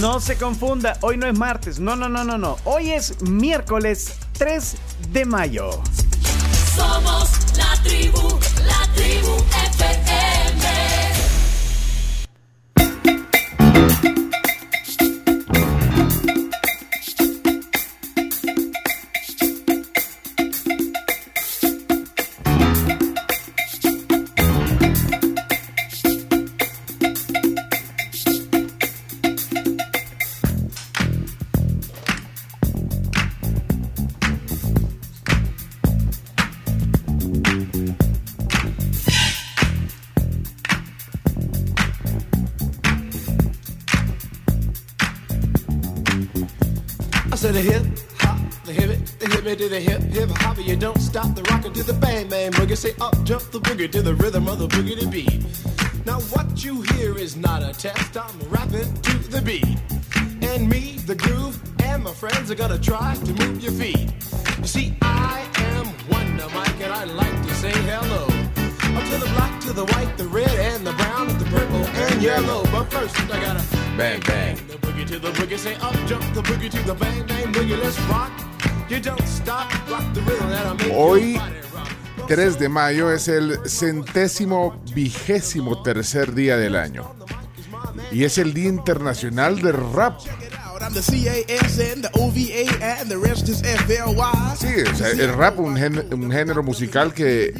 No se confunda, hoy no es martes, no, no, no, no, no. Hoy es miércoles 3 de mayo. Somos la tribu, the hip it to the hip hip hop. You don't stop the rockin' to the bang bang boogie. Say up jump the boogie to the rhythm of the boogie to beat. Now what you hear is not a test. I'm rapping to the beat, and me, the groove, and my friends are gonna try to move your feet. You see, I am Wonder Mike, and I like to say hello. Up to the black, to the white, the red, and the brown, and the purple and yellow. But first, I gotta Bang, bang. the boogie to the boogie, say up, jump the boogie to the bang bang boogie. Let's rock. You don't stop, Hoy, your body rock. 3 de mayo es el centésimo vigésimo tercer día del año. Y es el Día Internacional del Rap. Sí, o sea, el rap, un, gen- un género musical que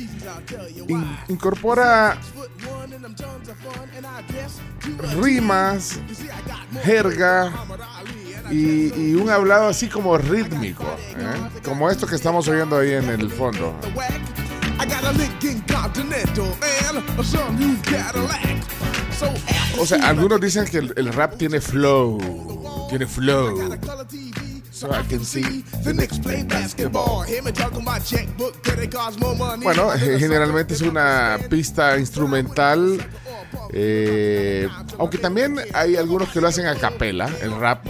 in- incorpora rimas, jerga y, y un hablado así como rítmico, ¿eh? como esto que estamos oyendo ahí en el fondo. O sea, algunos dicen que el, el rap tiene flow, tiene flow. Bueno, generalmente es una pista instrumental, eh, aunque también hay algunos que lo hacen a capela, el rap.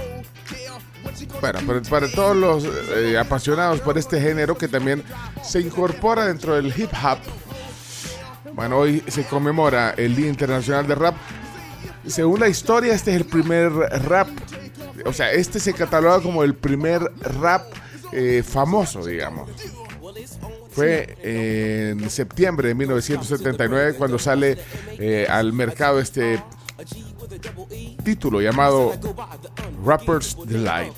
Bueno, pero para todos los eh, apasionados por este género que también se incorpora dentro del hip hop, bueno, hoy se conmemora el Día Internacional de Rap. Según la historia, este es el primer rap, o sea, este se cataloga como el primer rap eh, famoso, digamos. Fue en septiembre de 1979 cuando sale eh, al mercado este título llamado Rapper's Delight.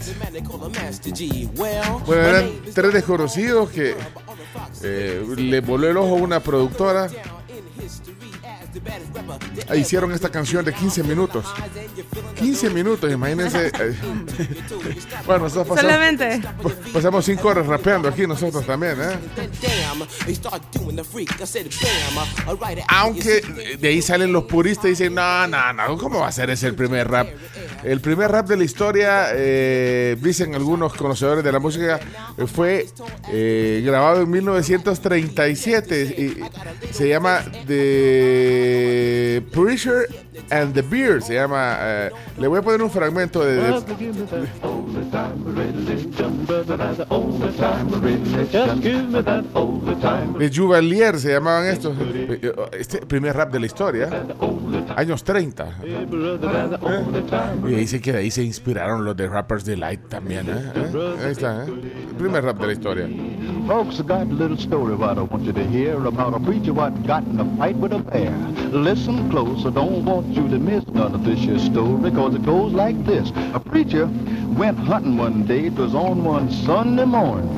Bueno, eran tres desconocidos que eh, le voló el ojo a una productora. Hicieron esta canción de 15 minutos. 15 minutos, imagínense. eh, bueno, nosotros pasamos, Solamente. pasamos 5 horas rapeando aquí nosotros también, ¿eh? Aunque de ahí salen los puristas y dicen, no, no, no, ¿cómo va a ser ese el primer rap? El primer rap de la historia, eh, dicen algunos conocedores de la música, fue eh, grabado en 1937 y se llama The Preacher and the Beer, se llama, eh, le voy a poner un fragmento de- de de Juvalier se llamaban estos. Este primer rap de la historia. Años 30. Y dice que de ahí se inspiraron los de Rappers Delight también. ¿eh? ¿Eh? Ahí está, ¿eh? El primer rap de la historia. Folks, I got a little story what I want you to hear about a preacher what got in a fight with a bear. Listen close, I don't want you to miss none of this here story, cause it goes like this. A preacher went hunting one day, it was on one Sunday morning.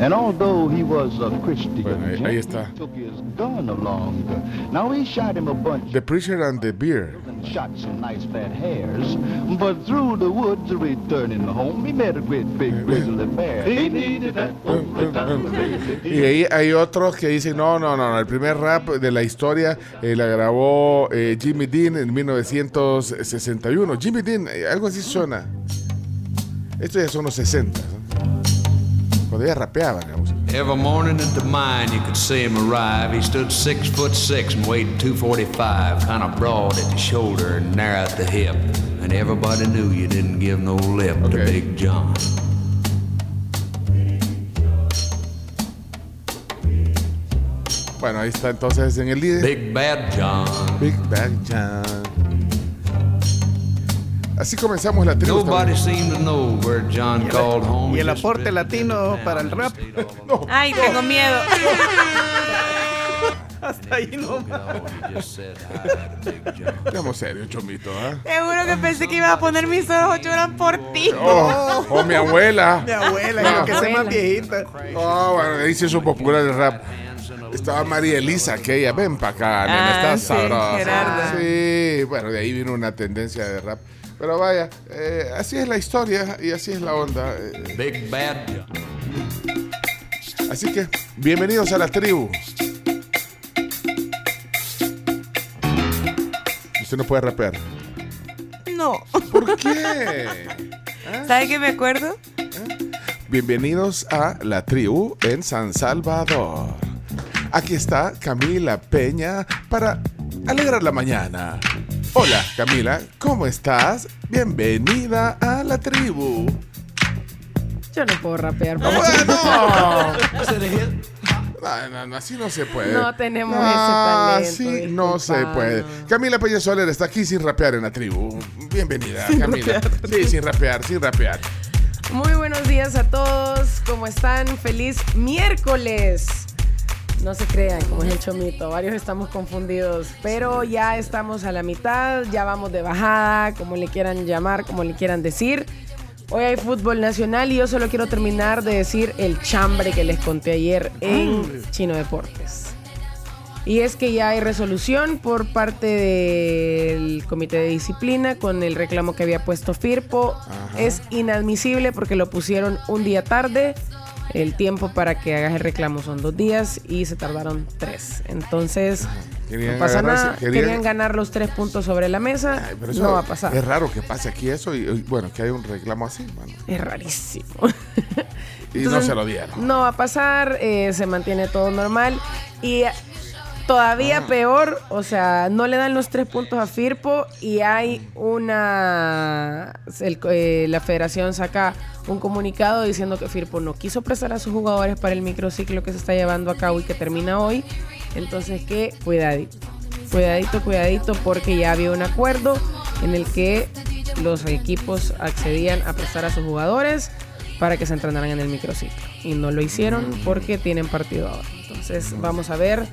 And although he was a Christian, Bueno, ahí- ahí está. he took his gun along. Now he shot him a bunch The Preacher and the Beer. Shot some nice fat hares. But through the woods returning home, he met a great big grizzly bear. He needed that. Y ahí hay otros que dicen, no, no, no, no, el primer rap de la historia eh, la grabó eh, Jimmy Dean en 1961. Jimmy Dean, eh, algo así suena. Esto ya son los 60. ¿no? Rapeaba la. Every morning at the mine, you could see him arrive. He stood six foot six and weighed 245, kind of broad at the shoulder and narrow at the hip. And everybody knew you didn't give no lip to Big John. Bueno, ahí está entonces en el líder. Big Bad John. Big Bad John. Así comenzamos la tribu. Y el aporte latino para el rap. Ay, tengo miedo. Hasta ahí no. Seamos serios, chomito. ¿ah? Te juro que pensé que iba a poner mis ojos lloran por ti. Oh, oh, mi abuela. Mi abuela, y lo que sea más viejita. Oh, bueno, ahí se hizo popular el rap. Estaba María Elisa, aquella, ven para acá, nena, Ah, estás sí, sabrosa. Gerardo. Sí, bueno, de ahí vino una tendencia de rap. Pero vaya, eh, así es la historia y así es la onda. eh, Big Bad así que, bienvenidos a la tribu. Usted no puede rapear. No. ¿Por qué? ¿Sabes qué me acuerdo? Bienvenidos a la tribu en San Salvador. Aquí está Camila Peña para alegrar la mañana. Hola Camila, ¿cómo estás? Bienvenida a la tribu. Yo no puedo rapear. pero- Bueno. No, no, no, así no se puede. No tenemos ese talento, Así no se puede. Camila Peña Soler está aquí sin rapear en la tribu. Bienvenida, Camila. Sí, sin rapear, sin rapear. Muy buenos días a todos. ¿Cómo están? Feliz miércoles. No se crean, como es el chomito. Varios estamos confundidos, pero ya estamos a la mitad, ya vamos de bajada, como le quieran llamar, como le quieran decir. Hoy hay fútbol nacional y yo solo quiero terminar de decir el chambre que les conté ayer en Chino Deportes. Y es que ya hay resolución por parte del comité de disciplina con el reclamo que había puesto Firpo. Es inadmisible porque lo pusieron un día tarde. El tiempo para que hagas el reclamo son dos días y se tardaron tres. Entonces, Querían no pasa agarrarse- nada. querían- Querían ganar los tres puntos sobre la mesa. Ay, pero eso no va a pasar. Es raro que pase aquí eso y, y, bueno, que hay un reclamo así, mano. Es rarísimo. Y no se lo dieron. No va a pasar, eh, se mantiene todo normal. Y todavía Ah. peor, o sea, no le dan los tres puntos a Firpo y hay una... el- eh, la federación saca un comunicado diciendo que Firpo no quiso prestar a sus jugadores para el microciclo que se está llevando a cabo y que termina hoy. Entonces que cuidadito, cuidadito, cuidadito, porque ya había un acuerdo en el que los equipos accedían a prestar a sus jugadores para que se entrenaran en el microciclo. Y no lo hicieron porque tienen partido ahora. Entonces vamos a ver.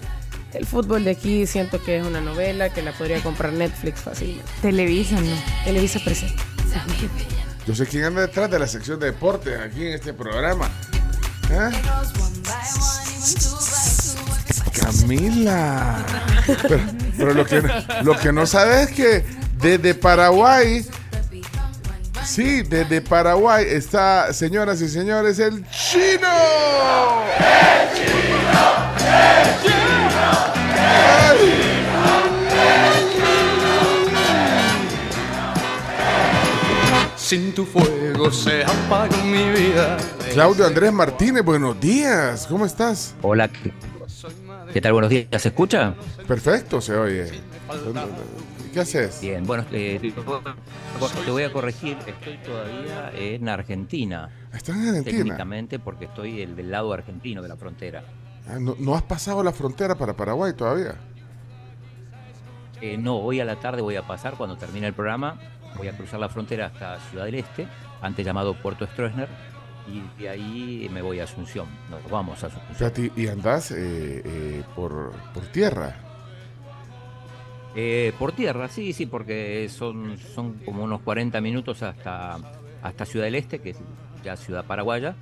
El fútbol de aquí siento que es una novela que la podría comprar Netflix fácilmente. Televisa, ¿no? Televisa presente. Yo sé quién anda detrás de la sección de deporte aquí en este programa. ¿Ah? Camila. Pero, pero lo, que, lo que no sabes es que desde Paraguay, sí, desde Paraguay está, señoras y señores, el chino. Sin tu fuego se apaga mi vida. Claudio Andrés Martínez, buenos días. ¿Cómo estás? Hola, ¿qué, qué tal? Buenos días. ¿Se escucha? Perfecto, se oye. ¿Qué haces? Bien, bueno, eh, te voy a corregir. Estoy todavía en Argentina. ¿Estás en Argentina? Técnicamente porque estoy el del lado argentino de la frontera. Ah, ¿no, no has pasado la frontera para Paraguay todavía? Eh, no, hoy a la tarde voy a pasar cuando termine el programa. Voy a cruzar la frontera hasta Ciudad del Este, antes llamado Puerto Stroessner, y de ahí me voy a Asunción. Nos vamos a Asunción. Y andás eh, eh, por, por tierra. Eh, por tierra, sí, sí, porque son, son como unos 40 minutos hasta, hasta Ciudad del Este, que es ya ciudad paraguaya.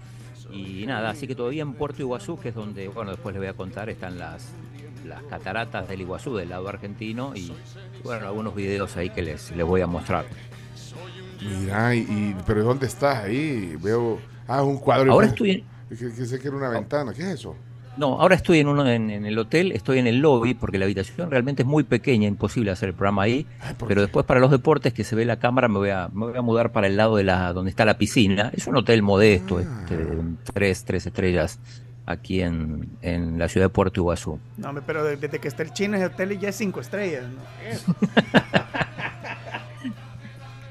Y nada, así que todavía en Puerto Iguazú, que es donde, bueno, después les voy a contar, están las, las cataratas del Iguazú, del lado argentino, y bueno, algunos videos ahí que les, les voy a mostrar. Mira, y, y- pero ¿dónde estás ahí? Veo. Ah, un cuadro. Ahora estoy en- Que, que sé que era una ventana. ¿Qué es eso? No, ahora estoy en, uno, en, en el hotel, estoy en el lobby porque la habitación realmente es muy pequeña, imposible hacer el programa ahí. Pero después para los deportes que se ve la cámara me voy a, me voy a mudar para el lado de la donde está la piscina. Es un hotel modesto, este, de tres, tres estrellas aquí en, en la ciudad de Puerto Iguazú. No, pero de- desde que está el chino ese hotel ya es cinco estrellas. ¿no?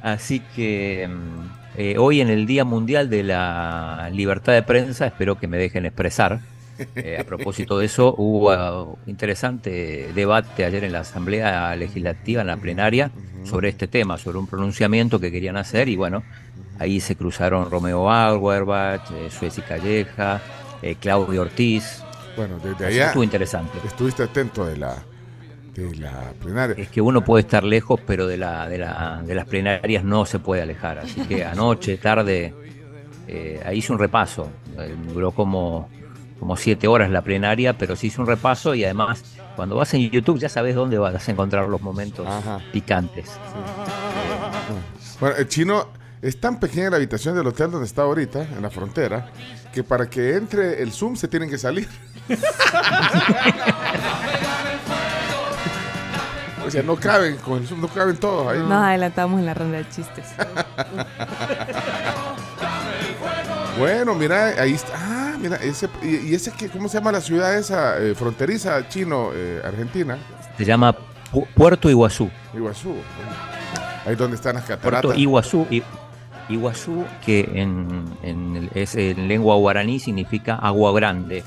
Así que mm, eh, hoy en el Día Mundial de la Libertad de Prensa espero que me dejen expresar. Eh, a propósito de eso, hubo uh, interesante debate ayer en la Asamblea Legislativa, en la plenaria, sobre este tema, sobre un pronunciamiento que querían hacer y bueno, ahí se cruzaron Romeo Auerbach, eh, Suez y Calleja, eh, Claudio Ortiz. Bueno, desde allá estuvo interesante. estuviste atento de la, de la plenaria. Es que uno puede estar lejos, pero de, la, de, la, de las plenarias no se puede alejar. Así que anoche, tarde, eh, ahí hice un repaso. Eh, duró como, como siete horas la plenaria, pero sí hice un repaso y además, cuando vas en YouTube ya sabes dónde vas a encontrar los momentos picantes. Bueno, el chino es tan pequeña la habitación del hotel donde está ahorita, en la frontera, que para que entre el Zoom se tienen que salir. o sea, no caben, con el Zoom no caben todos ahí. Nos adelantamos en la ronda de chistes. Bueno, mira, ahí está. Ah, mira, ese, y, y ese que, ¿cómo se llama la ciudad esa eh, fronteriza chino, eh, Argentina? Se llama Pu- Puerto Iguazú. Iguazú. Ahí donde están las cataratas. Puerto Iguazú. I- Iguazú, que en, en el- es en lengua guaraní significa agua grande.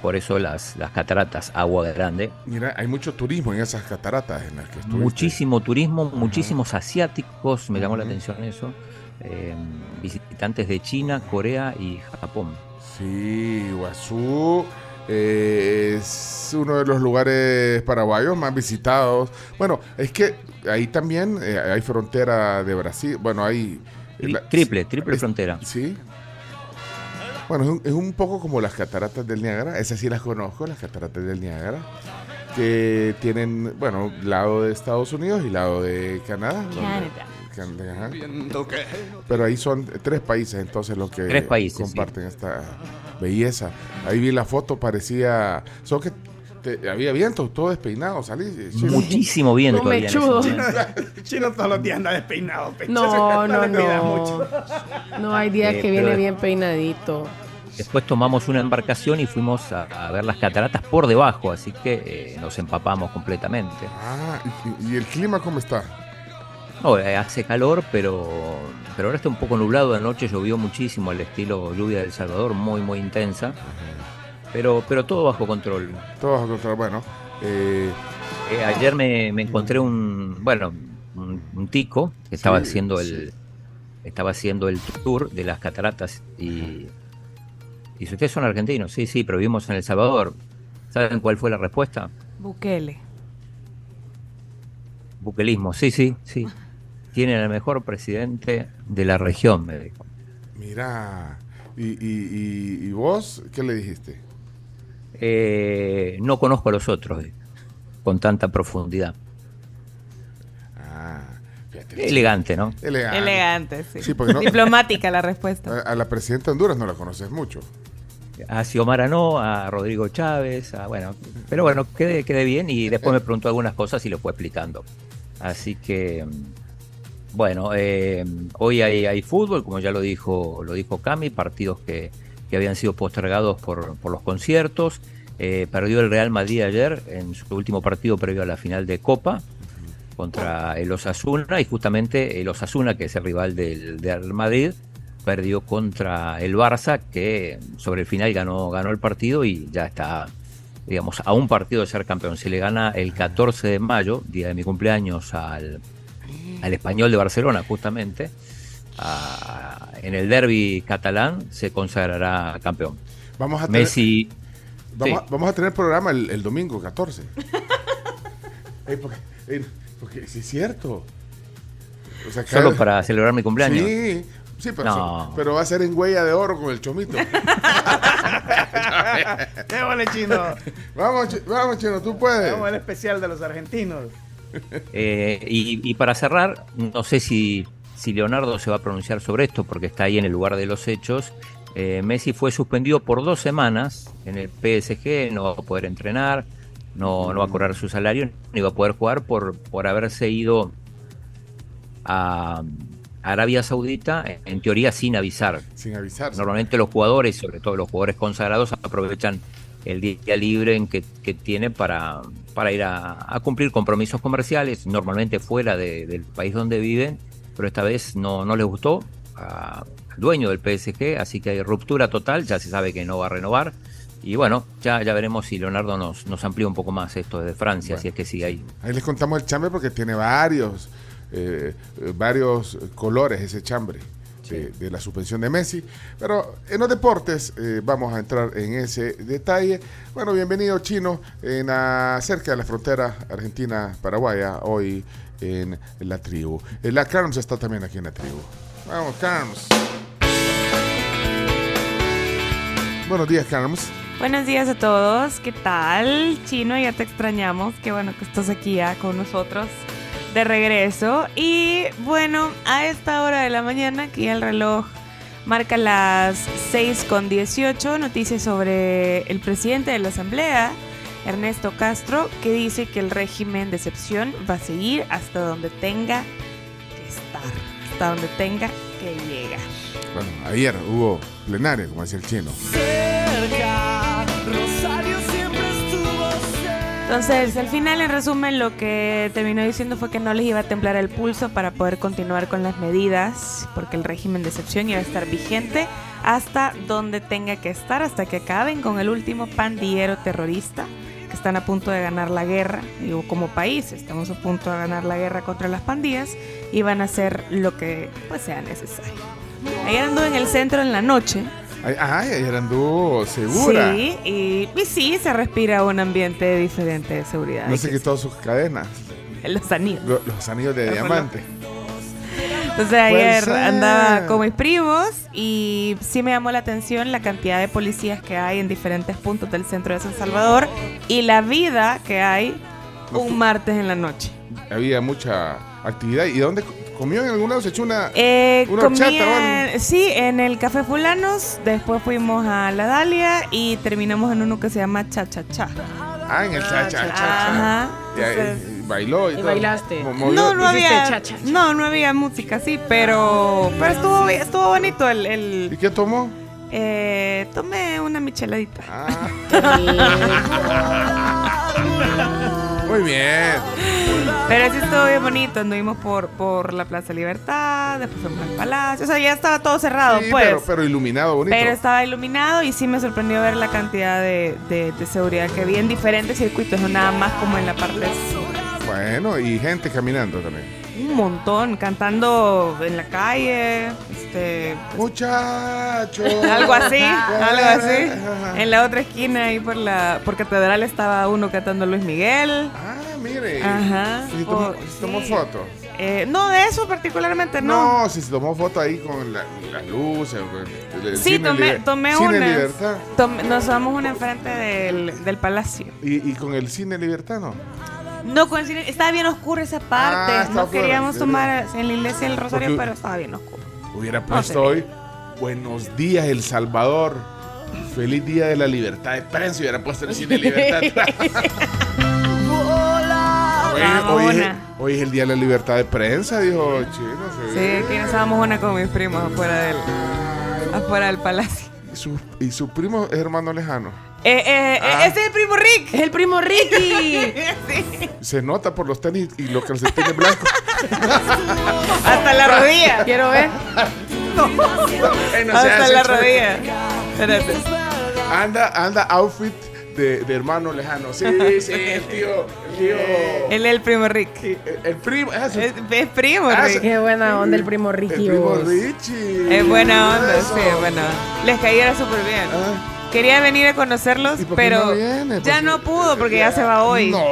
Por eso las, las cataratas, agua grande. Mira, hay mucho turismo en esas cataratas en las que estuviste. Muchísimo turismo, muchísimos asiáticos, me llamó la atención eso. eh, visitantes de China, Corea y Japón. Sí, Iguazú eh, es uno de los lugares paraguayos más visitados. Bueno, es que ahí también eh, hay frontera de Brasil. Bueno, hay... Tri- triple, triple es- frontera. Sí. Bueno, es un, es un poco como las cataratas del Niágara. Esas sí las conozco, las cataratas del Niágara. Que tienen, bueno, lado de Estados Unidos y lado de Canadá. donde- Ajá. Pero ahí son tres países entonces los que Tres países, comparten esta belleza. Ahí vi la foto, parecía... Solo que te- había viento, todo despeinado, salí. chino. Muchísimo viento No me chudo. Chino todos los días anda despeinado. pe. No, no, no. mucho. No hay días Eh, que pero- viene bien peinadito. Después tomamos una embarcación y fuimos a, a ver las cataratas por debajo, así que eh, nos empapamos completamente. Ah, ¿y, y el clima cómo está? No, eh, hace calor, pero, pero ahora está un poco nublado. Anoche llovió muchísimo, al estilo lluvia del Salvador, muy, muy intensa. Pero, pero todo bajo control. Todo bajo control. Bueno, eh, Eh, ayer me, me encontré un, bueno, un, un tico que estaba Sí, haciendo el, estaba haciendo el tour de las cataratas y, y si ustedes son argentinos, sí, sí, pero vivimos en El Salvador. ¿Saben cuál fue la respuesta? Bukele. Buquelismo, sí, sí, sí. Tienen el mejor presidente de la región, me dijo. mira. ¿Y, y, y- y vos qué le dijiste? Eh, no conozco a los otros eh, con tanta profundidad. Ah, fíjate. Elegante, ¿no? Elegante. Elegante, sí. Sí, porque no- Diplomática la respuesta. A, a la presidenta de Honduras no la conoces mucho. A Xiomara no, a Rodrigo Chávez, a, bueno, pero bueno, quedé, quedé bien y después me preguntó algunas cosas y lo fue explicando. Así que, mm, bueno, eh, hoy hay, fútbol, como ya lo dijo, lo dijo Cami, partidos que, que habían sido postergados por, por los conciertos. Eh, perdió el Real Madrid ayer en su último partido previo a la final de Copa contra el Osasuna y justamente el Osasuna, que es el rival del, del Madrid, perdió contra el Barça, que sobre el final ganó, ganó el partido y ya está, digamos, a un partido de ser campeón. Si le gana el 14 de mayo, día de mi cumpleaños, al, al español de Barcelona, justamente, a- en el derby catalán, se consagrará campeón. Vamos a tener, Messi. vamos, sí. a- vamos a tener programa el, el domingo 14. Ey, porque, ey, porque sí es cierto. O sea, Solo para celebrar mi cumpleaños. Sí, sí, pero, No. pero va a ser en huella de oro con el chomito. ¡Qué vale, chino! vamos, vamos, chino, tú puedes. Vamos al especial de los argentinos. Eh, y, y para cerrar, no sé si, si Leonardo se va a pronunciar sobre esto porque está ahí en el lugar de los hechos Eh, Messi fue suspendido por dos semanas en el PSG, no va a poder entrenar, no, no va a cobrar su salario, ni va a poder jugar por, por haberse ido a Arabia Saudita, en teoría sin avisar. Sin avisar. Normalmente los jugadores, sobre todo los jugadores consagrados, aprovechan el día libre en que, que tiene para, para ir a, a cumplir compromisos comerciales, normalmente fuera de- del país donde viven, pero esta vez no, no les gustó a- al dueño del PSG, así que hay ruptura total, ya se sabe que no va a renovar. Y bueno, ya, ya veremos si Leonardo nos, nos amplía un poco más esto desde Francia, si es que sigue ahí. Ahí les contamos el chambre porque tiene varios, eh, varios colores ese chambre de, de la suspensión de Messi. Pero en los deportes eh, vamos a entrar en ese detalle. Bueno, bienvenido Chino, en la- cerca de la frontera argentina-paraguaya, hoy en la tribu. Eh, La Carms está también aquí en la tribu. Vamos, Carms. Buenos días, Carms. Buenos días a todos, ¿qué tal? Chino, ya te extrañamos, qué bueno que estás aquí ya con nosotros de regreso. Y bueno, a esta hora de la mañana, aquí el reloj marca las 6 con 18, noticias sobre el presidente de la Asamblea, Ernesto Castro, que dice que el régimen de excepción va a seguir hasta donde tenga que estar, hasta donde tenga que llegar. Bueno, ayer hubo plenaria, como decía el chino. Cerca. Entonces, al final, en resumen, lo que terminó diciendo fue que no les iba a temblar el pulso para poder continuar con las medidas, porque el régimen de excepción iba a estar vigente hasta donde tenga que estar, hasta que acaben con el último pandillero terrorista, que están a punto de ganar la guerra. Digo, como país, estamos a punto de ganar la guerra contra las pandillas y van a hacer lo que pues, sea necesario. Ayer anduve en el centro en la noche. Ay, ay, ayer anduvo segura. Sí, y, y sí, se respira un ambiente diferente de seguridad. No se quitó sus cadenas, Los anillos. lo- los anillos de no. diamante. Entonces ayer ser. andaba con mis primos y sí me llamó la atención la cantidad de policías que hay en diferentes puntos del centro de San Salvador y la vida que hay un martes en la noche. Había mucha actividad. ¿Y dónde comió? ¿En algún lado se echó una, Eh, una comí horchata o algo? en- sí, en el Café Fulanos, después fuimos a La Dalia y terminamos en uno que se llama Cha Cha Cha. Ah, en el cha, cha, cha, cha. Ajá. Y ahí, Entonces- y bailó y, ¿Y todo. bailaste? Mo- movió- No, no había, cha, cha, cha. no, no había música, sí, pero, pero estuvo, estuvo bonito el, el- ¿Y qué tomó? eh, tomé una micheladita. Ah, muy bien. Pero sí estuvo bien bonito, anduvimos por, por la Plaza Libertad, después fuimos al Palacio, o sea, ya estaba todo cerrado, Sí, pues. pero, pero iluminado, bonito. Pero estaba iluminado y sí me sorprendió ver la cantidad de, de- de seguridad que vi en diferentes circuitos, no nada más como en la parte sur. Bueno, y gente caminando también. Un montón, cantando en la calle, este, Muchachos. algo así, algo así. En la otra esquina ahí por la por Catedral estaba uno cantando Luis Miguel. Ah, mire. Ajá. ¿Y tomó, por- tomó sí. foto? Eh, no, de eso particularmente no. No, si se tomó foto ahí con la- las luces. el- el Sí, tomé, tomé Cine una. Libertad. Tom- nos damos una enfrente del, del palacio. ¿Y, y con el Cine Libertad no? El cine- estaba bien oscura esa parte. Ah, no queríamos tomar en la iglesia del Rosario, Porque- pero estaba bien oscuro. Hubiera puesto hoy Buenos días, El Salvador. Feliz día de la libertad de prensa. Hubiera puesto el Cine Libertad. hoy, hoy es, hoy es el día de la libertad de prensa, dijo Chino. Sí, aquí nos dábamos una con mis primos afuera del, afuera del palacio. Y su, y su primo es hermano lejano. Eh, eh, Ah. eh, ese es el primo Rick. Es el primo Ricky. Sí, Se nota por los tenis y los calcetines blancos. hasta la rodilla. Quiero ver. No se Hasta la rodilla. Espérate. Anda, anda outfit de, de hermano lejano. Sí, sí, el tío. El tío. Él es el primo Rick. el, el primo. ah, su- Es, es primo Ah, Rick. Qué buena onda el primo el Ricky. primo vos. Richie. Es buena onda, Eso. sí, es buena onda. Les cayera súper bien. Ah, Quería venir a conocerlos, ¿Y pero no viene? ya no pudo porque ya se va hoy. No,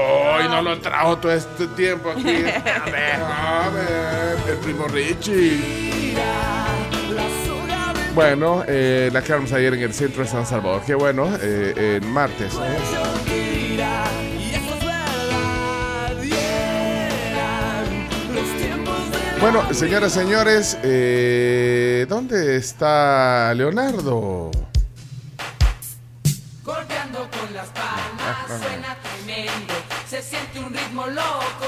y no lo trajo todo este tiempo aquí. A ver, a ver, el primo Richie. Bueno, eh, la quedamos ayer en el centro de San Salvador. Qué bueno, eh, en martes. Bueno, señoras, señores, eh, ¿dónde está Leonardo?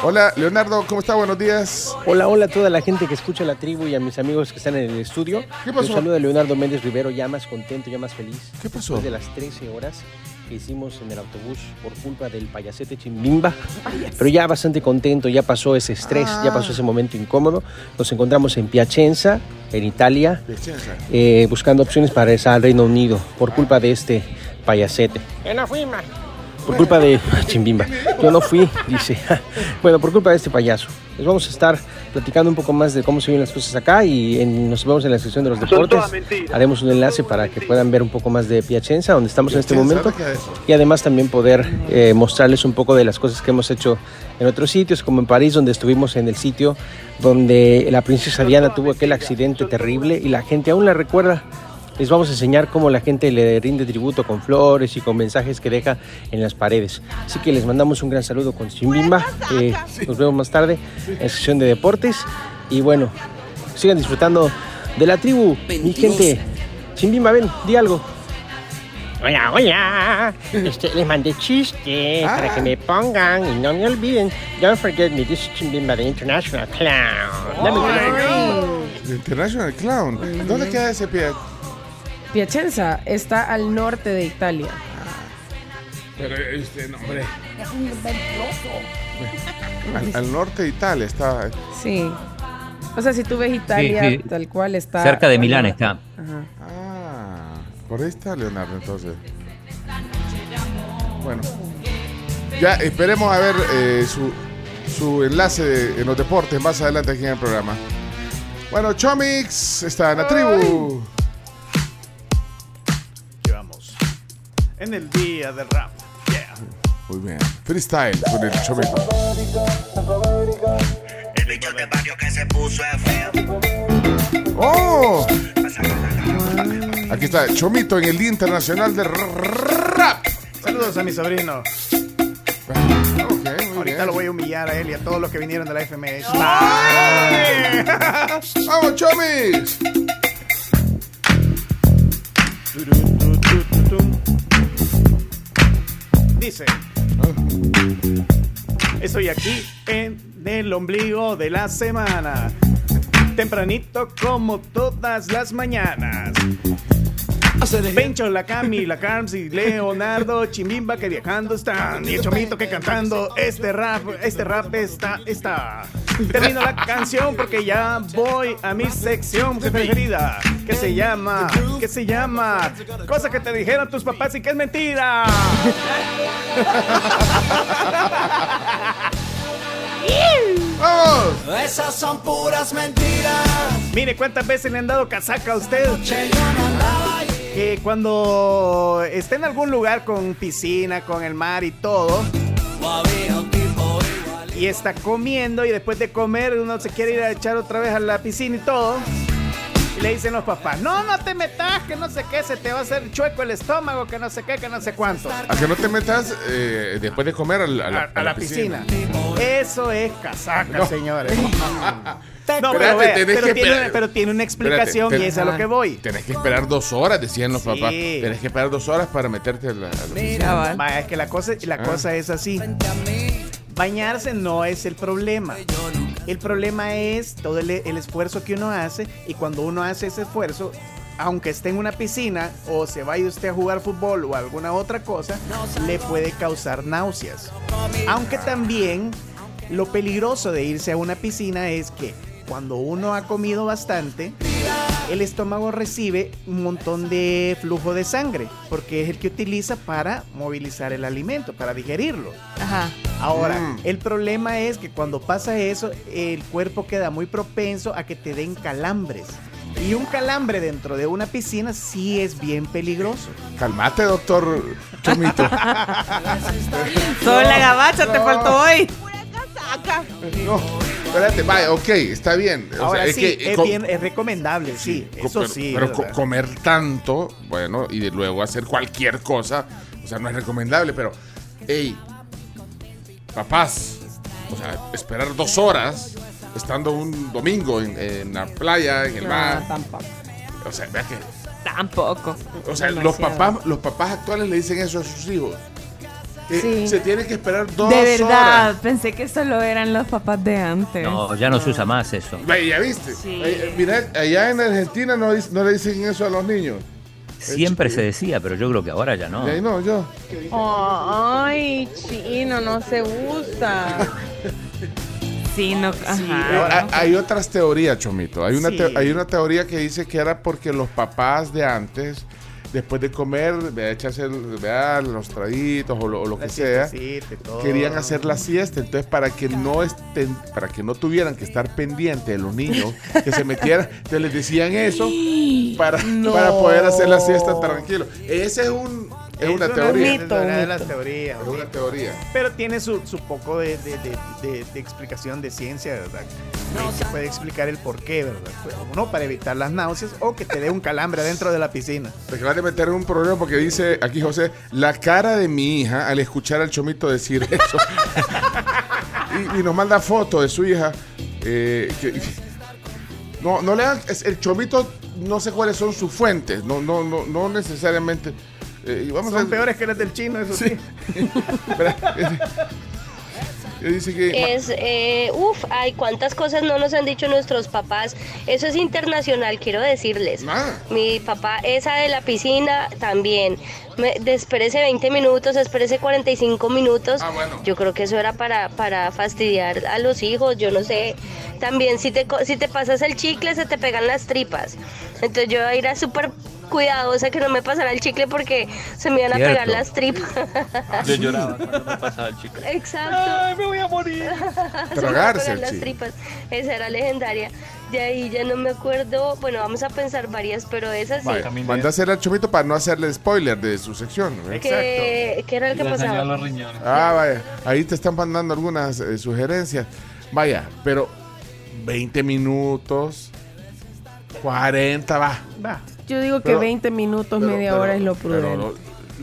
Hola, Leonardo, ¿cómo está? Buenos días. Hola, hola a toda la gente que escucha la tribu y a mis amigos que están en el estudio. ¿Qué pasó? Un saludo a Leonardo Méndez Rivero, ya más contento, ya más feliz. ¿Qué pasó? Después de las 13 horas que hicimos en el autobús por culpa del payasete Chimbimba. Pero ya bastante contento, ya pasó ese estrés, ya pasó ese momento incómodo. Nos encontramos en Piacenza, en Italia, Piacenza. eh, buscando opciones para regresar al Reino Unido por culpa de este payasete. Por culpa de Chimbimba. Yo no fui, dice. Bueno, por culpa de este payaso. Les vamos a estar platicando un poco más de cómo se ven las cosas acá y en- nos vemos en la sección de los deportes. Haremos un enlace para que puedan ver un poco más de Piacenza, donde estamos en este momento. Y además también poder eh, mostrarles un poco de las cosas que hemos hecho en otros sitios, como en París, donde estuvimos en el sitio donde la princesa Diana tuvo aquel accidente terrible y la gente aún la recuerda. Les vamos a enseñar cómo la gente le rinde tributo con flores y con mensajes que deja en las paredes. Así que les mandamos un gran saludo con Chimbimba. eh, nos vemos más tarde en la sesión de deportes. Y bueno, sigan disfrutando de la tribu, mi gente. Chimbimba, ven, di algo. Hola, hola. Este, les mandé chiste para que me pongan y no me olviden. Don't forget me, this is Chimbimba, the international clown. Dame beso. The International Clown. ¿Dónde queda ese pie? Piacenza está al norte de Italia. Pero este nombre. Al, al norte de Italia está. Sí. O sea, si tú ves Italia Sí, sí. tal cual está. Cerca de Milán está. Ajá. Ah, por ahí está Leonardo entonces. Bueno, ya esperemos a ver eh, su, su enlace de- en los deportes más adelante aquí en el programa. Bueno, Chomix está en la tribu. En el día del rap. Yeah. Muy bien. Freestyle con el Chomito. El bicho de barrio que se puso es feo. ¡Oh! Aquí está Chomito en el Día Internacional de Rap. Saludos a mi sobrino. Ahorita bien. lo voy a humillar a él y a todos los que vinieron de la FMS. ¡Vamos, Chomix! Dice. Estoy aquí en el ombligo de la semana. Tempranito como todas las mañanas. Bencho, la Cami, la Carms y Leonardo, Chimbimba que viajando están. Y el Chomito que cantando este rap, este rap está, está. Termino la canción porque ya voy a mi sección preferida. Que se llama, que se llama, cosa que te dijeron tus papás y que es mentira. ¡Vamos! Esas son puras mentiras. Mire cuántas veces le han dado casaca a usted. Que cuando esté en algún lugar con piscina, con el mar y todo, y está comiendo y después de comer uno se quiere ir a echar otra vez a la piscina y todo. Y le dicen los papás, no, no te metas, que no sé qué, se te va a hacer chueco el estómago, que no sé qué, que no sé cuánto. A que no te metas eh, después de comer a la, a la- A, a la piscina. Eso es casaca, señores. No, Espérate, pero, vea, tenés pero que tiene, esperar- una, pero tiene una explicación Espérate, y es a lo que voy. Tenés que esperar dos horas, decían los Sí. papás. Tenés que esperar dos horas para meterte a la, a la piscina. Cabal. Vaya, es que la cosa, la Ah. cosa es así. Bañarse no es el problema. El problema es todo el, el esfuerzo que uno hace y cuando uno hace ese esfuerzo, aunque esté en una piscina o se vaya usted a jugar fútbol o alguna otra cosa, le puede causar náuseas. Aunque también lo peligroso de irse a una piscina es que cuando uno ha comido bastante, el estómago recibe un montón de flujo de sangre, porque es el que utiliza para movilizar el alimento, para digerirlo. Ajá. Ahora, Mm. el problema es que cuando pasa eso, el cuerpo queda muy propenso a que te den calambres. Y un calambre dentro de una piscina sí es bien peligroso. Calmate, doctor Chomito. Solo la gabacha te faltó hoy. No, espérate, vaya, ok, está bien. O Ahora sea, sí, es que es, bien, es recomendable, sí, eso pero, sí. pero comer tanto, bueno, y de luego hacer cualquier cosa, o sea, no es recomendable, pero, hey, papás, o sea, esperar dos horas estando un domingo en, en la playa, en el No, mar. tampoco. O sea, vea que. Tampoco. O sea, los papás, los papás actuales le dicen eso a sus hijos. Sí. Se tiene que esperar dos De verdad, horas. pensé que solo eran los papás de antes. No, ya no se usa más eso. Ve, ¿Ya viste? Sí. Eh, eh, mira, allá en Argentina no, le dicen eso a los niños. Siempre se decía, pero yo creo que ahora ya no. Y ahí no, yo. Ay, chino, no se usa. Sí, no, ajá. Eh, hay, hay otras teorías, Chomito. Hay una, Sí. te- hay una teoría que dice que era porque los papás de antes, después de comer, vea, echarse vea, los traguitos o lo, o lo que sea, querían hacer la siesta. Entonces, para que no estén, para que no tuvieran que estar pendientes de los niños que se metieran, entonces les decían eso para, para poder hacer la siesta tranquilo. Ese es un es una teoría. Es una de las teorías. Es una teoría. Pero tiene su, su poco de, de- de- de- de explicación de ciencia, ¿verdad? Se puede explicar el por qué, ¿verdad? Uno, para evitar las náuseas o que te dé un calambre adentro de la piscina. Te acabas de meter un problema porque dice aquí José, la cara de mi hija al escuchar al chomito decir eso. y, y nos manda foto de su hija. eh, que- no, no le hagan, es- el chomito, no sé cuáles son sus fuentes, no, no, no, no necesariamente. Eh, y vamos Son a peores que las del chino, eso sí. Espera, eh, dice que Es, eh, uff, ay, cuántas cosas no nos han dicho nuestros papás. Eso es internacional, quiero decirles. Mi papá, esa de la piscina, también. Espérese 20 minutos, espérese 45 minutos. Yo creo que eso era para, para fastidiar a los hijos, yo no sé. También si te, co- si te pasas el chicle, se te pegan las tripas. Entonces yo era súper cuidadosa que no me pasara el chicle porque se me iban a pegar las tripas. Yo lloraba cuando me pasaba el chicle. Exacto. Ay, me voy a morir. Se me pegan el las chicle. tripas. Esa era legendaria. De ahí ya no me acuerdo. Bueno, vamos a pensar varias, pero esa sí. manda a hacer al chomito para no hacerle spoiler de su sección. ¿eh? ¿Qué, qué era lo que pasaba? Ah, vaya. Ahí te están mandando algunas eh, sugerencias. Vaya, pero 20 minutos, 40, va. Va. Yo digo que Pero- 20 minutos, pero- media pero- hora es lo prudente.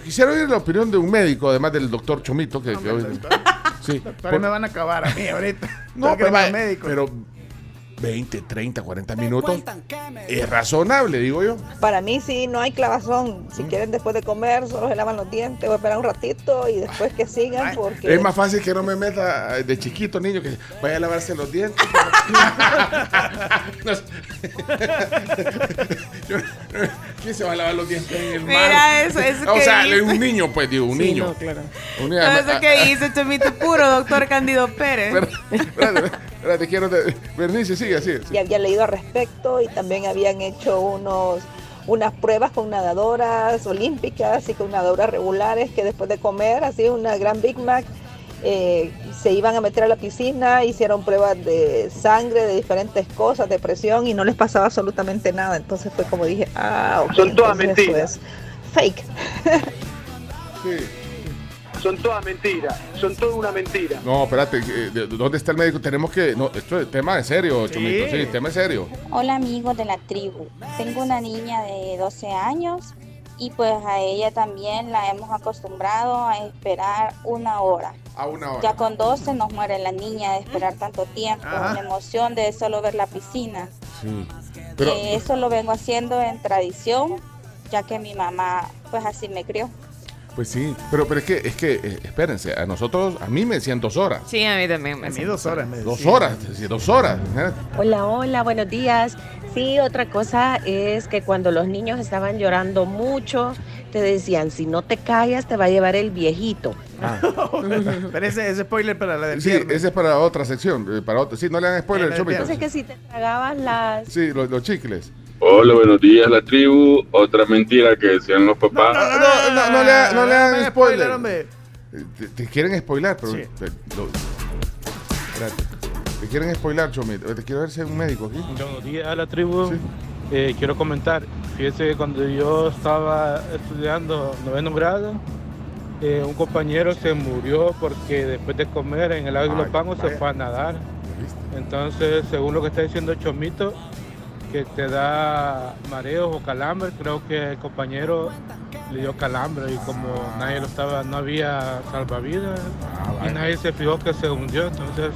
Quisiera oír la opinión de un médico, además del doctor Chomito, que, que hoy- sí. Pero me van a acabar a mí ahorita. No, pero, médico. pero 20, 30, 40 minutos es razonable, digo yo. Para mí sí, no hay clavazón. Si quieren después de comer, solo se lavan los dientes o esperar un ratito y después que sigan porque... Es más fácil que no me meta de chiquito, niño, que vaya a lavarse los dientes. ¿Quién se va a lavar los dientes en el mar? Mira eso, eso O que sea, dice. un niño, pues digo, un Sí, niño. no, claro. Un niño, eso que dice Chomito puro, doctor Candido Pérez. Espérate, espérate, quiero. de- Bernice, sigue así. Y había leído al respecto y también habían hecho unos unas pruebas con nadadoras olímpicas y con nadadoras regulares que después de comer, así una gran Big Mac, eh, se iban a meter a la piscina, hicieron pruebas de sangre, de diferentes cosas, de presión y no les pasaba absolutamente nada. Entonces fue como dije, ah, ok, Son todas mentiras. fake. Son todas mentiras. Son toda una mentira. No, espérate, eh, de- ¿dónde está el médico? Tenemos que. No, esto es tema en serio, Chomito. Sí, tema en serio. Hola amigos de la tribu. Tengo una niña de 12 años y pues a ella también la hemos acostumbrado a esperar una hora. A una hora. Ya con 12 nos muere la niña de esperar tanto tiempo, Ajá. la emoción de solo ver la piscina. Sí. Pero, Eh, eso lo vengo haciendo en tradición, ya que mi mamá pues así me crió. Pues sí. Pero, pero es que, es que, eh, espérense, a nosotros, a mí me decían dos horas. Sí, a mí también. Me A mí dos horas me Dos decían. horas, sí, dos horas. ¿eh? Hola, hola, buenos días. Sí, otra cosa es que cuando los niños estaban llorando mucho, te decían, si no te callas, te va a llevar el viejito. Pero ese, ese spoiler para la del Sí, viernes. ese es para otra sección. eh, Para otra. Sí, no le hagan spoiler, Chomito. Entonces que si te tragabas las... Sí, los, los chicles. Hola, buenos días, la tribu. Otra mentira que decían los papás. No, no, no, no le, ha- no le hagan spoiler. Eh, Te, te quieren spoiler, pero. Sí. te, lo-. Te quieren spoiler, Chomito. Eh, Te quiero ver si hay un médico aquí. Buenos días a la tribu. Eh, quiero comentar, fíjese que cuando yo estaba estudiando noveno grado, eh, un compañero se murió porque después de comer en el lago de los Pangos se fue a nadar. Entonces, según lo que está diciendo Chomito, que te da mareos o calambre, creo que el compañero le dio calambre y como nadie lo estaba, no había salvavidas y nadie se fijó que se hundió, entonces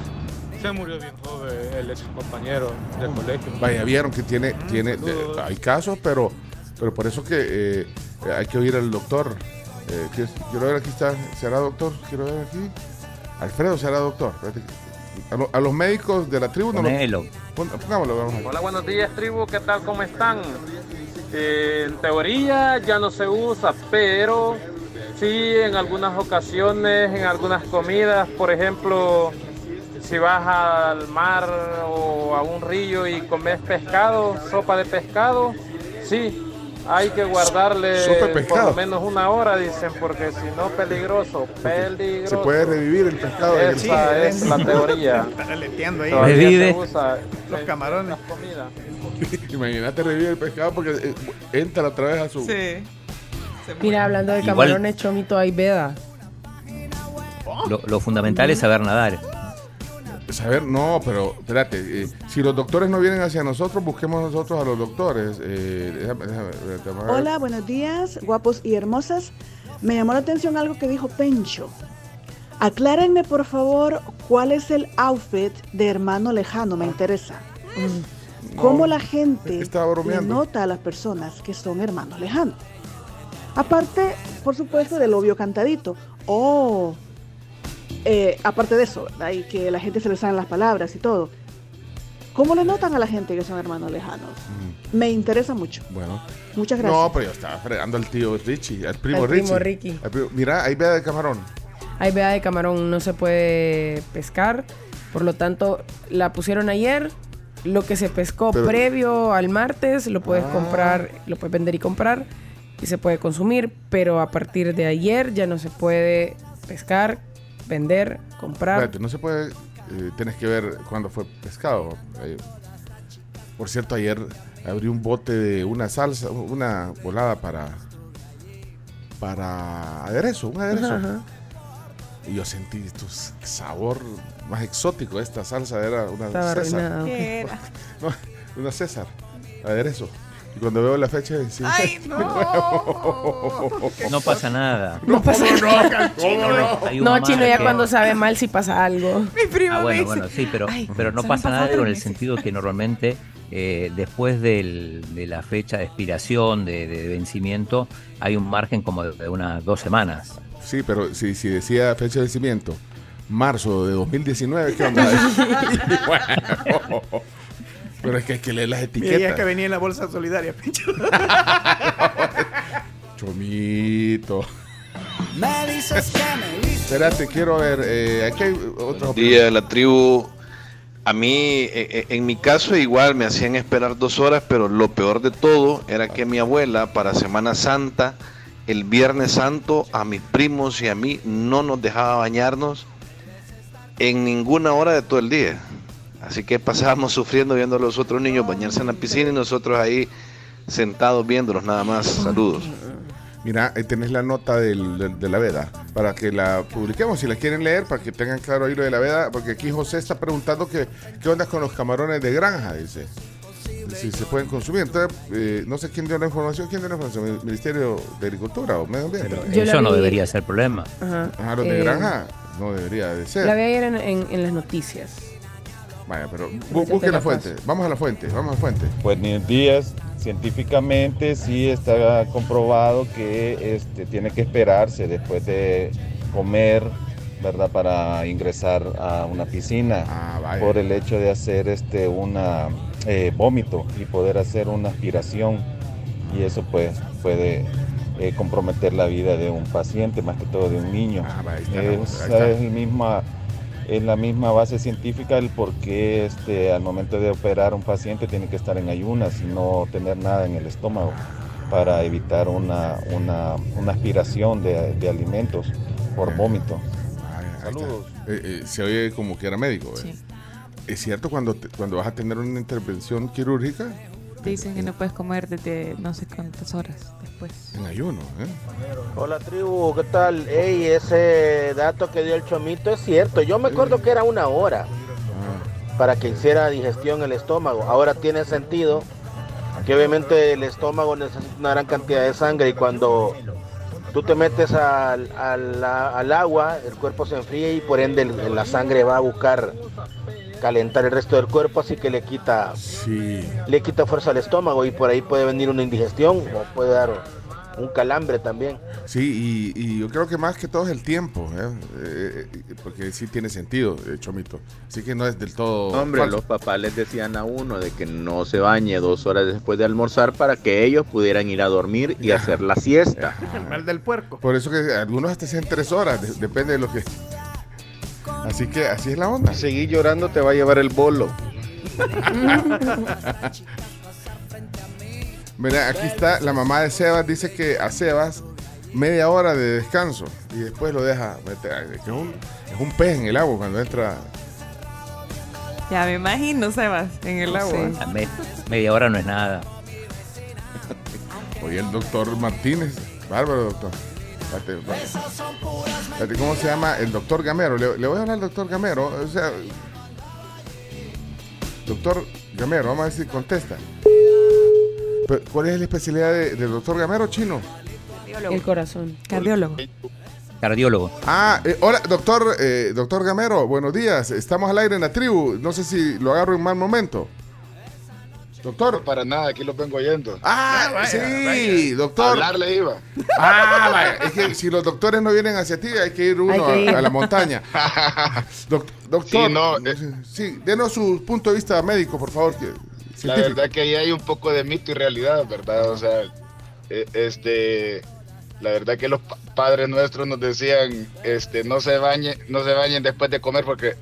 se murió bien joven el, ex compañero del colegio. Vaya, vieron que tiene, tiene, de- hay casos, pero, pero por eso que eh, hay que oír al doctor. Eh, que es- quiero ver aquí está, ¿será doctor? Quiero ver aquí. Alfredo será doctor. A, lo- a los médicos de la tribu no lo- Hola, buenos días, tribu. ¿Qué tal? ¿Cómo están? Eh, en teoría ya no se usa, pero sí en algunas ocasiones, en algunas comidas, por ejemplo, si vas al mar o a un río y comes pescado, sopa de pescado, sí, hay que guardarle por lo menos una hora, dicen, porque si no, peligroso, peligroso. Se puede revivir el pescado. en el- Esa es la teoría. Está aleteando ahí. Revive. Los camarones. las comidas. Imagínate revivir el pescado porque eh, entra otra vez a su. Mira, hablando de Igual- camarones, Chomito, hay veda. Lo, lo fundamental es saber nadar. Saber, no, pero espérate, eh, si los doctores no vienen hacia nosotros, busquemos nosotros a los doctores. Eh, déjame- déjame- déjame ver. Hola, buenos días, guapos y hermosas. Me llamó la atención algo que dijo Pencho. Aclárenme, por favor, cuál es el outfit de hermano lejano, me interesa. ¿Cómo la gente le nota a las personas que son hermanos lejanos? Aparte, por supuesto, del obvio cantadito. Oh, eh, aparte de eso, ¿verdad? y que la gente se le saben las palabras y todo. ¿Cómo le notan a la gente que son hermanos lejanos? Me interesa mucho. Bueno. Muchas gracias. No, pero yo estaba fregando al tío Richie, al primo Al Richie. primo Ricky. Al primo- Mira, ahí vea de camarón. Hay veda de camarón, no se puede pescar. Por lo tanto, la pusieron ayer. Lo que se pescó Pero- previo al martes lo puedes Ah. comprar, lo puedes vender y comprar y se puede consumir. Pero a partir de ayer ya no se puede pescar, vender, comprar. Espérate, no se puede. eh, tienes que ver cuándo fue pescado. Eh, por cierto, ayer abrí un bote de una salsa, una volada para. Para aderezo, un aderezo. Ajá, ajá. Y yo sentí tu sabor más exótico. Esta salsa era una Estaba César. arruinada, ok. ¿Qué era? No, una César, aderezo. Y cuando veo la fecha, sí. ¡Ay, no! No pasa nada. No pasa nada. ¿Cómo no? Chino, ya cuando sabe mal si pasa algo. Mi prima Ah, bueno, bueno, sí, pero, "Ay, pero no pasa nada con el meses". sentido que normalmente eh, después del- de la fecha de expiración, de, de vencimiento, hay un margen como de, de unas dos semanas. Sí, pero si, si decía fecha de vencimiento, marzo de 2019, ¿qué onda? Bueno, pero es que hay que leer las Mira, etiquetas. que venía en la bolsa solidaria, Pencho. Chomito. Espérate, quiero ver. eh, aquí hay otro. día la tribu. A mí, eh, eh, en mi caso, igual me hacían esperar dos horas, pero lo peor de todo era que mi abuela, para Semana Santa, el Viernes Santo, a mis primos y a mí no nos dejaba bañarnos en ninguna hora de todo el día. Así que pasábamos sufriendo viendo a los otros niños bañarse en la piscina y nosotros ahí sentados viéndolos nada más. Saludos. Mira, ahí tenés la nota del- del- de la veda para que la publiquemos si la quieren leer, para que tengan claro ahí lo de la veda, porque aquí José está preguntando que, qué onda con los camarones de granja, dice. Si se pueden consumir. Entonces, eh, no sé quién dio la información. ¿Quién dio la información? ¿El Ministerio de Agricultura o Medio Ambiente? Yo la Eso no vi- debería ser problema. Ajá. Ah, los de Eh, granja no debería de ser. La vi ayer en, en- en las noticias. Vaya, pero bu- te busquen la fuente. Vamos a la fuente, vamos a la fuente. Buenos días. Científicamente sí está comprobado que este, tiene que esperarse después de comer, ¿verdad? Para ingresar a una piscina Ah, por el hecho de hacer este una eh, vómito y poder hacer una aspiración y eso pues puede eh, comprometer la vida de un paciente, más que todo de un niño. Ah, está, Esa está. es el misma es la misma base científica el por qué este, al momento de operar un paciente tiene que estar en ayunas y no tener nada en el estómago para evitar una, una, una aspiración de, de alimentos por vómito. Saludos. se oye como que era médico. ¿eh? ¿Es cierto cuando, te- cuando vas a tener una intervención quirúrgica Te dicen que no puedes comer desde no sé cuántas horas después. en ayuno? ¿eh? Hola tribu, ¿qué tal? Ey, ese dato que dio el chomito es cierto. Yo me acuerdo que era una hora para que hiciera digestión el estómago. Ahora tiene sentido que obviamente el estómago necesita una gran cantidad de sangre y cuando tú te metes al, al- al agua, el cuerpo se enfría y por ende el- la sangre va a buscar calentar el resto del cuerpo, así que le quita, le quita fuerza al estómago y por ahí puede venir una indigestión o puede dar un calambre también. Sí, y, y yo creo que más que todo es el tiempo, ¿eh? Eh, porque sí tiene sentido, eh, Chomito. Así que no es del todo. Hombre, falso. los papás les decían a uno de que no se bañe dos horas después de almorzar para que ellos pudieran ir a dormir y hacer la siesta. El mal del puerco. Por eso que algunos hasta hacen tres horas, de- depende de lo que. Así que así es la onda. Seguir llorando te va a llevar el bolo. Mira, aquí está la mamá de Sebas, dice que a Sebas media hora de descanso y después lo deja meter. Es, que es un, es un pez en el agua cuando entra. Ya me imagino, Sebas, en el agua. A me- media hora no es nada. Oye, el doctor Martínez, bárbaro doctor. Espérate, espérate. Espérate, ¿Cómo se llama? El doctor Gamero. Le, le voy a hablar al doctor Gamero. O sea, doctor Gamero, vamos a ver si contesta. Pero, ¿Cuál es la especialidad de- del doctor Gamero chino? El corazón. Cardiólogo. Cardiólogo. Ah, eh, hola, doctor, eh, doctor Gamero, buenos días. Estamos al aire en la tribu. No sé si lo agarro en mal momento. Doctor. para nada, aquí lo vengo oyendo. Ah, sí, doctor. Hablarle iba. Ah, vaya, es que si los doctores no vienen hacia ti, hay que ir uno Hay que ir. A, a la montaña. Doc- doctor, Sí, no, sí, denos su punto de vista médico, por favor. que- La verdad que ahí hay un poco de mito y realidad, ¿verdad? O sea, eh, este, la verdad que los pa- padres nuestros nos decían, este, no se bañen, no se bañen después de comer porque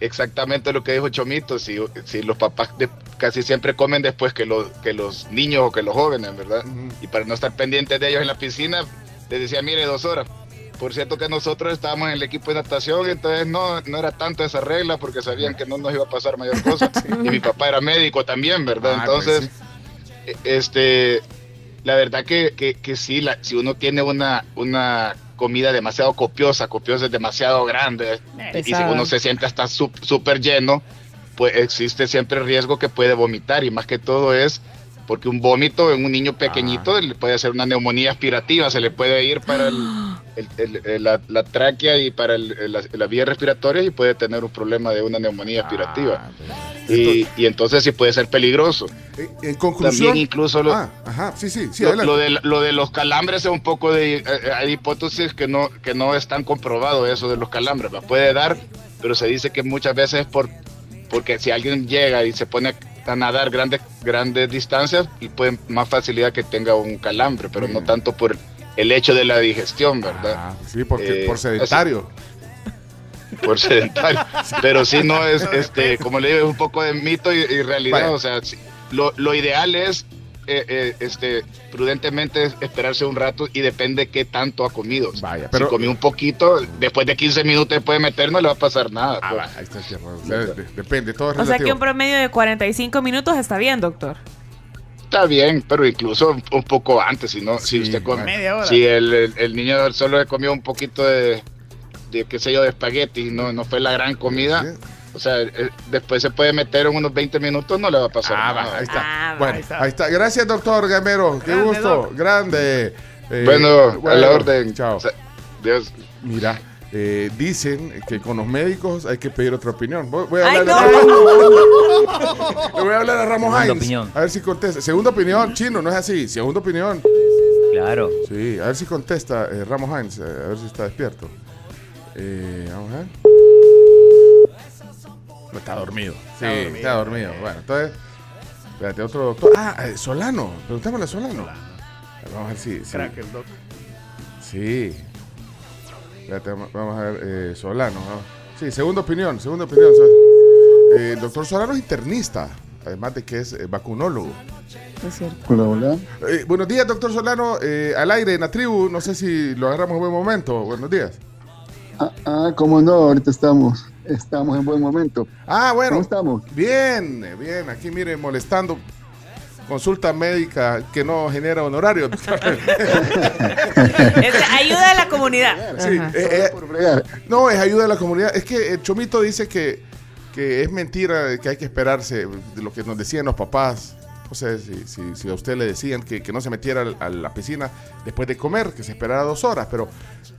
exactamente lo que dijo Chomito, si, si los papás de- casi siempre comen después que los, que los niños o que los jóvenes, ¿verdad? Y para no estar pendientes de ellos en la piscina, les decía, mire, dos horas. Por cierto que nosotros estábamos en el equipo de natación, entonces no, no era tanto esa regla porque sabían que no nos iba a pasar mayor cosa. Y mi papá era médico también, ¿verdad? Ah, pues entonces, eh, este, la verdad que, que, que sí, la- si uno tiene una, una comida demasiado copiosa, copiosa es demasiado grande, y si uno se siente hasta súper lleno, pues existe siempre el riesgo que puede vomitar y más que todo es porque un vómito en un niño pequeñito le puede hacer una neumonía aspirativa, se le puede ir para el- el- el- el- la, la tráquea y para el- el- la, la vía respiratoria y puede tener un problema de una neumonía aspirativa. y, y entonces sí puede ser peligroso. En conclusión. También incluso lo, Ah, ajá, sí, sí, sí, lo, de, lo de los calambres es un poco de... eh, eh, hay hipótesis que no, que no están comprobado eso de los calambres. ¿va? Puede dar, pero se dice que muchas veces es por, porque si alguien llega y se pone a nadar grandes, grandes distancias y puede más facilidad que tenga un calambre, pero no tanto por el hecho de la digestión, ¿verdad? Ah, Sí, porque Eh, por sedentario. por sedentario. Pero sí no es, este, como le digo, es un poco de mito y, y realidad. Vaya. O sea, sí, lo, lo ideal es, eh, eh, este, prudentemente es esperarse un rato y depende qué tanto ha comido. pero- si comió un poquito, después de 15 minutos después de meter no le va a pasar nada. Ah, pues. va, ahí está. O sea, de- depende, todo es O sea que un promedio de 45 minutos está bien, doctor. Está bien, pero incluso un, poco antes, si no, si usted come, Media hora. si el, el- el niño solo le comió un poquito de, de qué sé yo, de espagueti, no, no fue la gran comida, o sea, eh, después se puede meter en unos 20 minutos, no le va a pasar Ah, nada. va, ahí está. bueno, ahí está. Gracias, doctor Gamero. Qué gusto. Grande. Eh, Bueno, a la orden. Chao. Dios. Mira, eh, dicen que con los médicos hay que pedir otra opinión. Voy, voy a ¡Ay, hablar no! Le voy a hablar a Ramos Segunda Hines. opinión. A ver si contesta. Segunda opinión, chino, no es así. Segunda opinión. Claro. Sí, a ver si contesta eh, Ramos Hines. eh, a ver si está despierto. Eh, vamos a ver. No está dormido. Sí, está dormido. Bueno, entonces. Espérate, otro doctor. Ah, eh, Solano. Preguntémosle a Solano. Vamos a ver si. si- Crack el doc. Sí. Espérate, vamos- vamos a ver. eh, Solano. ¿no? Sí, segunda opinión. Segunda opinión. So- eh, el doctor Solano es internista. Además de que es eh, vacunólogo. Es cierto. Hola, hola. Eh, buenos días, doctor Solano. Eh, al aire en la tribu. No sé si lo agarramos en buen momento. Buenos días. Ah, ah, cómo no, ahorita estamos, estamos en buen momento. Ah, bueno. ¿Cómo estamos? Bien, bien. Aquí, mire, molestando. Consulta médica que no genera honorario. Es ayuda a la comunidad. Sí, eh, eh, no, es ayuda a la comunidad. Es que el Chomito dice que, que es mentira, que hay que esperarse de lo que nos decían los papás. O sea, si, si- si a usted le decían que, que no se metiera al- a la piscina después de comer, que se esperara dos horas. Pero,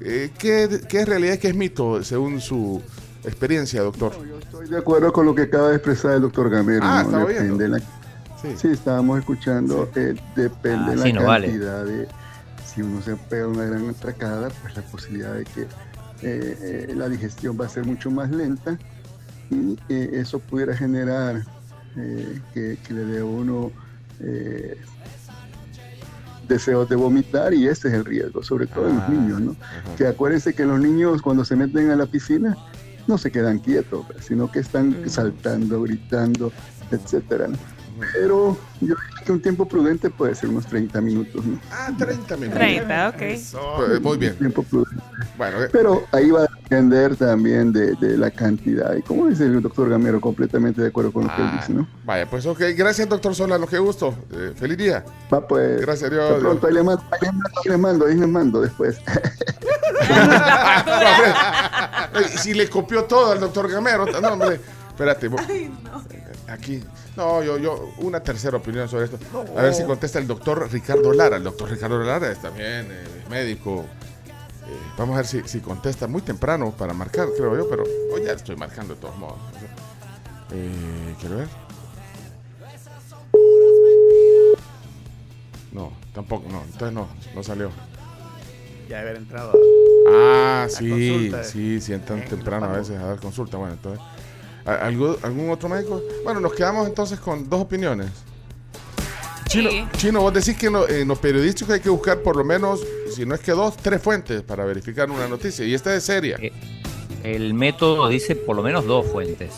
eh, ¿qué, qué es realidad y qué es mito según su, experiencia, doctor. Estoy de acuerdo con lo que acaba de expresar el doctor Gamero. Ah, ¿no? estaba Depende sí. estábamos escuchando. eh, depende Ah, la sí, no vale. cantidad de. Si uno se pega una gran atracada, pues la posibilidad de que eh, eh, la digestión va a ser mucho más lenta y eso pudiera generar que, que le dé a uno eh, deseos de vomitar y ese es el riesgo, sobre todo en los niños, ¿no? Que acuérdense que los niños cuando se meten a la piscina no se quedan quietos, sino que están saltando, gritando, etcétera. ¿no? Pero yo creo que un tiempo prudente puede ser unos 30 minutos, ¿no? Ah, 30 minutos. 30, ok. Pues, muy bien. Tiempo prudente. Bueno, eh, Pero ahí va a depender también de, de la cantidad. Y como dice el doctor Gamero, completamente de acuerdo con lo que él Ah, dice, ¿no? vaya, pues ok, gracias doctor Solano, qué gusto. Eh, feliz día. Va pues. Gracias a Dios. Hasta pronto, ahí les mando, ahí les mando, ahí les mando, ahí les mando después. No, hombre. si le copió todo al doctor Gamero, no, hombre. Espérate. vos- Aquí. No, yo, yo, una tercera opinión sobre esto. A ver si contesta el doctor Ricardo Lara. El doctor Ricardo Lara es también eh, médico. Eh, vamos a ver si, si contesta muy temprano para marcar, creo yo, pero hoy ya estoy marcando de todos modos. Eh, quiero ver. No, tampoco, no, entonces no, no salió. Ya haber entrado. Ah, La sí, consulta. sí, sí, entran En temprano a veces a dar consulta. Bueno, entonces, ¿a- ¿algún, ¿algún otro médico? Bueno, nos quedamos entonces con dos opiniones. Chino, Chino, vos decís que en lo, en lo periodístico hay que buscar por lo menos, si no es que dos, tres fuentes para verificar una noticia. Y esta es seria. El método dice por lo menos dos fuentes.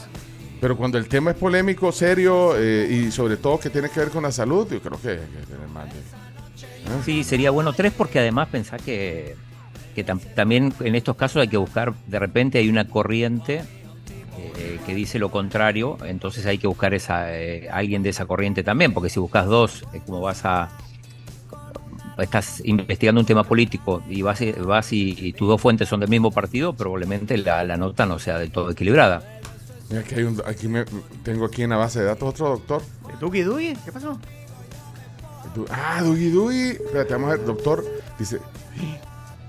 Pero cuando el tema es polémico, serio eh, y sobre todo que tiene que ver con la salud, yo creo que hay que tener más de... Sí, sería bueno tres porque además pensá que, que tam- también en estos casos hay que buscar, de repente hay una corriente eh, que dice lo contrario, entonces hay que buscar esa eh, alguien de esa corriente también, porque si buscas dos, eh, como vas a estás investigando un tema político y vas, y- vas y, y tus dos fuentes son del mismo partido, probablemente la, la nota no sea del todo equilibrada. Mira, aquí, hay un- aquí me- tengo aquí en la base de datos otro doctor. Dugi Dugi, ¿qué pasó? Du- Ah, Dugi Dugi. Espérate, vamos a ver, doctor. Dice.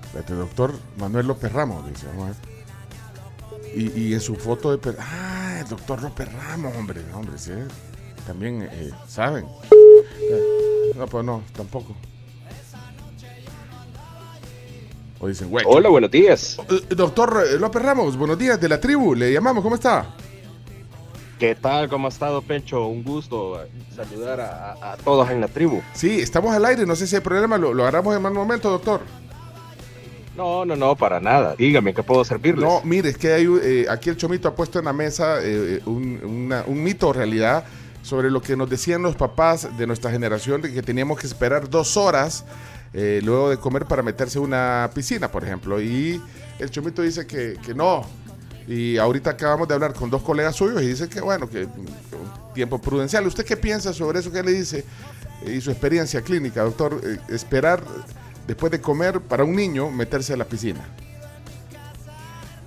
Espérate, doctor Manuel López Ramos. Dice, vamos a ver. Y, y en su foto de. per- Ah, el doctor López Ramos, hombre. Hombre, sí. También eh, saben. No, pues no, tampoco. O dicen, güey. Hola, buenos días. Eh, Doctor eh, López Ramos, buenos días de la tribu. Le llamamos, ¿cómo está? ¿Qué tal? ¿Cómo ha estado, Pencho? Un gusto eh, saludar a, a- a todos en la tribu. Sí, estamos al aire. No sé si hay problema. Lo, lo agarramos en mal momento, doctor. No, no, no, para nada. Dígame, ¿qué puedo servirles? No, mire, es que hay, eh, aquí el Chomito ha puesto en la mesa eh, un, una- un mito, realidad, sobre lo que nos decían los papás de nuestra generación, de que teníamos que esperar dos horas eh, luego de comer para meterse a una piscina, por ejemplo. Y el Chomito dice que, que no. Y ahorita acabamos de hablar con dos colegas suyos y dice que, bueno, que un tiempo prudencial. ¿Usted qué piensa sobre eso? ¿Qué le dice? Eh, y su experiencia clínica, doctor, eh, esperar después de comer para un niño meterse a la piscina.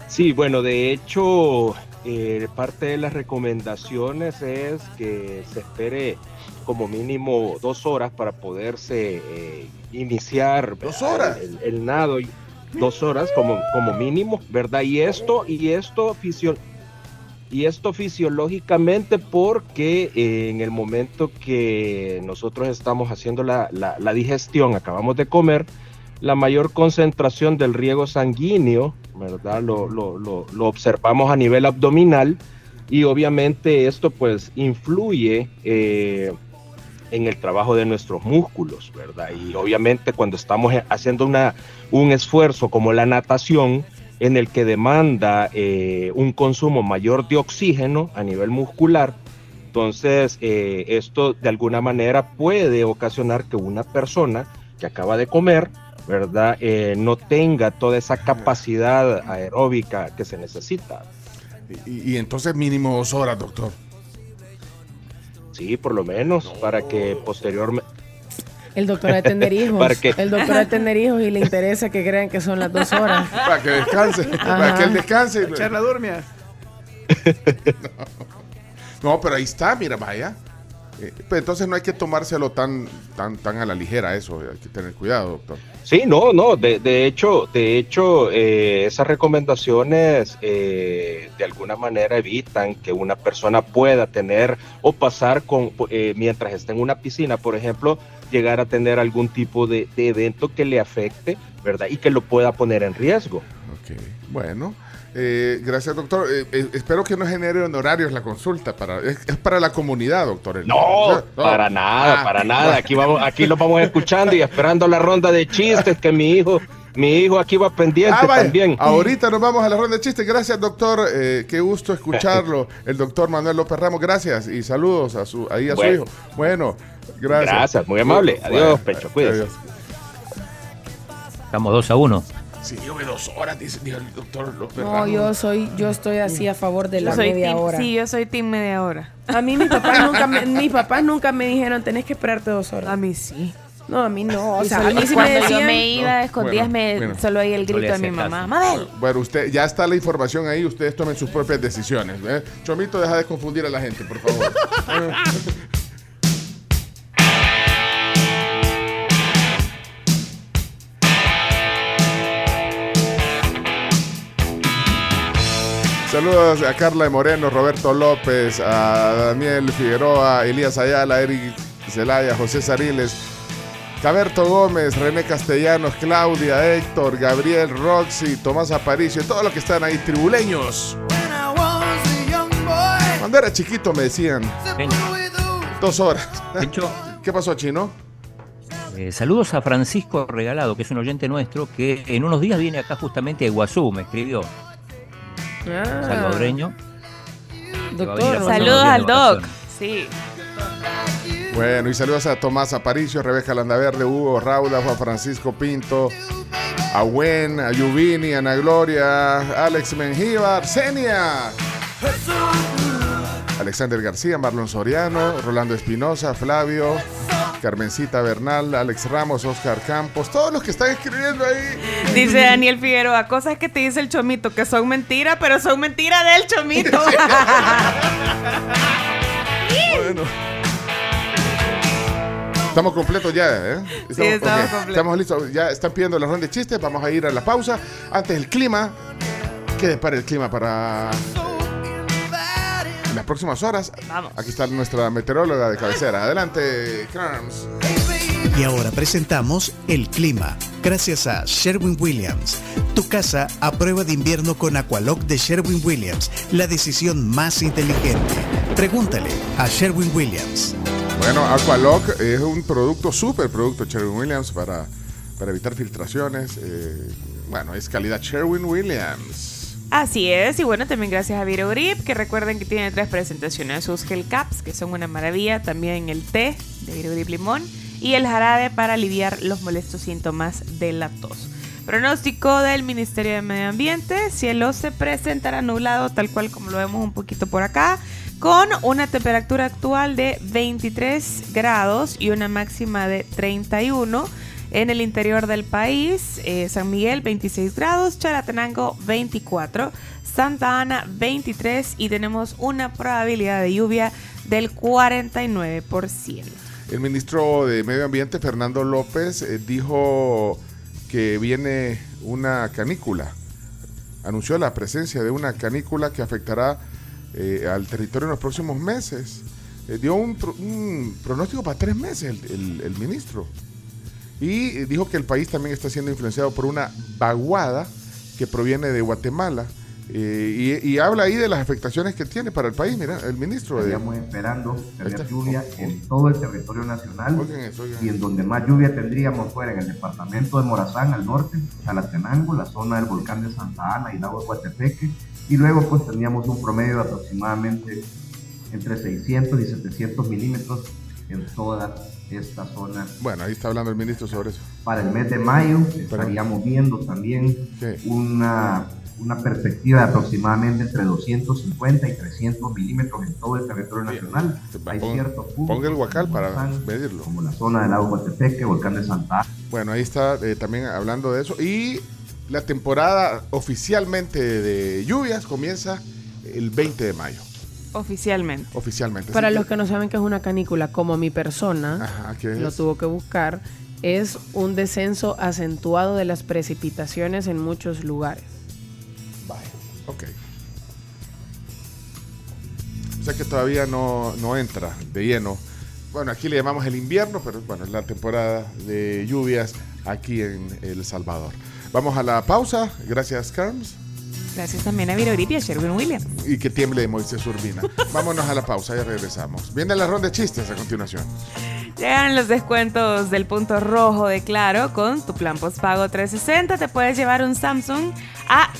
Sí, bueno, de hecho, eh, parte de las recomendaciones es que se espere como mínimo dos horas para poderse eh, iniciar ¿Dos horas? El, el nado. y- Dos horas como, como mínimo, ¿verdad? Y esto, y esto y esto fisiológicamente porque eh, en el momento que nosotros estamos haciendo la, la- la digestión, acabamos de comer, la mayor concentración del riego sanguíneo, ¿verdad? Lo, lo- lo- lo observamos a nivel abdominal y obviamente esto pues influye eh, en el trabajo de nuestros músculos, ¿verdad? Y obviamente cuando estamos haciendo una, un esfuerzo como la natación, en el que demanda eh, un consumo mayor de oxígeno a nivel muscular, entonces eh, esto de alguna manera puede ocasionar que una persona que acaba de comer, ¿verdad? Eh, no tenga toda esa capacidad aeróbica que se necesita. Y, y entonces mínimo dos horas, doctor. Sí, por lo menos, para que posteriormente... El doctor de tener hijos. ¿Para qué? El doctor de tener hijos y le interesa que crean que son las dos horas. Para que descanse, para que él descanse. Echar la durmia. No, pero ahí está, mira, vaya. Eh, pero entonces no hay que tomárselo tan, tan, tan a la ligera eso, hay que tener cuidado, doctor. Sí, no, no, de, de hecho, de hecho, eh, esas recomendaciones eh, de alguna manera evitan que una persona pueda tener o pasar con, eh, mientras está en una piscina, por ejemplo, llegar a tener algún tipo de, de evento que le afecte, ¿verdad? Y que lo pueda poner en riesgo. Ok, bueno. Eh, gracias, doctor. Eh, eh, espero que no genere honorarios la consulta. Para, es, es para la comunidad, doctor. No, para nada, Ah, para nada. Aquí vamos, aquí lo vamos escuchando y esperando la ronda de chistes que mi hijo, mi hijo aquí va pendiente Ah, también. Ahorita nos vamos a la ronda de chistes. Gracias, doctor. Eh, qué gusto escucharlo. El doctor Manuel López Ramos. Gracias y saludos a su, ahí a su hijo. Bueno, gracias. Gracias, muy amable. Adiós, Pecho, cuídese. adiós. Estamos 2 a 1. Sí, lleve dos horas, dice dijo el doctor López No, Ramos. yo soy, yo estoy así a favor de la soy media team- hora. Sí, yo soy team media hora. A mí mis papás nunca me, mis papás nunca me dijeron tenés que esperarte dos horas. A mí sí. No, a mí no. O sea, a mí sí me cuando decían. yo me iba a escondidas, Bueno, me bueno. solo oí el No grito de mi mamá. Mabel. Bueno, usted ya está la información ahí, ustedes tomen sus propias decisiones. ¿eh? Chomito, deja de confundir a la gente, por favor. Saludos a Carla de Moreno, Roberto López, a Daniel Figueroa, Elías Ayala, Eric Zelaya, José Sariles, Caberto Gómez, René Castellanos, Claudia, Héctor, Gabriel, Roxy, Tomás Aparicio, todos los que están ahí, tribuleños. Cuando era chiquito me decían, dos horas. ¿Qué pasó, Chino? eh, saludos a Francisco Regalado, que es un oyente nuestro, que en unos días viene acá justamente a Iguazú, me escribió. Ah, Salvadoreño. doctor, Saludos al doc. Sí. Bueno, y saludos a Tomás Aparicio, Rebeca Landaverde, Hugo Rauda, Juan Francisco Pinto, a Gwen, a Yuvini, Ana Gloria, Alex Mengíbar, Senia, Alexander García, Marlon Soriano, Rolando Espinosa, Flavio, Carmencita Bernal, Alex Ramos, Oscar Campos, todos los que están escribiendo ahí. Dice Daniel Figueroa, cosas que te dice el chomito que son mentira, pero son mentira del chomito. Bueno. Estamos completos ya, ¿eh? estamos ok, completos. Estamos listos. Ya están pidiendo la ronda de chistes. Vamos a ir a la pausa. Antes el clima. ¿Qué depara el clima para en las próximas horas? Vamos. Aquí está nuestra meteoróloga de cabecera. Adelante, Carms. Y ahora presentamos el clima, gracias a Sherwin Williams. Tu casa a prueba de invierno con Aqualock de Sherwin Williams, la decisión más inteligente. Pregúntale a Sherwin Williams. Bueno, Aqualock es un producto, súper producto Sherwin Williams para, para evitar filtraciones. eh, bueno, es calidad Sherwin Williams. Así es, y bueno, también gracias a Virogrip, que recuerden que tiene tres presentaciones, sus gel caps, que son una maravilla, también el té de Virogrip Limón y el jarabe para aliviar los molestos síntomas de la tos. Pronóstico del Ministerio de Medio Ambiente, cielo se presentará nublado tal cual como lo vemos un poquito por acá, con una temperatura actual de 23 grados y una máxima de 31. En el interior del país, eh, San Miguel 26 grados, Chalatenango 24, Santa Ana 23 y tenemos una probabilidad de lluvia del 49%. El ministro de Medio Ambiente, Fernando López, eh, dijo que viene una canícula. Anunció la presencia de una canícula que afectará eh, al territorio en los próximos meses. Dio un, pro- un pronóstico para tres meses el ministro. Y dijo que el país también está siendo influenciado por una vaguada que proviene de Guatemala. Eh, y, y habla ahí de las afectaciones que tiene para el país. Mira, el ministro de... Estaríamos esperando tener lluvia en todo el territorio nacional Oigan eso, oigan y en donde más lluvia tendríamos fuera en el departamento de Morazán al norte, Chalatenango, la zona del volcán de Santa Ana y lago de Coatepeque y luego pues teníamos un promedio de aproximadamente entre 600 y 700 milímetros en toda esta zona. Bueno, ahí está hablando el ministro sobre eso. Para el mes de mayo estaríamos viendo también una, una perspectiva de aproximadamente entre 250 y 300 milímetros en todo el territorio nacional. Hay Pon- ciertos puntos ponga el huacal para medirlo. como la zona del lago Coatepeque, volcán de Santa. Bueno, ahí está eh, también hablando de eso. Y la temporada oficialmente de lluvias comienza el 20 de mayo. Oficialmente. Oficialmente. Para los que- no saben que es una canícula, como mi persona, Ajá, ¿qué lo tuvo que buscar, es un descenso acentuado de las precipitaciones en muchos lugares. Ok. O sea que todavía no, no entra de lleno. Bueno, aquí le llamamos el invierno, pero bueno, es la temporada de lluvias aquí en El Salvador. Vamos a la pausa. Gracias, Carms. Gracias también a Virogrip y a Sherwin Williams. Y que tiemble Moisés Urbina. Vámonos a la pausa, ya regresamos. Viene la ronda de chistes a continuación. Llegan los descuentos del punto rojo de Claro con tu plan postpago 360. Te puedes llevar un Samsung A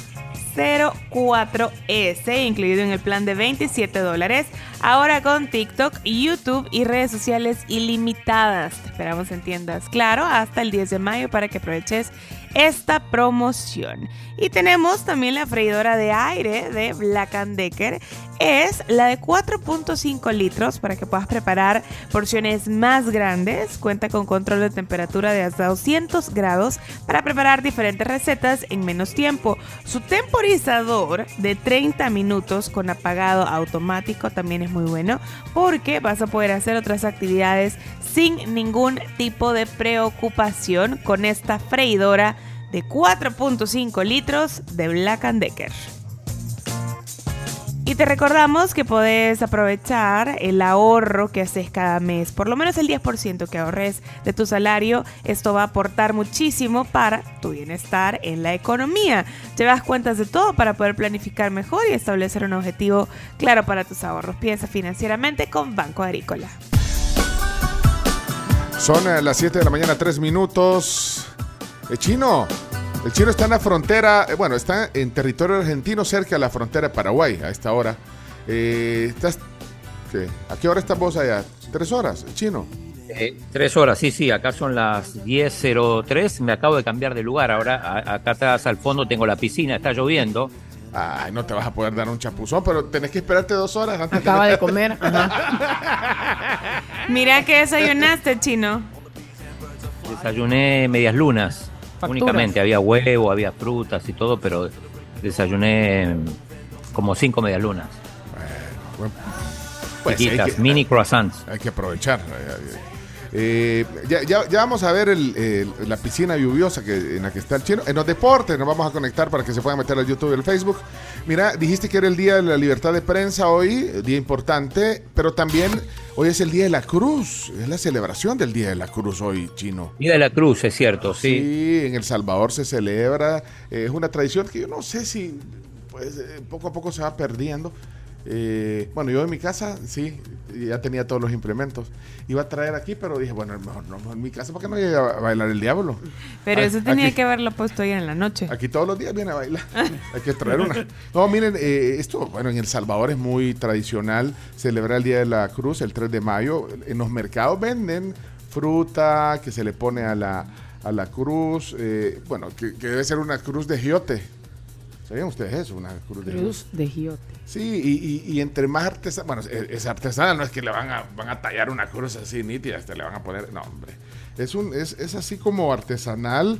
04S incluido en el plan de 27 dólares. Ahora con TikTok, YouTube y redes sociales ilimitadas. Te esperamos en tiendas Claro hasta el 10 de mayo para que aproveches esta promoción. Y tenemos también la freidora de aire de Black Decker. Es la de 4.5 litros para que puedas preparar porciones más grandes. Cuenta con control de temperatura de hasta 200 grados para preparar diferentes recetas en menos tiempo. Su temporizador de 30 minutos con apagado automático también es muy bueno porque vas a poder hacer otras actividades sin ningún tipo de preocupación con esta freidora de 4.5 litros de Black Decker. Y te recordamos que podés aprovechar el ahorro que haces cada mes, por lo menos el 10% que ahorres de tu salario. Esto va a aportar muchísimo para tu bienestar en la economía. Llevas cuentas de todo para poder planificar mejor y establecer un objetivo claro para tus ahorros. Piensa financieramente con Banco Agrícola. Son eh, las 7 de la mañana, 3 minutos. El chino. El chino está en la frontera, eh, bueno, está en territorio argentino cerca de la frontera de Paraguay a esta hora. Eh, estás, ¿qué? ¿A qué hora estás vos allá? ¿Tres horas, el chino? Eh, tres horas, sí, sí, acá son las 10.03, me acabo de cambiar de lugar, ahora a- acá atrás al fondo tengo la piscina, está lloviendo. Ay, no te vas a poder dar un chapuzón, pero tenés que esperarte dos horas antes Acaba de comer. ajá. Mira que desayunaste, chino. Desayuné medias lunas, Facturas. únicamente, había huevo, había frutas y todo, pero desayuné como cinco medias lunas. Pues, Chiquitas, que- mini croissants. Hay que aprovechar. Eh, ya, ya- ya vamos a ver el- el- la piscina lluviosa que, en la que está el chino. En los deportes nos vamos a conectar para que se puedan meter al YouTube y al Facebook. Mira, dijiste que era el Día de la Libertad de Prensa hoy, eh, día importante, pero también hoy es el Día de la Cruz. Es la celebración del Día de la Cruz hoy, chino. Día de la Cruz, es cierto, sí. Sí, en El Salvador se celebra. eh, es una tradición que yo no sé si pues, eh, poco a poco se va perdiendo. Eh, bueno, yo en mi casa, sí, ya tenía todos los implementos. Iba a traer aquí, pero dije, bueno, mejor no en mi casa porque no llega a bailar el diablo. Pero eso tenía aquí- que haberlo puesto ayer en la noche. Aquí todos los días viene a bailar. Hay que traer una. No, miren, eh, esto, bueno, en El Salvador es muy tradicional celebrar el Día de la Cruz el 3 de mayo. En los mercados venden fruta que se le pone a la, a la cruz. eh, bueno, que, que debe ser una cruz de giote. ¿Sabían ustedes eso? Una cruz de Cruz de giote. Sí, y, y- y entre más artesanal, bueno, es, es artesanal, no es que le van a, van a tallar una cruz así nítida, hasta le van a poner, no, hombre. Es, un, es, es así como artesanal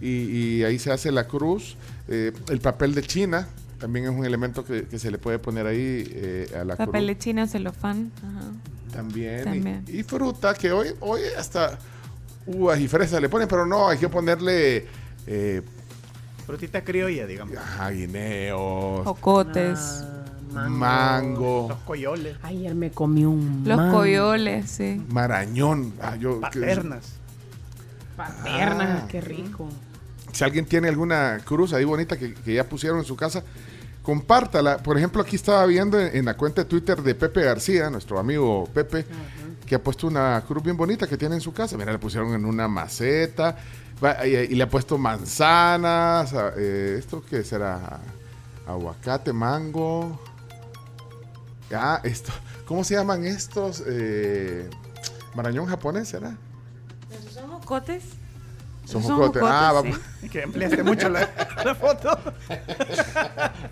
y, y ahí se hace la cruz. Eh, el papel de China también es un elemento que, que se le puede poner ahí eh, a la Papel cruz. de chino, celofán. Ajá. También. y- También. Y, fruta, que hoy, hoy hasta uvas y fresas le ponen, pero no, hay que ponerle eh, Frutita criolla, digamos. ajá, guineos, Jocotes. mango, Los coyoles. Ayer me comí un Los mango. coyoles, sí. marañón. Ah, yo- que- Paternas. Paternas, Ah. qué rico. Si alguien tiene alguna cruz ahí bonita que, que ya pusieron en su casa, compártala. Por ejemplo, aquí estaba viendo en, en la cuenta de Twitter de Pepe García, nuestro amigo Pepe, que ha puesto una cruz bien bonita que tiene en su casa. Mira, le pusieron en una maceta y, y le ha puesto manzanas. eh, ¿Esto qué será? Aguacate, mango. Ah, esto. ¿Cómo se llaman estos? Eh, Marañón japonés, ¿será? ¿Esos son jocotes? Son Son jocotes. jocotes, Ah, sí. vamos. Que empleaste mucho la, la foto.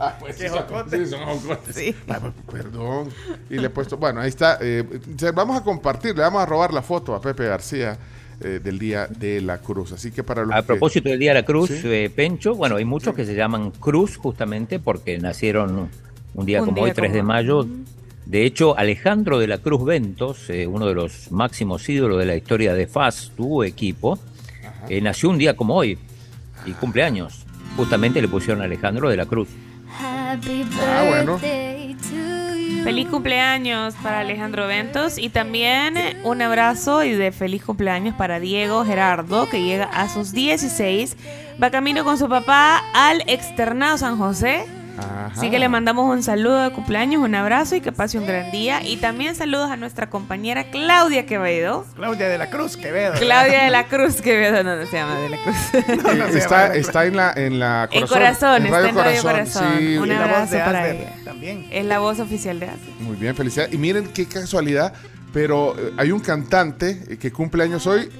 Ah, pues Qué sí, son- jocotes. sí, son jocotes. Sí. Ah, pues, perdón. Y le he puesto, bueno, ahí está. eh, vamos a compartir, le vamos a robar la foto a Pepe García eh, del Día de la Cruz. Así que para los A que- propósito del Día de la Cruz, Sí. eh, Pencho, bueno, hay muchos que se llaman Cruz justamente porque nacieron un día Un como día hoy, 3 de mayo, De hecho, Alejandro de la Cruz Ventos, eh, uno de los máximos ídolos de la historia de FAS, tu equipo, eh, nació un día como hoy y cumpleaños. Justamente le pusieron Alejandro de la Cruz. Ah, bueno. Feliz cumpleaños para Alejandro Ventos y también un abrazo y de feliz cumpleaños para Diego Gerardo que llega a sus 16. Va camino con su papá al externado San José. Así que le mandamos un saludo de cumpleaños, un abrazo y que pase un gran día. Y también saludos a nuestra compañera Claudia Quevedo. Claudia de la Cruz Quevedo. Claudia de la Cruz Quevedo, no, no se llama de la Cruz. está, está en la en la En corazón, en está Radio en Radio Corazón. Sí, un la voz abrazo de para ella. también. Es la voz oficial de ASE. Muy bien, felicidades. Y miren qué casualidad, pero eh, hay un cantante que cumple años hoy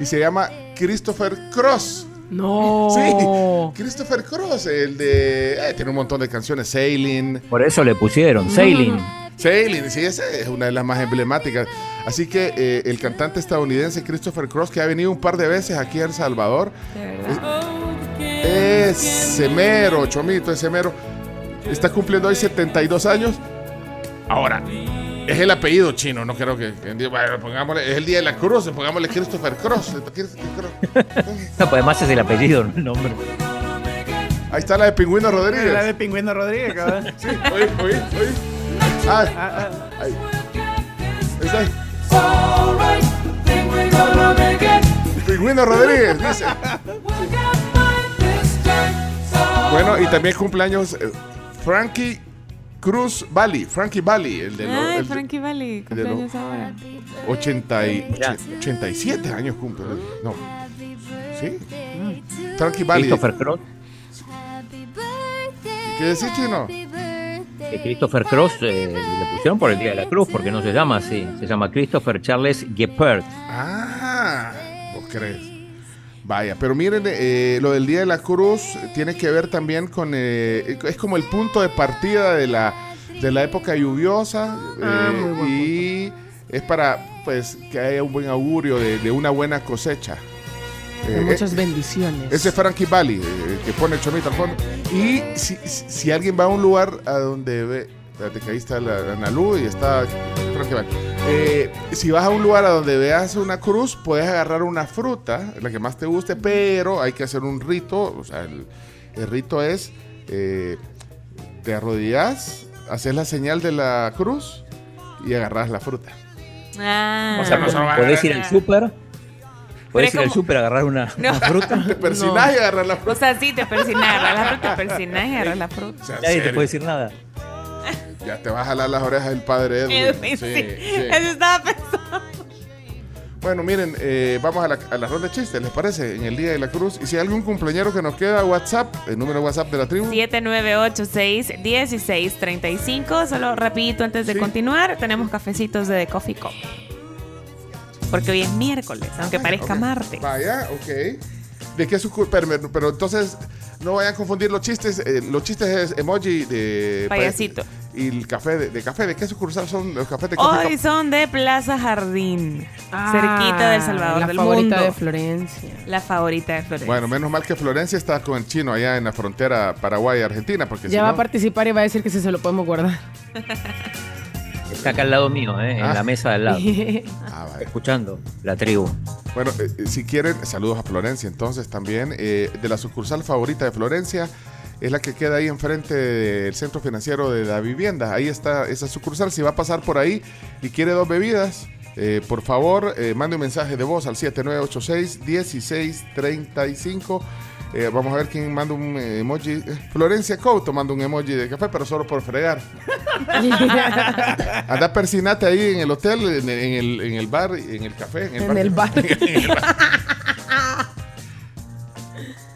y se llama Christopher Cross. No. Sí, Christopher Cross, el de... eh, tiene un montón de canciones, Sailing. Por eso le pusieron Sailing. Sailing, sí, esa es una de las más emblemáticas. Así que eh, el cantante estadounidense Christopher Cross, que ha venido un par de veces aquí a El Salvador, ese mero, Chomito, ese mero, está cumpliendo hoy 72 años. Ahora, es el apellido chino, no creo que... que- bueno, pongámosle, es el día de la cruz, pongámosle Christopher Cross. No, pues además es el apellido, no el nombre. Ahí está la de Pingüino Rodríguez. La de Pingüino Rodríguez, cabrón. Sí, oí, oí, oí. Ah, Ah, ahí. Está ahí. Pingüino Rodríguez, dice. Bueno, y también cumpleaños eh, Frankie Cruz Bali, Frankie Bali, el de los Ay, el de- Frankie Valley, de lo- cumpleaños ahora. 80 y- 87 años cumple. No. ¿Sí? Frankie Bali. Christopher Cross. ¿Qué decís, chino? que Christopher Cross eh, le pusieron por el Día de la Cruz, porque no se llama así. Se llama Christopher Charles Geppert. Ah, ¿vos crees? Vaya, pero miren, eh, lo del Día de la Cruz tiene que ver también con, eh, es como el punto de partida de la, de la época lluviosa Ah, eh, y es para pues que haya un buen augurio de, de una buena cosecha. De muchas bendiciones. ese es Frankie Valley, que pone el chomito al fondo. Y si- si alguien va a un lugar a donde ve, espérate que ahí está la, la Analú y está Frankie Valley. Eh, si vas a un lugar a donde veas una cruz, puedes agarrar una fruta, la que más te guste, pero hay que hacer un rito. O sea, el, el rito es, eh, te arrodillas, haces la señal de la cruz y agarras la fruta. Ah. O sea, podés ir al súper. Podés es ir al súper a agarrar una, No. una fruta. Te persinás y agarras la O fruta. sea, sí, te persinás, agarras la fruta, te persinás y agarras la fruta. O Nadie te puede decir nada. Ya te va a jalar las orejas el padre Edwin. Edwin, Sí, sí. sí. Eso estaba pensando. Bueno, miren, eh, vamos a la, a la ronda de chistes, ¿les parece? En el Día de la Cruz. Y si hay algún cumpleañero que nos queda, WhatsApp, el número de WhatsApp de la tribu. 7986-1635. Solo rapidito antes de continuar, tenemos cafecitos de The Coffee Cup. Porque hoy es miércoles, aunque parezca ok. martes. Vaya, ok. ¿De qué pero, pero entonces, no vayan a confundir los chistes. eh, los chistes es emoji de... Payasito. Y el café de, de café. ¿De qué sucursal son los cafés de Coffee Hoy son de Plaza Jardín, Ah, cerquita del Salvador la del favorita mundo. de Florencia. La favorita de Florencia. Bueno, menos mal que Florencia está con el chino allá en la frontera Paraguay-Argentina, porque si Ya va a participar y va a decir que sí se lo podemos guardar. Está acá al lado mío, ¿eh? en Ah. la mesa de al lado. Ah, vale. Escuchando la tribu. Bueno, eh, si quieren, saludos a Florencia entonces también. eh, de la sucursal favorita de Florencia es la que queda ahí enfrente del centro financiero de la vivienda. Ahí está esa sucursal. Si va a pasar por ahí y quiere dos bebidas, eh, por favor, eh, mande un mensaje de voz al 7986-1635. Eh, vamos a ver quién manda un eh, emoji. Eh, Florencia Couto manda un emoji de café, pero solo por fregar. Anda persinate ahí en el hotel, en, en el, en el bar, en el café. En el En bar. el bar. En el bar.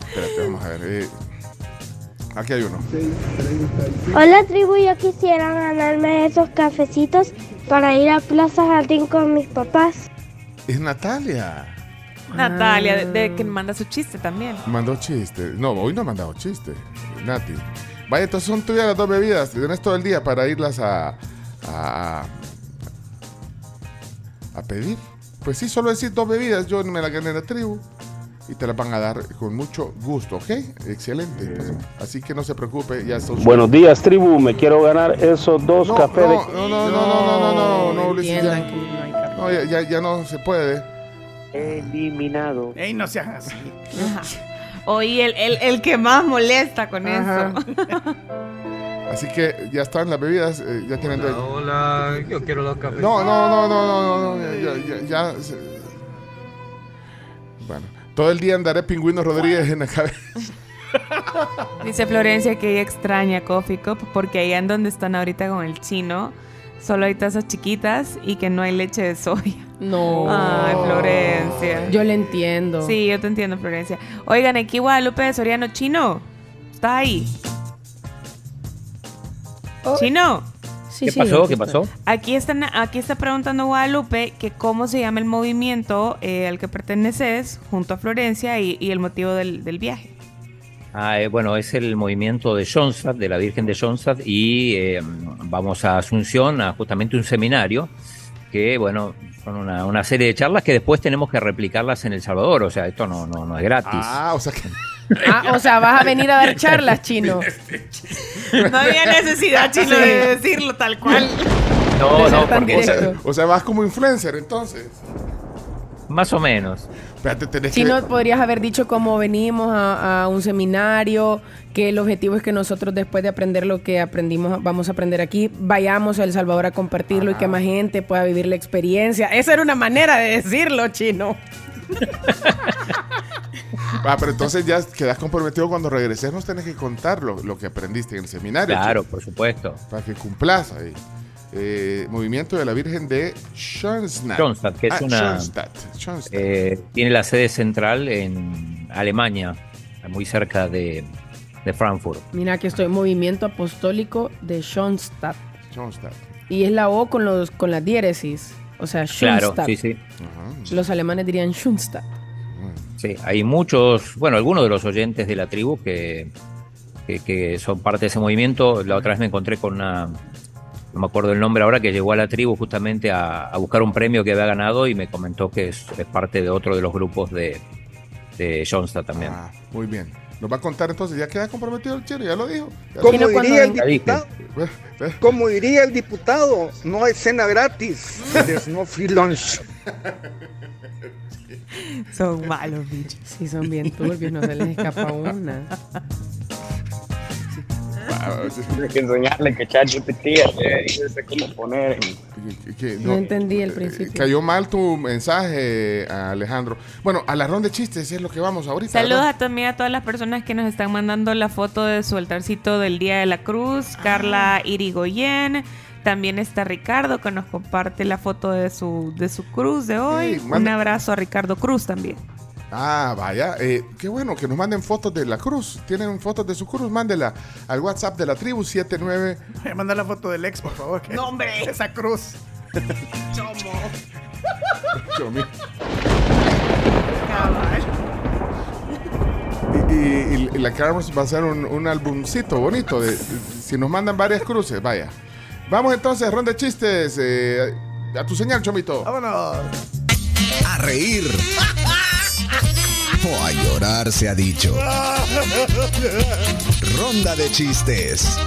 Espérate, vamos a ver. Aquí hay uno. Hola tribu, yo quisiera ganarme esos cafecitos para ir a Plaza Jardín con mis papás. Es Natalia. Natalia, de, de que manda su chiste también. Mandó chiste. No, hoy no ha mandado chiste. Nati. Vaya, entonces son tuyas las dos bebidas. Tienes todo el día para irlas a. a. a pedir. Pues sí, solo decir dos bebidas. Yo me la gané en la tribu. Y te las van a dar con mucho gusto, ¿ok? Excelente. Así que no se preocupe, ya está Buenos días, tribu. Me quiero ganar esos dos No, cafés no, de. no, no, no, no, no, no, no, no, Ulises, ya- no ya, ya- ya no se puede. Eliminado. Ey, no seas así. Oye, el, el, el que más molesta con Ajá. eso. Así que ya están las bebidas, eh, ya tienen dueño. Hola, yo quiero los cafés. No, no, no, no, no, no, no, ya, ya, ya se- Bueno, todo el día andaré Pingüino Rodríguez en la cabeza. Dice Florencia que ella extraña Coffee Cup porque allá en donde están ahorita con el chino, solo hay tazas chiquitas y que no hay leche de soya. No. Ay, Florencia. Yo le entiendo. Sí, yo te entiendo, Florencia. Oigan, aquí Guadalupe de Soriano, chino. ¿Está ahí? Chino. Sí, ¿Qué sí, pasó? aquí ¿Qué está. pasó? Aquí, están, aquí está preguntando Guadalupe que cómo se llama el movimiento eh, al que perteneces junto a Florencia y, y el motivo del, del viaje. Ah, eh, bueno, es el movimiento de Schoenstatt, de la Virgen de Schoenstatt, y eh, vamos a Asunción a justamente un seminario que, bueno, son una, una serie de charlas que después tenemos que replicarlas en El Salvador, o sea, esto no, no, no es gratis. Ah, o sea que. Ah, o sea, vas a venir a dar charlas, chino. No había necesidad, chino, Sí. de decirlo tal cual. No, no, porque O sea, o sea, vas como influencer entonces. más o menos. Espérate, tenés que. podrías haber dicho cómo venimos a, a un seminario, que el objetivo es que nosotros después de aprender lo que aprendimos, vamos a aprender aquí, vayamos a El Salvador a compartirlo y que más gente pueda vivir la experiencia. Esa era una manera de decirlo, Chino. Ah, pero entonces ya quedas comprometido cuando regresemos, tenés que contar lo, lo que aprendiste en el seminario. Claro, chico, por supuesto. Para que cumplas ahí. Eh, movimiento de la Virgen de Schoenstatt. Schoenstatt, que es Ah, una- Schoenstatt, Schoenstatt. Eh, tiene la sede central en Alemania, muy cerca de, de Frankfurt. Mira, aquí estoy, Movimiento Apostólico de Schoenstatt. Schoenstatt. Y es la O con, los, con la diéresis. O sea, Claro, Schoenstatt. sí, sí. Los alemanes dirían Schoenstatt. Sí, hay muchos, bueno, algunos de los oyentes de la tribu que, que, que son parte de ese movimiento. La otra vez me encontré con una, no me acuerdo el nombre ahora, que llegó a la tribu justamente a, a buscar un premio que había ganado y me comentó que es, es parte de otro de los grupos de, de Johnstadt también. Ah, muy bien. Nos va a contar entonces, ya queda comprometido el chero, ya lo dijo. Ya Como diría el diputado, como diría el diputado, no hay cena gratis. There's no free lunch. Son malos, bichos. Sí, son bien turbios, no se les escapa una. Ah, Tienes que enseñarle que ChatGPT eh, dice cómo poner. que- que No entendí el principio. Cayó mal tu mensaje, Alejandro. Bueno, a la ronda de chistes es lo que vamos ahorita. Saludos a también a todas las personas que nos están mandando la foto de su altarcito del Día de la Cruz. Carla Irigoyen. También está Ricardo que nos comparte la foto de su, de su cruz de hoy. Sí, Un abrazo a Ricardo Cruz también. Ah, vaya. eh, qué bueno que nos manden fotos de la cruz. Tienen fotos de su cruz, mándela al WhatsApp de la tribu 79. Voy a mandar la foto del ex, por favor. que- No, hombre. Esa cruz. Chomi. Y, y- y la Carlos va a hacer un, un albumcito bonito. De, si nos mandan varias cruces, vaya. Vamos entonces, ronda de chistes. eh, a tu señal, Chomito. Vámonos. A reír. A llorar se ha dicho. Ronda de chistes.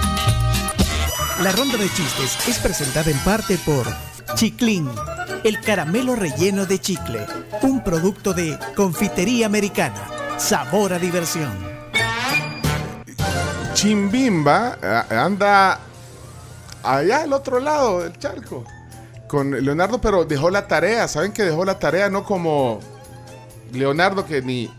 La ronda de chistes es presentada en parte por Chiclin, el caramelo relleno de chicle, un producto de confitería americana. Sabor a diversión. Chimbimba eh, anda allá al otro lado del charco con Leonardo, pero dejó la tarea. ¿Saben que dejó la tarea? No como Leonardo que ni,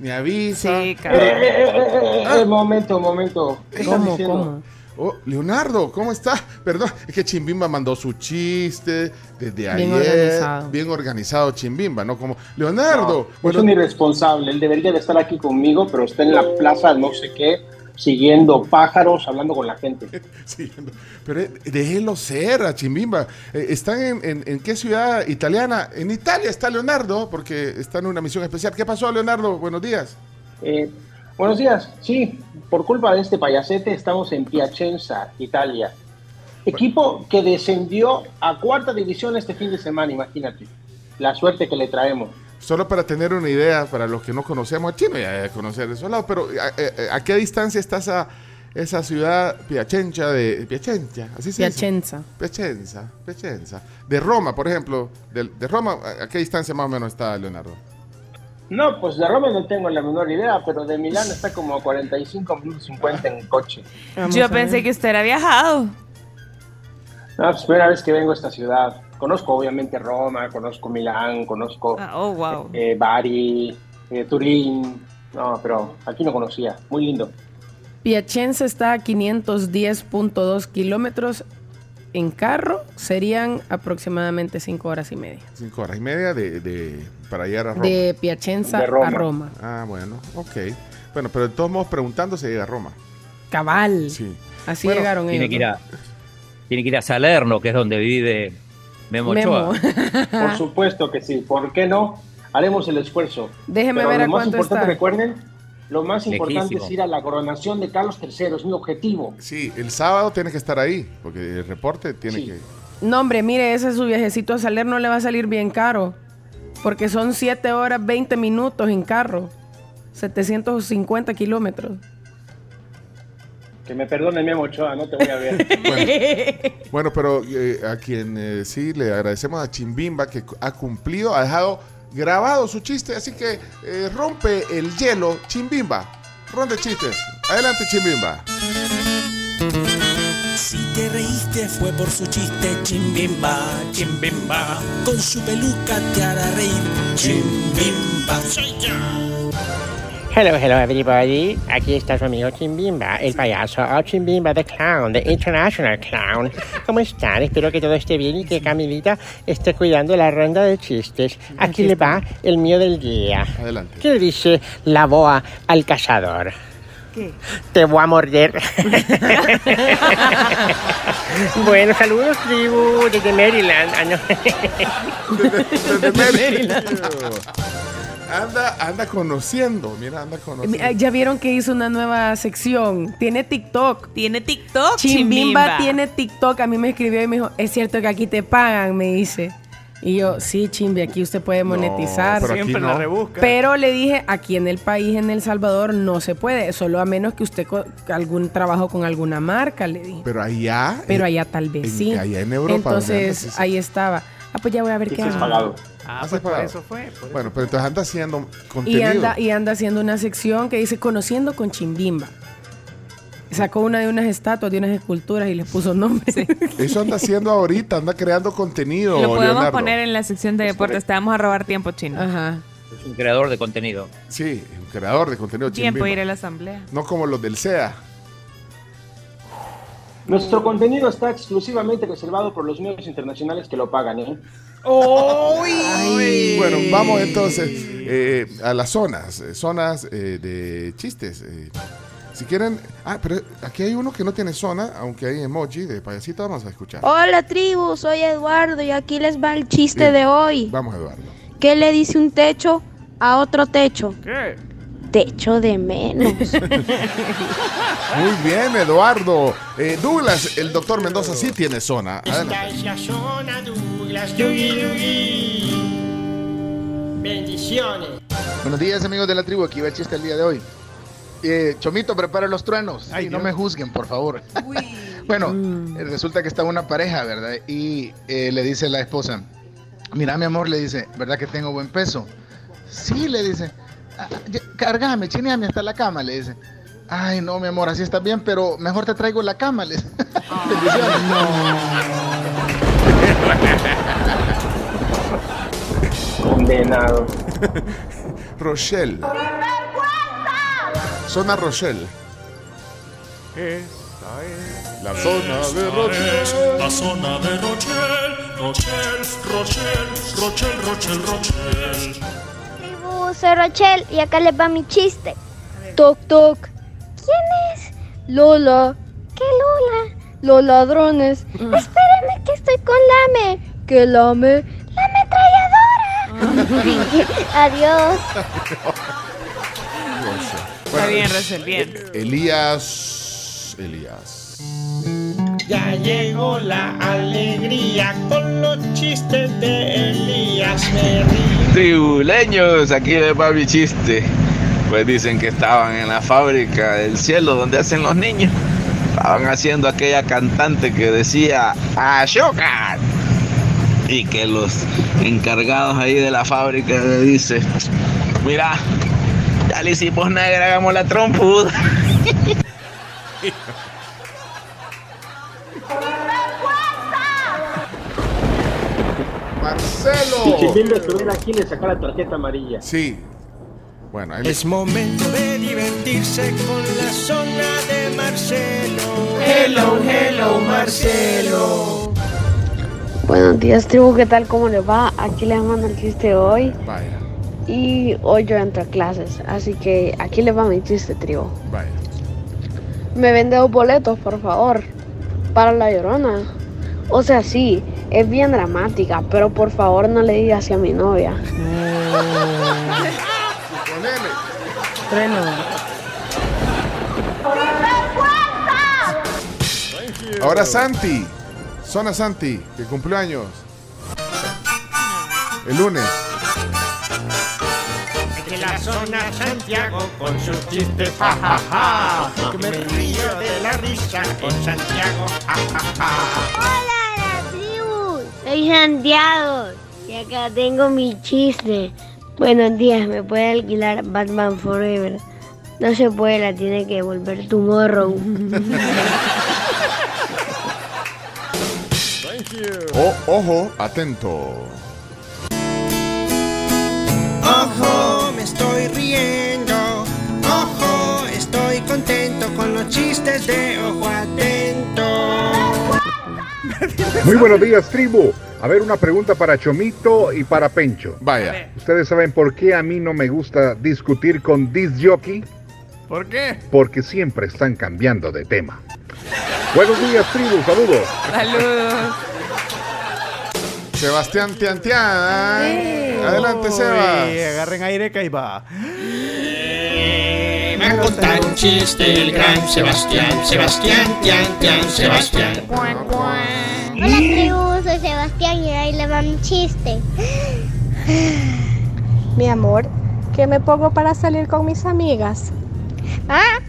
ni avisa. Sí, Eh, eh, eh, eh, eh, momento, momento. ¿Qué estás ¿Cómo, diciendo? cómo? Oh, Leonardo, ¿cómo está? Perdón, es que Chimbimba mandó su chiste desde Bien ayer. organizado. Bien organizado Chimbimba, ¿no? Como, Leonardo. No, bueno, es un irresponsable. Él debería de estar aquí conmigo, pero está en la plaza no sé qué, siguiendo pájaros, hablando con la gente. sí, pero eh, déjelo ser a Chimbimba. Eh, ¿Están en, en- en qué ciudad italiana? En Italia está Leonardo, porque está en una misión especial. ¿Qué pasó, Leonardo? Buenos días. Eh, buenos días. Sí, por culpa de este payasete estamos en Piacenza, Italia. Equipo que descendió a cuarta división este fin de semana, imagínate. La suerte que le traemos. Solo para tener una idea, para los que no conocemos a Chino, ya debe conocer esos lados, pero ¿a, a- a qué distancia está esa, esa ciudad Piacenza de Piacenza? Así se dice? Piacenza. Piacenza, Piacenza. De Roma, por ejemplo, de, de Roma, ¿a a qué distancia más o menos está Leonardo? No, pues de Roma no tengo la menor idea, pero de Milán está como a 45 minutos 50 en coche. Yo pensé que usted era viajado. No, pues primera vez que vengo a esta ciudad. Conozco obviamente Roma, conozco Milán, conozco oh, wow. eh, Bari, eh, Turín. No, pero aquí no conocía. Muy lindo. Piacenza está a 510.2 kilómetros en carro, serían aproximadamente 5 horas y media. Cinco horas y media de, de- para llegar a Roma. De Piacenza a Roma. Ah, bueno, ok. Bueno, pero de todos modos preguntando se llega a Roma. Cabal. Sí. Así Bueno, llegaron Tiene ellos. que, ir a, tiene que ir a Salerno, que es donde vive Memo Ochoa. Por supuesto que sí. ¿Por qué no? Haremos el esfuerzo. Déjeme Pero ver lo a más cuánto importante, está. recuerden, lo más importante Lejísimo. es ir a la coronación de Carlos III, es mi objetivo. Sí, el sábado tiene que estar ahí, porque el reporte tiene que... No, hombre, mire, ese su viajecito a Salerno le va a salir bien caro. Porque son 7 horas 20 minutos en carro. 750 kilómetros. Que me perdone Memo Ochoa, no te voy a ver. Bueno, pero eh, a quien eh, sí le agradecemos a Chimbimba que ha cumplido, ha dejado grabado su chiste, así que eh, rompe el hielo, Chimbimba. Ronde chistes. Adelante, Chimbimba. Si te reíste fue por su chiste, chimbimba, chimbimba. Con su peluca te hará reír, chimbimba. Soy yo. Hello, hello everybody. Aquí está su amigo Chimbimba, el payaso o Chimbimba the Clown, the International Clown. ¿Cómo están? Espero que todo esté bien y que Camilita esté cuidando la ronda de chistes. Aquí le va el mío del día. Adelante. ¿Qué dice la boa al cazador? ¿Qué? Te voy a morder. bueno, saludos, tribu, desde Maryland. Ah, no. Desde Maryland. Anda, anda conociendo, mira, anda conociendo. Eh, Ya vieron que hizo una nueva sección. Tiene TikTok. Tiene TikTok. Chimbimba, Chimbimba. tiene TikTok. A mí me escribió y me dijo, es cierto que aquí te pagan, me dice. Y yo, sí, Chimbi, aquí usted puede monetizar. pero aquí Siempre la no. rebusca. Pero le dije, aquí en el país, en El Salvador, no se puede. Solo a menos que usted co- algún trabajo con alguna marca, le dije. Pero allá. Pero allá tal vez en- sí. allá en Europa. Entonces, ahí estaba. Ah, pues ya voy a ver qué hago. Ah, ¿Has pues por eso fue. por Bueno, pero entonces anda haciendo Y contenido. anda, y anda haciendo una sección que dice Conociendo con Chimbimba. Sacó una de unas estatuas, de unas esculturas y les puso nombre. Eso anda haciendo ahorita, anda creando contenido. Lo podemos Leonardo. poner en la sección de deportes. Te vamos a robar tiempo, chino. Ajá. Es un creador de contenido. Sí, un creador de contenido Tiempo ir a la asamblea. No como los del SEA. Nuestro contenido está exclusivamente reservado por los medios internacionales que lo pagan, ¿eh? Bueno, vamos entonces eh, a las zonas, eh, zonas eh, de chistes. eh. si quieren, ah, pero aquí hay uno que no tiene zona, aunque hay emoji de payasito, vamos a escuchar. Hola tribu, soy Eduardo y aquí les va el chiste Bien. de hoy. Vamos, Eduardo. ¿Qué le dice un techo a otro techo? ¿Qué? Techo de menos. Muy bien, Eduardo. Eh, Douglas, el doctor Mendoza sí tiene zona. Adelante. Esta es la zona Douglas, Yugi Yugi. Bendiciones. Buenos días amigos de la tribu, aquí va el chiste el día de hoy. Eh, Chomito, prepara los truenos. Ay, no me juzguen, por favor. bueno, eh, resulta que está una pareja, ¿verdad? Y eh, le dice la esposa, mira mi amor, le dice, ¿verdad que tengo buen peso? Sí, le dice, "Ah, ya, cargame, chineame hasta la cama, le dice. Ay, no, mi amor, así está bien, pero mejor te traigo la cama, le dice. Bendiciones. Condenado. Rochelle. Zona Rochelle. La zona de Rochelle. La zona de Rochelle, Rochelle, Rochelle, Rochelle, Rochelle, Rochelle. Soy Rochelle y acá les va mi chiste. Toc, toc. ¿Quién es? Lola. ¿Qué Lola? Los ladrones. Espéreme que estoy con Lame. ¿Qué Lame? La ametralladora. Adiós. Está bien, Rosel, bien. Elías. Elías. Ya llegó la alegría con los chistes de Elías. Tribuleños, aquí les va mi chiste. Pues dicen que estaban en la fábrica del cielo donde hacen los niños. Estaban haciendo aquella cantante que decía ¡Azúcar! Y que los encargados ahí de la fábrica le dicen, mira, ya le hicimos negra, hagamos la trompuda. Marcelo. Y Chimbimba estuviera aquí le sacó la tarjeta amarilla. Sí. Bueno, ahí Es momento de divertirse con la zona de Marcelo. Hello, hello, Marcelo. Buenos días, tribu, ¿qué tal? ¿Cómo les va? Aquí les mando el chiste hoy. Vaya, Y hoy yo entro a clases, así que aquí les va mi chiste, tribu. vaya. Me vende dos boletos, por favor, para la llorona. O sea, sí, es bien dramática, pero por favor no le digas a mi novia. Treno. Ahora Santi. Zona Santi, que cumplió años. El lunes. De la zona Santiago con sus chistes, ja, ja, ja. Que me río de la risa con Santiago, ja, Soy Santiago. Y acá tengo mi chiste. Buenos días, ¿me puede alquilar Batman Forever? No se puede, la tiene que devolver Tomorrow. O- ojo, atento. Ojo, me estoy riendo. Ojo, estoy contento con los chistes de ojo atento. Muy buenos días, tribu. A ver, una pregunta para Chomito y para Pencho. Vaya. ¿Ustedes saben por qué a mí no me gusta discutir con disc jockey? ¿Por qué? Porque siempre están cambiando de tema. Buenos días, tribu. Saludos. Saludos. Sebastián Tiantian. Adelante, Uy, Sebas. agarren aire que ahí va. Va a contar un chiste el gran Sebastián, Sebastián, Tian, Tian, Sebastián. Hola, tribu. Soy Sebastián y ahí le va mi chiste. Mi amor, ¿qué me pongo para salir con mis amigas? ¿Ah?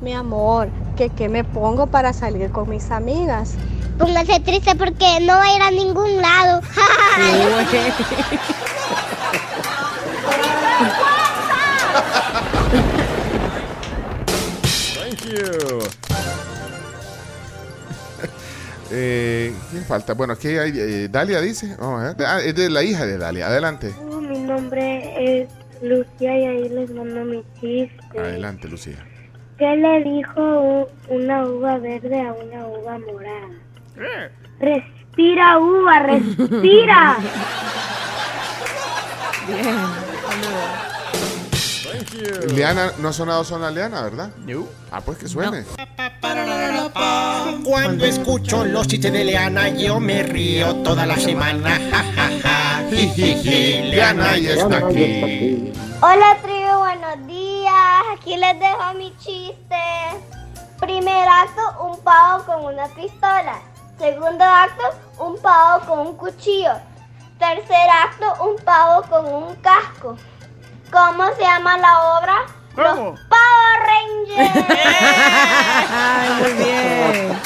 Mi amor, ¿qué, ¿qué me pongo para salir con mis amigas? Póngase triste porque no va a ir a ningún lado. Thank you. Eh, ¿Quién falta? Bueno, aquí hay. eh, Dalia dice. Ah, es de la hija de Dalia. Adelante. Mi nombre es Lucía y ahí les mando mi chiste. Adelante, Lucía. ¿Qué le dijo una uva verde a una uva morada? Respira, uva, respira. Bien. Liana, no ha sonado zona Liana, ¿verdad? Ah, pues que suene. Cuando escucho los chistes de Leana, yo me río toda la semana. Leana ya está aquí. Hola, tribu, buenos días. Aquí les dejo mi chiste. Primer acto, un pavo con una pistola. Segundo acto, un pavo con un cuchillo. Tercer acto, un pavo con un casco. ¿Cómo se llama la obra? ¿Cómo? Los Power Rangers. Ay, muy bien.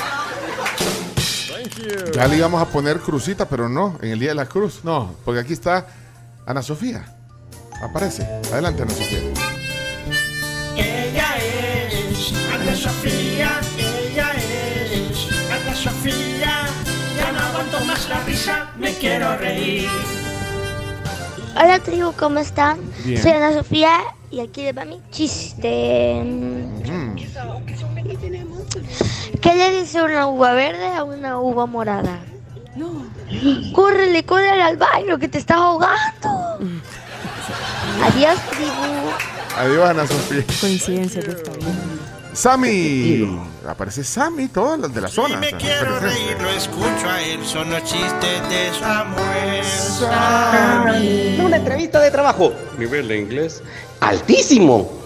Ya le íbamos a poner crucita, pero no, en el Día de la Cruz. No, porque aquí está Ana Sofía. Aparece. Adelante, Ana Sofía. Ella es Ana Sofía, ella es Ana Sofía. Ya no aguanto más la risa, me quiero reír. Hola, tribu, ¿cómo están? Bien. Soy Ana Sofía y aquí les va mi chiste. ¿Qué le dice una uva verde a una uva morada? No. Córrele, córrele al baño que te estás ahogando. Adiós, tribu. Adiós, Ana Sofía. Coincidencia de esta vida. Sammy. Aparece Sammy, todos los de la zona. Me o sea, quiero reír, lo escucho a él, son los chistes de Samuel. Una entrevista de trabajo. Nivel de inglés altísimo.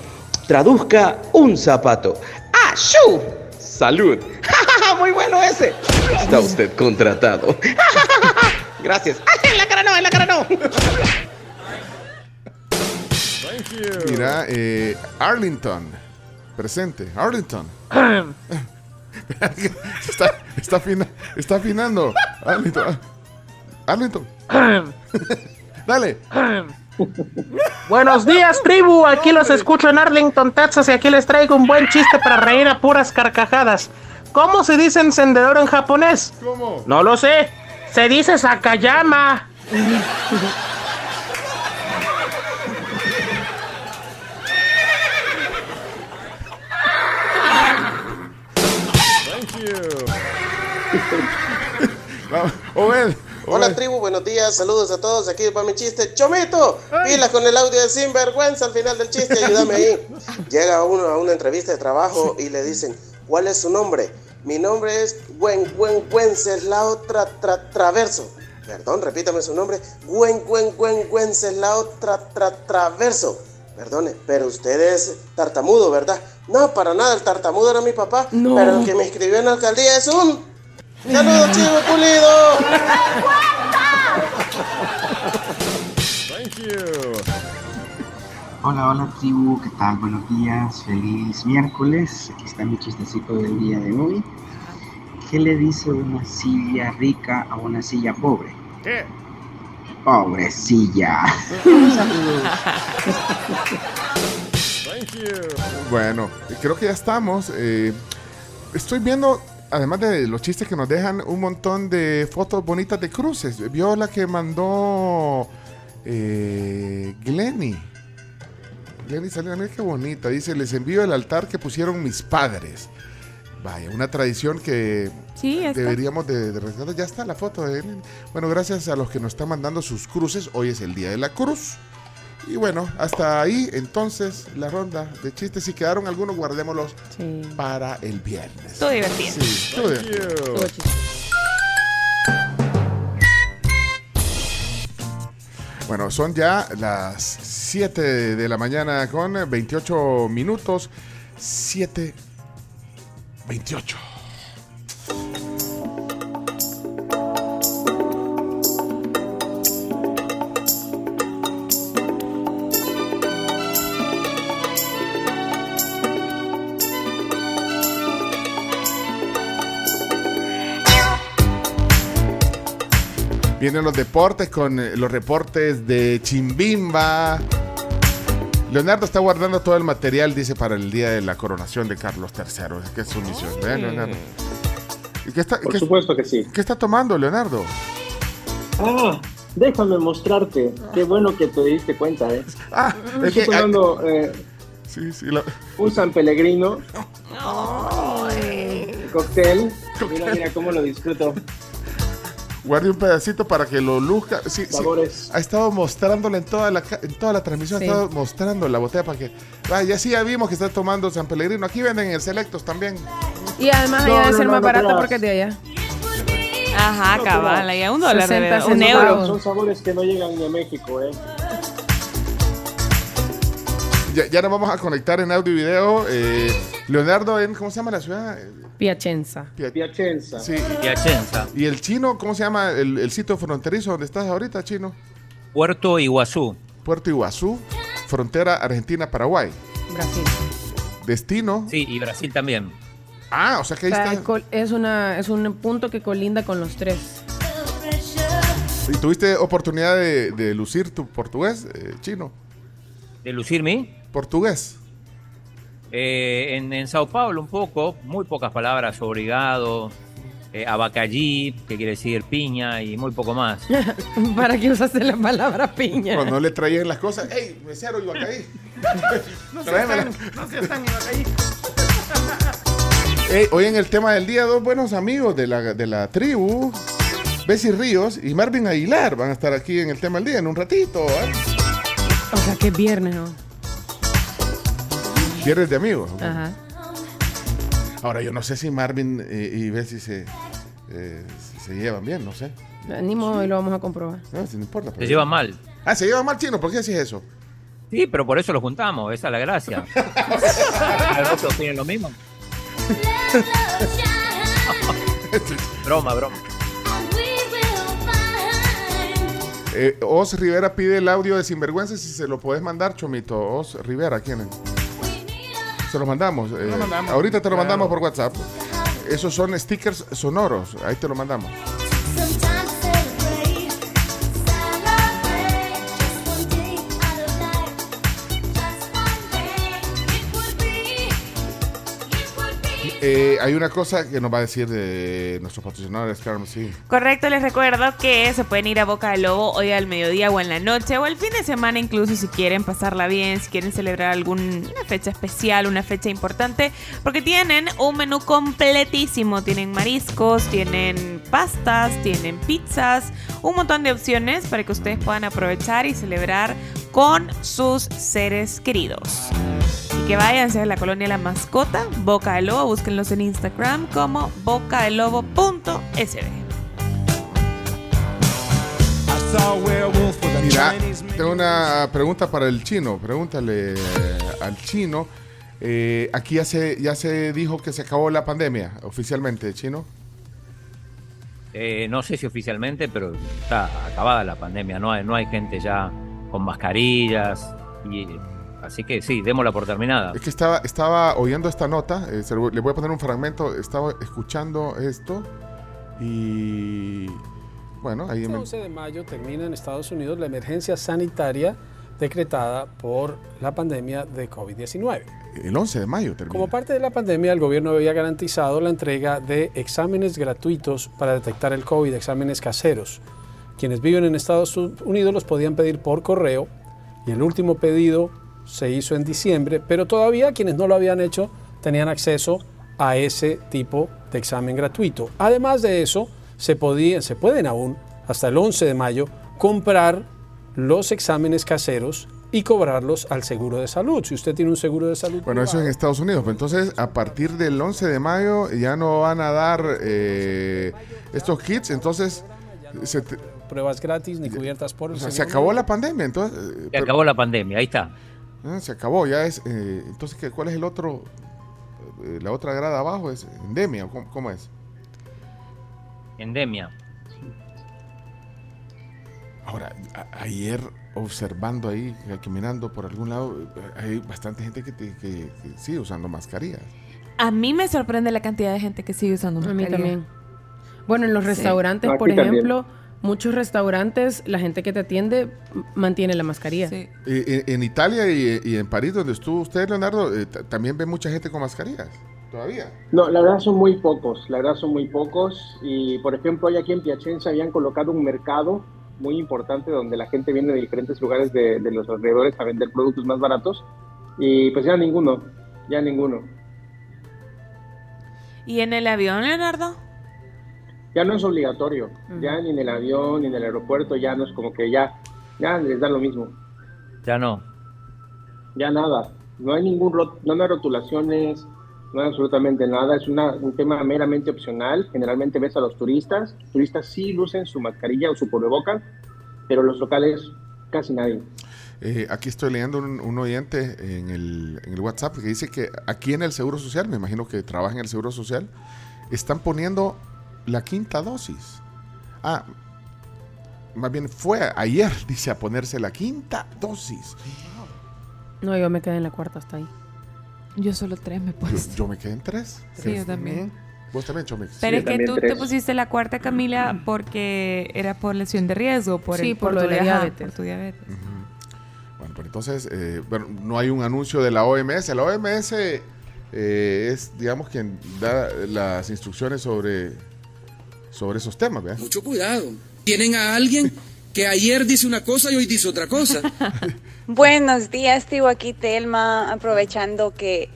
Traduzca un zapato. ¡Ashu! Salud. muy bueno ese! Está usted contratado. Gracias. ¡En la cara no, en la cara no! Mira, eh, Arlington. Presente. Arlington. está, está, afina- está afinando. Arlington. Arlington. Dale. Buenos días, tribu. Aquí los escucho en Arlington, Texas, y aquí les traigo un buen chiste para reír a puras carcajadas. ¿Cómo se dice encendedor en japonés? ¿Cómo? No lo sé. Se dice Sakayama. Obed. Hola tribu, buenos días, saludos a todos, aquí para mi chiste. Chomito, pilas con el audio de Sinvergüenza al final del chiste, ayúdame ahí. Llega uno a una entrevista de trabajo y le dicen, ¿cuál es su nombre? Mi nombre es Gwen Gwen Wenceslao tra, tra, Traverso. Perdón, repítame su nombre. Gwen Gwen Gwen Wenceslao tra, tra, Traverso. Perdone, pero usted es tartamudo, ¿verdad? No, para nada, el tartamudo era mi papá. No. Pero el que me escribió en la alcaldía es un... ¡Saludos, chivo pulido! Thank you. Hola, hola tribu, ¿qué tal? Buenos días, feliz miércoles. Aquí está mi chistecito del día de hoy. ¿Qué le dice una silla rica a una silla pobre? ¿Qué? Pobre silla. Thank you. Bueno, creo que ya estamos. eh, estoy viendo, además de los chistes que nos dejan, un montón de fotos bonitas de cruces. Vio la que mandó eh, Glenny. Glenny mira qué bonita. Dice, les envío el altar que pusieron mis padres. Vaya, una tradición que Sí, deberíamos de, de rescatar. Ya está la foto de Glenny. Bueno, gracias a los que nos están mandando sus cruces. Hoy es el Día de la Cruz. Y bueno, hasta ahí entonces la ronda de chistes. Si quedaron algunos, guardémoslos para el viernes. Estuvo divertido. Sí, divertido. Bueno, son ya las 7 de la mañana con 28 minutos. 7, 28. Vienen los deportes con eh, los reportes de Chimbimba. Leonardo está guardando todo el material, dice, para el día de la coronación de Carlos III. Es que es su misión. ¿eh, Leonardo? ¿Y qué está, Por qué- supuesto que sí. ¿Qué está tomando, Leonardo? Ah, déjame mostrarte. Qué bueno que te diste cuenta, ¿eh? Ah, es Estoy que- tomando eh, Sí, sí. lo- un San Pellegrino. Cóctel. Mira, mira cómo lo disfruto. Guarde un pedacito para que lo luzca. Sí. Ha estado mostrándole en toda la, en toda la transmisión, Sí. ha estado mostrando la botella para que. Ah, ya sí, ya vimos que está tomando San Pellegrino. Aquí venden en el Selectos también. Y además No, allá debe no, ser no, más creas. porque es de allá. Ajá, No, cabal, pero ahí a un dólar, de 60 verdad, un euro. Son sabores que no llegan ni a México, ¿eh? Ya, ya nos vamos a conectar en audio y video. eh, Leonardo, en, ¿cómo se llama la ciudad? Piacenza. Pia- Piacenza. Sí. Piacenza, ¿Y el chino, cómo se llama el, el sitio fronterizo donde estás ahorita, chino? Puerto Iguazú. Puerto Iguazú, frontera Argentina-Paraguay. Brasil. Destino. Sí, y Brasil también. Ah, o sea que O ahí sea, está. es, una, es un punto que colinda con los tres. ¿Y tuviste oportunidad de, de lucir tu portugués, eh, chino? ¿De lucirme? Portugués. Eh, en, en Sao Paulo un poco, muy pocas palabras, obrigado, eh, abacallí, que quiere decir piña, y muy poco más. ¿Para qué usaste la palabra piña? Cuando le traían las cosas. ¡Ey, mesero, iba a caer! No seas tan, no seas tan. Ey, hoy en el tema del día, dos buenos amigos de la, de la tribu, Bessie Ríos y Marvin Aguilar, van a estar aquí en el tema del día en un ratito. ¿eh? O sea, que es viernes, ¿no? Viernes de amigos. Ajá. Ahora, yo no sé si Marvin eh, y Bessie se, eh, si se llevan bien, no sé. Ni modo, y lo vamos a comprobar. No, si no importa. Se llevan mal. Ah, se llevan mal, chino. ¿Por qué decís eso? Sí, pero por eso lo juntamos, esa es la gracia. ¿Al otro tienen lo mismo? broma, broma. Eh, Os Rivera pide el audio de Sinvergüenza si se lo puedes mandar, Chomito. Os Rivera, ¿quién es? Se los mandamos. eh, mandamos. Ahorita te lo Claro. mandamos por WhatsApp. Esos son stickers sonoros. Ahí te lo mandamos. Eh, hay una cosa que nos va a decir de nuestros patrocinadores, Carmen, sí. Correcto, les recuerdo que se pueden ir a Boca del Lobo hoy al mediodía o en la noche o el fin de semana incluso si quieren pasarla bien, si quieren celebrar alguna fecha especial, una fecha importante, porque tienen un menú completísimo, tienen mariscos, tienen pastas, tienen pizzas, un montón de opciones para que ustedes puedan aprovechar y celebrar con sus seres queridos. Que váyanse a la colonia La Mascota, Boca del Lobo, búsquenlos en Instagram como bocadelobo.sb. Mira, tengo una pregunta para el chino. Pregúntale al chino. Eh, aquí ya se, ya se dijo que se acabó la pandemia oficialmente, chino. Eh, no sé si oficialmente, pero está acabada la pandemia. No hay, no hay gente ya con mascarillas. Y, así que sí, démosla por terminada. Es que estaba, estaba oyendo esta nota, eh, se lo- le voy a poner un fragmento, estaba escuchando esto y bueno, ahí Este me- 11 de mayo termina en Estados Unidos la emergencia sanitaria decretada por la pandemia de COVID-19. el 11 de mayo termina. Como parte de la pandemia, el gobierno había garantizado la entrega de exámenes gratuitos para detectar el COVID, exámenes caseros. Quienes viven en Estados Unidos los podían pedir por correo y el último pedido se hizo en diciembre, pero todavía quienes no lo habían hecho tenían acceso a ese tipo de examen gratuito. Además de eso, se, podía, se pueden aún, hasta el 11 de mayo, comprar los exámenes caseros y cobrarlos al seguro de salud. Si usted tiene un seguro de salud Bueno, eso en Estados Unidos. Pero entonces, a partir del 11 de mayo ya no van a dar eh, estos kits. Entonces, se, te- pruebas gratis ni cubiertas por o el sea, se acabó la pandemia. Entonces, eh, Se pero- acabó la pandemia, ahí está. Ah, se acabó, ya es. eh, entonces, ¿qué- ¿cuál es el otro? Eh, la otra grada abajo es endemia. ¿Cómo, cómo es? Endemia. Ahora, a- ayer observando ahí, eh, caminando por algún lado, eh, hay bastante gente que, te- que- que sigue usando mascarillas. A mí me sorprende la cantidad de gente que sigue usando A mí también. Bueno, en los Sí. restaurantes, Aquí por también. Muchos restaurantes, la gente que te atiende mantiene la mascarilla. Eh, en, en Italia y, y en París, donde estuvo usted, Leonardo, eh, también ve mucha gente con mascarillas. Todavía. No, la verdad son muy pocos, la verdad son muy pocos. Y por ejemplo, hoy aquí en Piacenza habían colocado un mercado muy importante donde la gente viene de diferentes lugares de, de los alrededores a vender productos más baratos. Y pues ya ninguno, ya ninguno. ¿Y en el avión, Leonardo? Ya no es obligatorio, ya ni en el avión ni en el aeropuerto, ya no es como que ya, ya les da lo mismo, Ya no. ya nada. No hay ningún, rot- no hay rotulaciones, no hay absolutamente nada, es una, un tema meramente opcional. Generalmente ves a los turistas, turistas sí lucen su mascarilla o su cubrebocas, pero los locales casi nadie. Eh, aquí estoy leyendo un, un oyente en el, en el WhatsApp que dice que aquí en el Seguro Social, me imagino que trabaja en el Seguro Social, están poniendo la quinta dosis. Ah, más bien fue ayer, dice, a ponerse la quinta dosis. No, yo me quedé en la cuarta hasta ahí. Yo solo tres me puse. yo me quedé en tres. Sí, yo también. Vos también, Chomix. Pero es que tú te pusiste la cuarta, Camila, porque era por lesión de riesgo, por, Sí, el, por lo tu de la diabetes. por tu diabetes. Bueno, pero entonces, eh, bueno, no hay un anuncio de la OMS. La OMS eh, es, digamos, quien da las instrucciones sobre, sobre esos temas, ¿verdad? Mucho cuidado. Tienen a alguien que ayer dice una cosa y hoy dice otra cosa. Buenos días, tío. Aquí Telma, aprovechando que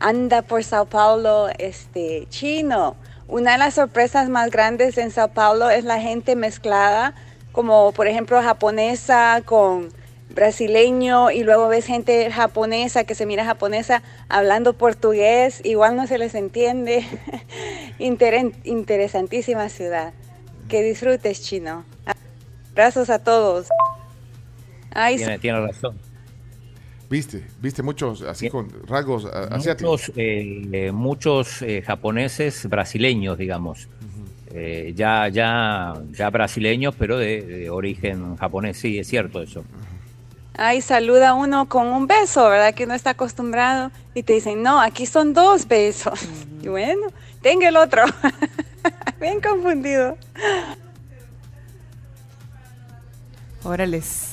anda por Sao Paulo este chino. Una de las sorpresas más grandes en Sao Paulo es la gente mezclada, como por ejemplo japonesa con brasileño y luego ves gente japonesa que se mira japonesa hablando portugués, igual no se les entiende. Interesantísima ciudad. Que disfrutes, chino. Abrazos a todos. Ay, Tiene, tiene razón. Viste, viste muchos así con rasgos a- asiáticos. Muchos, eh, eh, muchos eh, japoneses brasileños, digamos. Eh, ya, ya, ya brasileños, pero de, de origen japonés, sí, es cierto eso. Ay, saluda a uno con un beso, ¿verdad? Que uno está acostumbrado. Y te dicen, no, aquí son dos besos. Y bueno, tenga el otro. Bien confundido. Órales.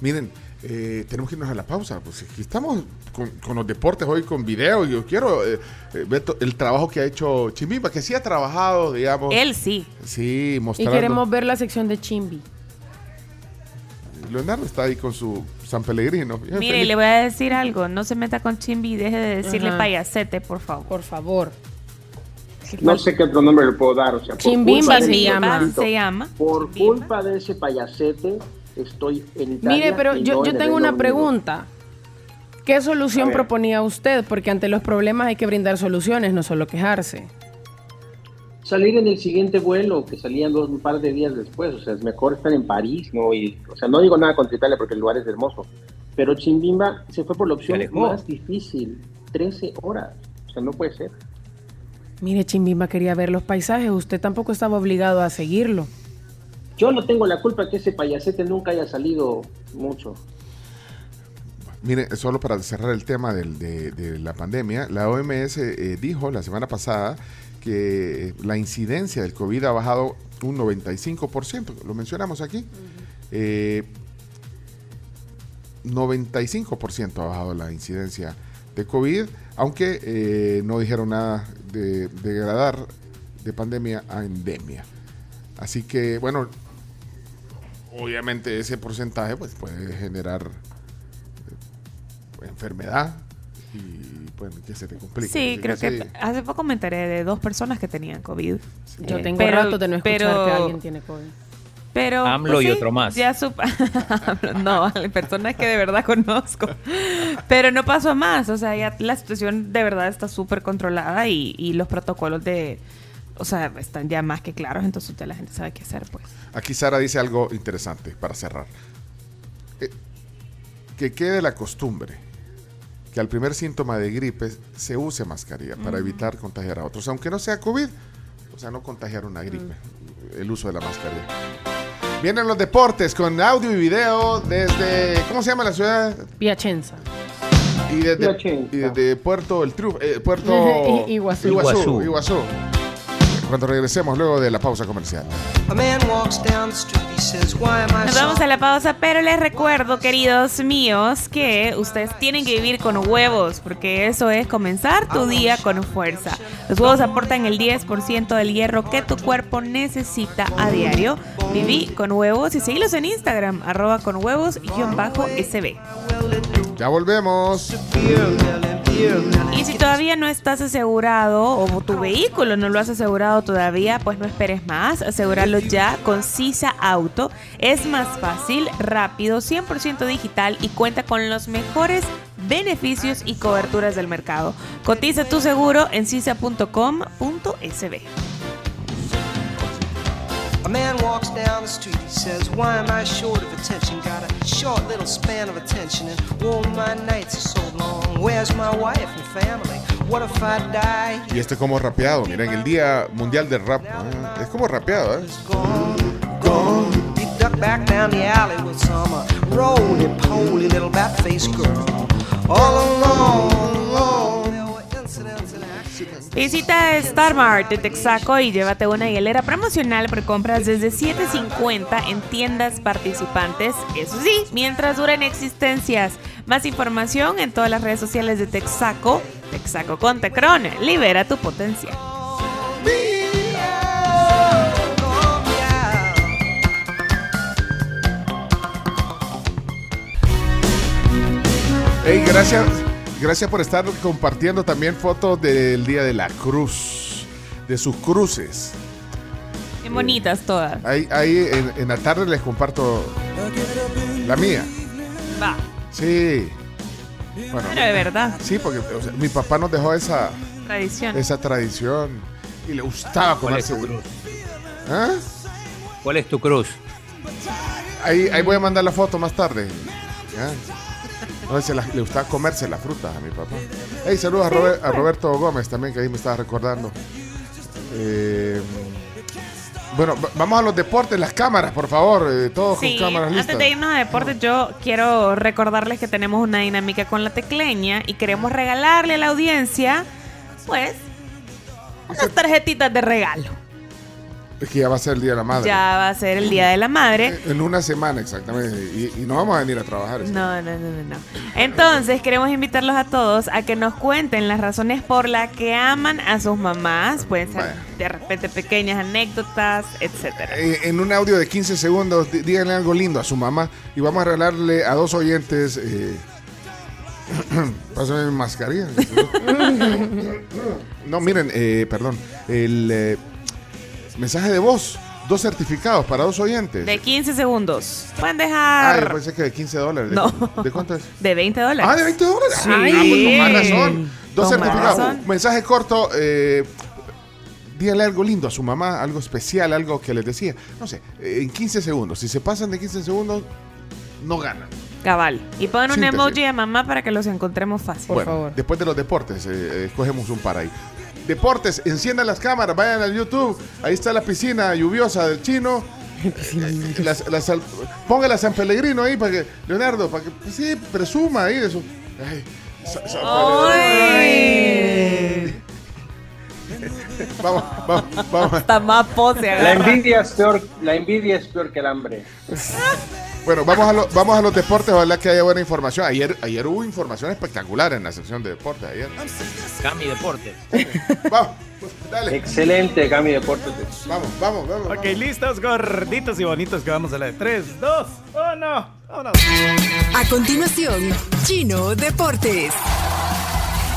Miren, eh, tenemos que irnos a la pausa. Pues aquí estamos con, con los deportes hoy con video. Yo quiero eh, eh, ver el trabajo que ha hecho Chimimba, que sí ha trabajado, digamos. Él sí. Sí, Y mostrando. queremos ver la sección de Chimbi. Leonardo está ahí con su San Pellegrino. bien Mire, feliz. le voy a decir algo. No se meta con Chimbi y deje de decirle Ajá. payasete, por favor. Por favor. No sé qué otro nombre le puedo dar. O sea, Chimbimba se llama. Se llama. Por culpa de ese payasete, estoy en Italia. Mire, pero yo, no yo tengo una pregunta. ¿Qué solución proponía usted? Porque ante los problemas hay que brindar soluciones, no solo quejarse. Salir en el siguiente vuelo, que salían dos, un par de días después. O sea, es mejor estar en París, ¿no? Y, o sea, no digo nada contra Italia porque el lugar es hermoso. Pero Chimbimba se fue por la opción más difícil. 13 horas. O sea, no puede ser. Mire, Chimbimba quería ver los paisajes, usted tampoco estaba obligado a seguirlo. Yo no tengo la culpa que ese payasete nunca haya salido mucho. Miren, solo para cerrar el tema del- de, de la pandemia, la OMS eh, dijo la semana pasada que la incidencia del COVID ha bajado un 95%, lo mencionamos aquí. Eh, 95% ha bajado la incidencia de COVID, aunque eh, no dijeron nada de degradar de pandemia a endemia. Así que, bueno, obviamente ese porcentaje pues, puede generar eh, enfermedad y pues, que se te complique. Sí, creo que sí. hace poco me enteré de dos personas que tenían COVID. Yo Eh, tengo pero- rato de no escuchar pero- que alguien tiene COVID. Pero, AMLO pues y sí, otro más. Ya no, personas que de verdad conozco. Pero no pasó a más. O sea, ya la situación de verdad está súper controlada y, y los protocolos de. O sea, están ya más que claros. Entonces ya la gente sabe qué hacer, pues. Aquí Sara dice algo interesante para cerrar. Eh, que quede la costumbre que al primer síntoma de gripe se use mascarilla para evitar contagiar a otros, aunque no sea COVID, o sea, no contagiar una gripe, el uso de la mascarilla. Vienen los deportes con audio y video desde, ¿cómo se llama la ciudad? Piacenza. Y desde, y desde Puerto El Triunfo, eh, Puerto I- Iguazú. Iguazú, Iguazú. Iguazú. Cuando regresemos luego de la pausa comercial. Nos vamos a la pausa, pero les recuerdo, queridos míos, que ustedes tienen que vivir con huevos, porque eso es comenzar tu día con fuerza. Los huevos aportan el 10% del hierro que tu cuerpo necesita a diario. Viví con huevos y seguilos en Instagram, arroba con huevos guion bajo SB. Ya volvemos. Y si todavía no estás asegurado o tu vehículo no lo has asegurado todavía, pues no esperes más, asegúralo ya con Sisa Auto. Es más fácil, rápido, 100% digital y cuenta con los mejores beneficios y coberturas del mercado. Cotiza tu seguro en sisa.com.sb. Man walks down the street, he says, Why am I short of attention? Got a short little span of attention, and oh, my nights are so long. Where's my wife and family? What if I die? Y este como rapeado, miren, el Día Mundial del Rap. ah, es como rapeado, ¿eh? He ducked back down the alley with some uh, roly-poly little bat-faced girl. All alone, Visita Star Mart de Texaco y llévate una hielera promocional por compras desde $7.50 en tiendas participantes. Eso sí, mientras duren existencias. Más información en todas las redes sociales de Texaco. Texaco con Tecron. Libera tu potencial. Hey, gracias, gracias por estar compartiendo también fotos del Día de la Cruz, de sus cruces. Qué bonitas todas. Ahí, ahí en, en la tarde les comparto la mía. Va. Sí. Bueno, Pero de verdad. Sí, porque o sea, mi papá nos dejó esa, Tradición. esa tradición y le gustaba ¿Cuál es tu cruz? ¿Ah? ¿Cuál es tu cruz? Ahí, ahí voy a mandar la foto más tarde. ¿Ya? No si la- le gustaba comerse la fruta a mi papá. Hey, saludos a, Robert- a Roberto Gómez también, que ahí me estaba recordando. Eh, bueno, va- vamos a los deportes, las cámaras, por favor. eh, todos Sí, con cámaras listas. antes de irnos a deportes, yo quiero recordarles que tenemos una dinámica con la tecleña y queremos regalarle a la audiencia, pues, unas tarjetitas de regalo. Es que ya va a ser el Día de la Madre. Ya va a ser el Día de la Madre. En una semana exactamente. Y, y no vamos a venir a trabajar. No, no, no, no, no. Entonces, queremos invitarlos a todos a que nos cuenten las razones por las que aman a sus mamás. Pueden ser de repente pequeñas anécdotas, etcétera. Eh, en un audio de 15 segundos, dí- díganle algo lindo a su mamá y vamos a regalarle a dos oyentes. Eh, Pásame mi mascarilla. no, miren, eh, perdón. El eh, mensaje de voz. Dos certificados para dos oyentes. De 15 segundos. Pueden Ah, dejar yo pensé que de 15 dólares. ¿De, No. ¿De cuánto es? de 20 dólares. Ah, de 20 dólares. Sí. Ah, pues con más razón. Dos Con certificados. razón. Mensaje corto. Eh, díganle algo lindo a su mamá, algo especial, algo que les decía. No sé, eh, en 15 segundos. Si se pasan de 15 segundos, no ganan. Cabal. Y pongan un Síntesis. emoji de mamá para que los encontremos fácil. bueno, después de los deportes, eh, escogemos un par ahí. Deportes, enciendan las cámaras, vayan al YouTube. Ahí está la piscina lluviosa del chino. Las- las San- póngala San Pellegrino ahí para que, Leonardo, para que, pues sí, presuma ahí de su. Ay, San vamos, vamos, vamos. Hasta más pose La agarra. envidia es peor, la envidia es peor que el hambre. Bueno, vamos a, lo- vamos a los deportes, ojalá que haya buena información. Ayer, ayer hubo información espectacular en la sección de deportes. Ayer. Cami Deportes. Vamos, dale. Excelente, Cami Deportes. Vamos, vamos, vamos. Ok, listos, gorditos y bonitos que vamos a la de 3, 2, 1. Vámonos. A continuación, Chino Deportes.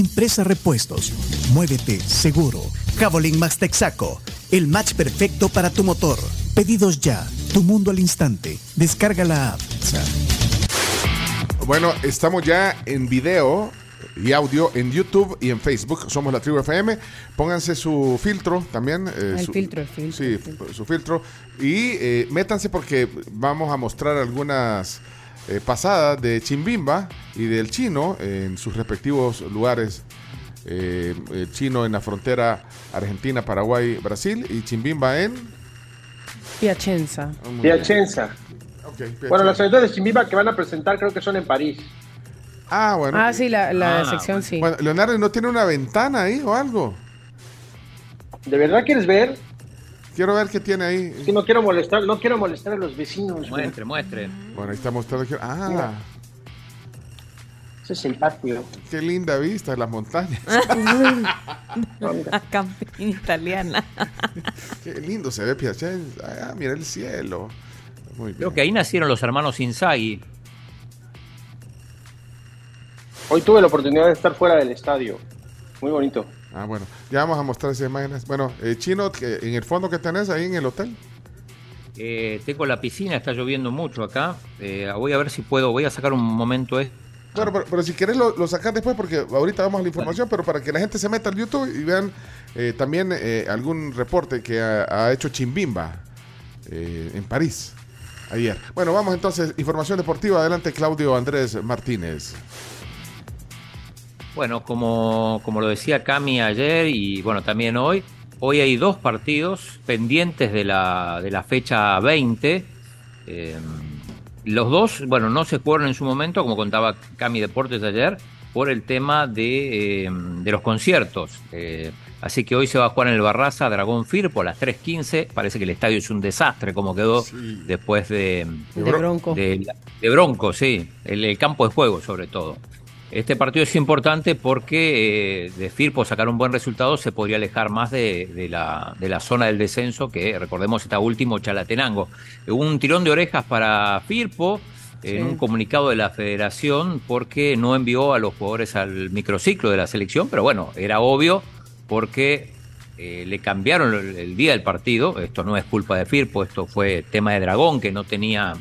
Impresa Repuestos. Muévete seguro. Javelin Max Texaco. El match perfecto para tu motor. Pedidos ya. Tu mundo al instante. Descarga la app. Bueno, estamos ya en video y audio en YouTube y en Facebook. Somos la Tribu FM. Pónganse su filtro también. eh, El su- filtro, el filtro, Sí, el filtro. su filtro. Y eh, métanse porque vamos a mostrar algunas eh, pasadas de Chimbimba y del chino en sus respectivos lugares. Eh, el chino en la frontera Argentina, Paraguay, Brasil y Chimbimba en... Piacenza. Piacenza. Bueno, las eventos de Chimbiba que van a presentar creo que son en París. Ah, bueno. Ah, sí, la, la Ah, sección sí. Bueno, Leonardo, ¿no tiene una ventana ahí o algo? ¿De verdad quieres ver? Quiero ver qué tiene ahí. Es que no quiero molestar, no quiero molestar a los vecinos. güey. Muestre, muestre. Bueno, ahí está mostrando. que- Ah, Mira. Eso es simpático. qué linda vista de las montañas. La campina italiana. qué lindo se ve Piacenza. Ah, mira el cielo. Muy bien. Creo que ahí nacieron los hermanos Inzaghi. Hoy tuve la oportunidad de estar fuera del estadio. Muy bonito. Ah, bueno. Ya vamos a mostrar esas imágenes. Bueno, eh, Chino, en el fondo que tenés ahí en el hotel. Eh, tengo la piscina, está lloviendo mucho acá. Eh, voy a ver si puedo, voy a sacar un momento esto. Bueno, pero, pero si querés lo, lo sacás después porque ahorita vamos a la información, pero para que la gente se meta al YouTube y vean eh, también eh, algún reporte que ha, ha hecho Chimbimba eh, en París ayer. Bueno, vamos entonces, información deportiva. Adelante, Claudio Andrés Martínez. Bueno, como, como lo decía Cami ayer y bueno, también hoy, hoy hay dos partidos pendientes de la, de la fecha 20. Eh, los dos, bueno, no se jugaron en su momento, como contaba Cami Deportes ayer, por el tema de, eh, de los conciertos. Eh, así que hoy se va a jugar en el Barraza Dragón Firpo a las 3.15. Parece que el estadio es un desastre como quedó después de, De Bronco. de, de Bronco, sí, el, el campo de juego sobre todo. Este partido es importante porque eh, de Firpo sacar un buen resultado se podría alejar más de, de la, de la zona del descenso que recordemos está último Chalatenango. Hubo un tirón de orejas para Firpo en Sí. un comunicado de la federación porque no envió a los jugadores al microciclo de la selección, pero bueno, era obvio porque eh, le cambiaron el, el día del partido. Esto no es culpa de Firpo, esto fue tema de Dragón, que no tenía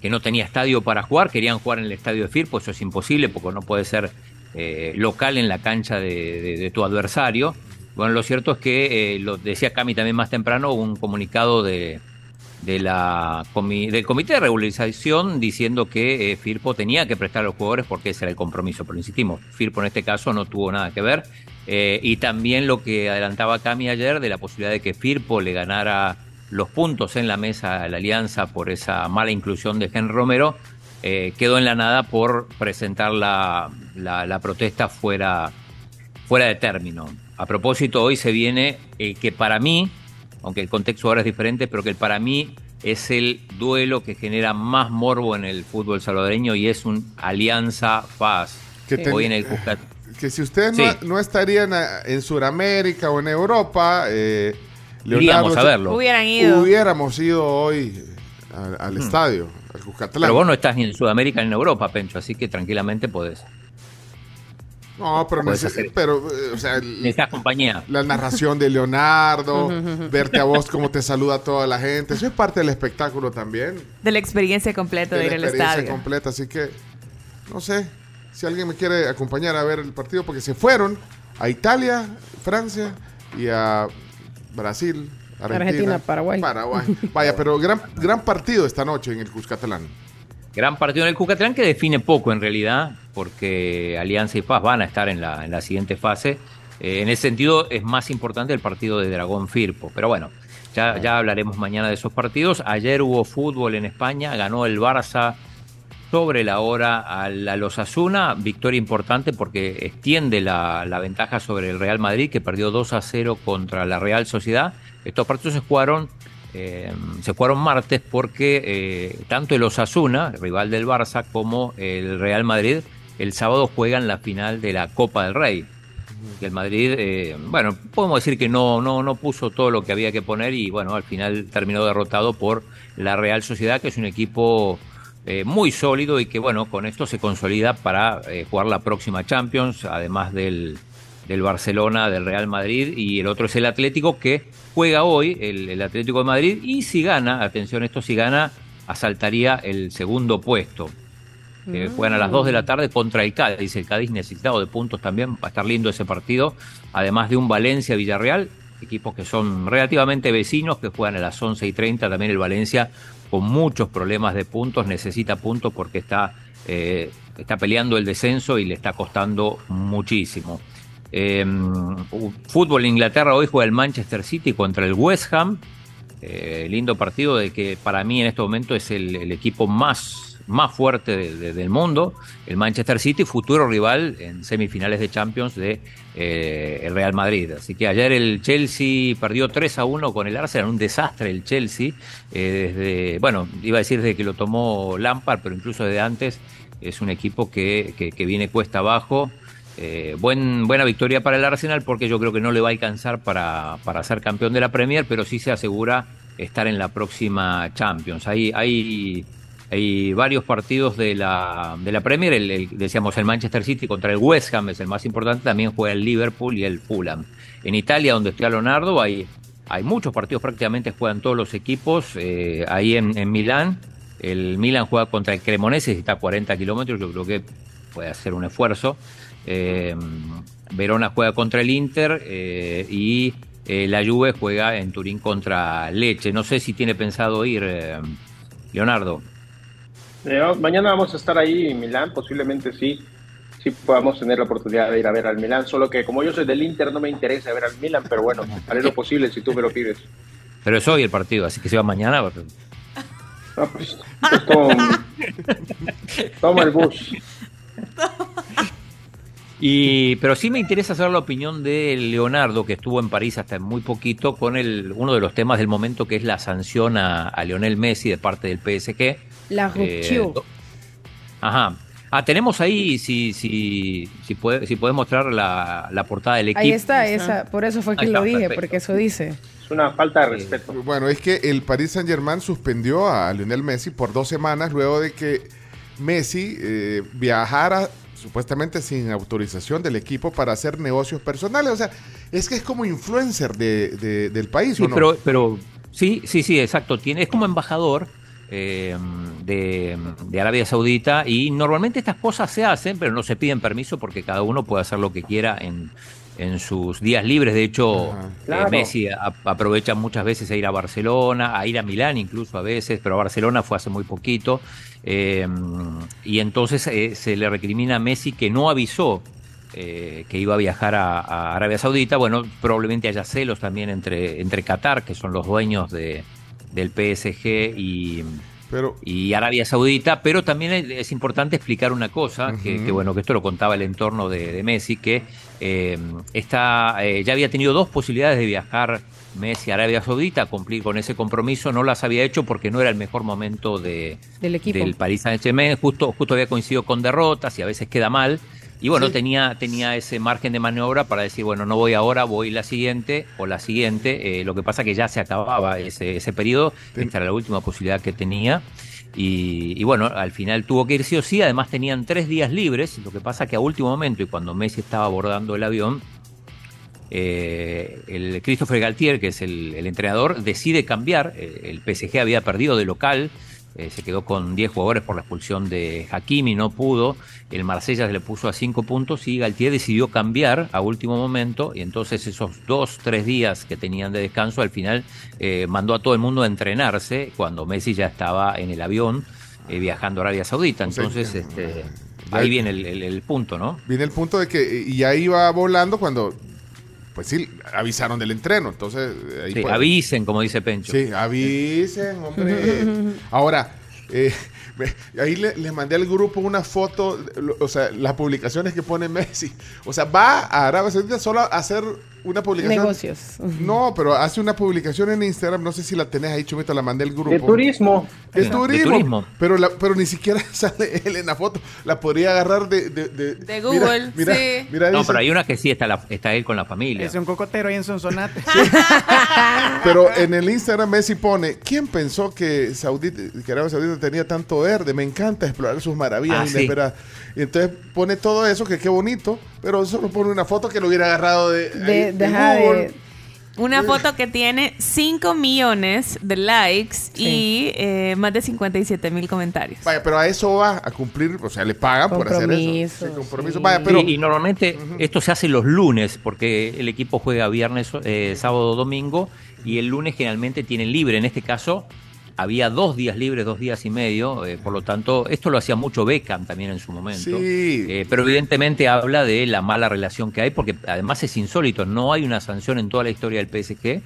que no tenía estadio para jugar, querían jugar en el estadio de Firpo, eso es imposible porque no puede ser eh, local en la cancha de, tu adversario. Bueno, lo cierto es que, eh, lo decía Cami también más temprano, un comunicado de, la del Comité de Regularización diciendo que eh, Firpo tenía que prestar a los jugadores porque ese era el compromiso. Pero insistimos, Firpo en este caso no tuvo nada que ver. Y también lo que adelantaba Cami ayer de la posibilidad de que Firpo le ganara los puntos en la mesa a la alianza por esa mala inclusión de Gen Romero, eh, quedó en la nada por presentar la, la- la protesta fuera, fuera de término. A propósito, hoy se viene el que para mí, aunque el contexto ahora es diferente, pero que para mí es el duelo que genera más morbo en el fútbol salvadoreño y es un Alianza Paz. Que ten- Hoy en el Cuscat- Que si ustedes Sí. no, no estarían en Sudamérica o en Europa, eh, Iríamos a verlo. Hubieran ido. Hubiéramos ido hoy al, al Hmm. estadio, al Cuscatlán. Pero vos no estás ni en Sudamérica ni en Europa, Pencho, así que tranquilamente podés. No, pero, neces- hacer- pero eh, o sea, Necesitas compañía. la narración de Leonardo, verte a vos cómo te saluda toda la gente, eso es parte del espectáculo también. De la experiencia completa de, de ir la al experiencia estadio. completa, así que no sé si alguien me quiere acompañar a ver el partido porque se fueron a Italia, Francia y a Brasil, Argentina, Argentina, Paraguay. Paraguay. Vaya, pero gran gran partido esta noche en el Cuscatlán. Gran partido en el Cucatlán que define poco en realidad, porque Alianza y Paz van a estar en la, en la siguiente fase. Eh, en ese sentido es más importante el partido de Dragón Firpo. Pero bueno, ya, ya hablaremos mañana de esos partidos. Ayer hubo fútbol en España, ganó el Barça sobre la hora a los Asuna. Victoria importante porque extiende la, la ventaja sobre el Real Madrid, que perdió 2 a 0 contra la Real Sociedad. Estos partidos se jugaron, eh, se jugaron martes porque eh, tanto el Osasuna, rival del Barça, como el Real Madrid, el sábado juegan la final de la Copa del Rey. El Madrid, eh, bueno, podemos decir que no, no, no puso todo lo que había que poner y bueno, al final terminó derrotado por la Real Sociedad, que es un equipo eh, muy sólido y que bueno, con esto se consolida para eh, jugar la próxima Champions, además del, del Barcelona, del Real Madrid y el otro es el Atlético que juega hoy, el, el Atlético de Madrid, y si gana, atención, esto si gana, asaltaría el segundo puesto. Eh, juegan a las 2 de la tarde contra el Cádiz. El Cádiz necesitado de puntos también. Va a estar lindo ese partido. Además de un Valencia-Villarreal, equipos que son relativamente vecinos, que juegan a las 11 y 30. También el Valencia con muchos problemas de puntos. Necesita puntos porque está, eh, está peleando el descenso y le está costando muchísimo. Eh, fútbol en Inglaterra hoy juega el Manchester City contra el West Ham. Eh, lindo partido de que para mí en este momento es el equipo más, más fuerte de- de- del mundo. El Manchester City, futuro rival en semifinales de Champions de eh, el Real Madrid. Así que ayer el Chelsea perdió 3 a 1 con el Arsenal, un desastre el Chelsea. eh, desde, bueno, iba a decir desde que lo tomó Lampard, pero incluso desde antes es un equipo que, que- que viene cuesta abajo. Eh, buen, buena victoria para el Arsenal porque yo creo que no le va a alcanzar para, para ser campeón de la Premier, pero sí se asegura estar en la próxima Champions. Hay, hay, hay varios partidos de la, de la Premier, el, decíamos el Manchester City contra el West Ham es el más importante, también juega el Liverpool y el Fulham. En Italia, donde está Leonardo, hay, hay muchos partidos, prácticamente juegan todos los equipos. eh, ahí en, en Milán, el Milan juega contra el Cremonese, está a 40 kilómetros, yo creo que puede hacer un esfuerzo. Eh, Verona juega contra el Inter eh, y la Juve juega en Turín contra Leche. No sé si tiene pensado ir, Leonardo. Eh, mañana vamos a estar ahí en Milán, posiblemente sí, sí podamos tener la oportunidad de ir a ver al Milán, solo que como yo soy del Inter no me interesa ver al Milán, pero bueno, haré lo posible si tú me lo pides. Pero es hoy el partido, así que se va mañana. Ah, pues, pues toma, toma el bus. Y, pero sí me interesa saber la opinión de Leonardo, que estuvo en París hasta muy poquito, con el, uno de los temas del momento, que es la sanción a, a Lionel Messi de parte del PSG. La Eh, rupture. do- Ajá. Ah, tenemos ahí, si, si, si, puede, si puedes mostrar la, la portada del equipo. Ahí está, esa, por eso fue que lo dije, perfecto. porque eso dice. Es una falta de respeto. Bueno, es que el Paris Saint Germain suspendió a Lionel Messi por dos semanas luego de que Messi eh, viajara supuestamente sin autorización del equipo para hacer negocios personales. O sea, es que es como influencer de, de- del país, Sí, ¿o no? pero, pero sí, sí, sí, exacto. Tiene, es como embajador eh, de, de Arabia Saudita y normalmente estas cosas se hacen, pero no se piden permiso porque cada uno puede hacer lo que quiera en, en sus días libres. De hecho, eh, Claro. Messi a- aprovecha muchas veces a ir a Barcelona, a ir a Milán incluso a veces, pero a Barcelona fue hace muy poquito. Eh, y entonces eh, se le recrimina a Messi que no avisó que iba a viajar a, a Arabia Saudita. Bueno, probablemente haya celos también entre, entre Qatar, que son los dueños de, del PSG y, y Arabia Saudita, pero también es, importante explicar una cosa, que, que, bueno, que esto lo contaba el entorno de, de Messi, que eh, está, eh, ya había tenido dos posibilidades de viajar Messi a Arabia Saudita, cumplir con ese compromiso, no las había hecho porque no era el mejor momento de, Del equipo. del Paris Saint-Germain, justo, justo había coincidido con derrotas y a veces queda mal. Y bueno, Sí. tenía, tenía ese margen de maniobra para decir, bueno, no voy ahora, voy la siguiente o la siguiente. Eh, lo que pasa que ya se acababa ese, ese periodo, esta era la última posibilidad que tenía. Y, y bueno, al final tuvo que ir sí o sí, además tenían tres días libres, lo que pasa que a último momento y cuando Messi estaba abordando el avión, eh, el Christopher Galtier, que es el, el entrenador, decide cambiar. El PSG había perdido de local, eh, se quedó con 10 jugadores por la expulsión de Hakimi, no pudo. El Marsella se le puso a 5 puntos y Galtier decidió cambiar a último momento. Y entonces, esos dos, tres días que tenían de descanso, al final eh, mandó a todo el mundo a entrenarse cuando Messi ya estaba en el avión eh, viajando a Arabia Saudita. Entonces, este, ahí viene el, el- el punto, ¿no? Viene el punto de que y ya iba volando cuando, pues sí, avisaron del entreno. Entonces, ahí Sí, puede- avisen, como dice Pencho. Sí, avisen, hombre. Ahora, eh, me- ahí le, le mandé al grupo una foto, lo- o sea, las publicaciones que pone Messi. O sea, va a Arabia Saudita solo a hacer una publicación. Negocios. No, pero hace una publicación en Instagram, no sé si la tenés ahí, Chumito, la mandé al grupo. De turismo. De De turismo. turismo. Pero, la- pero ni siquiera sale él en la foto. La podría agarrar de... De, de- De mira, Google, mira, sí. mira, no, dice- pero hay una que sí está, la- está él con la familia. Es un cocotero ahí en Sonsonate. Pero en el Instagram Messi pone, ¿quién pensó que, Saudita, que Arabia Saudita tenía tanto verde? Me encanta explorar sus maravillas Ah, sí. inesperadas. Entonces pone todo eso, que qué bonito, pero solo pone una foto que lo hubiera agarrado de, De- ahí, de deja de-. Una foto que tiene 5 millones de likes y eh, más de 57 mil comentarios. Vaya, pero a eso va a cumplir, o sea, le pagan por hacer eso. Sí, compromiso. Vaya, pero Sí, y normalmente esto se hace los lunes, porque el equipo juega viernes, eh, sábado, domingo, y el lunes generalmente tienen libre. En este caso, había dos días libres, dos días y medio, eh, por lo tanto, esto lo hacía mucho Beckham también en su momento. Sí. Eh, pero evidentemente habla de la mala relación que hay, porque además es insólito, no hay una sanción en toda la historia del PSG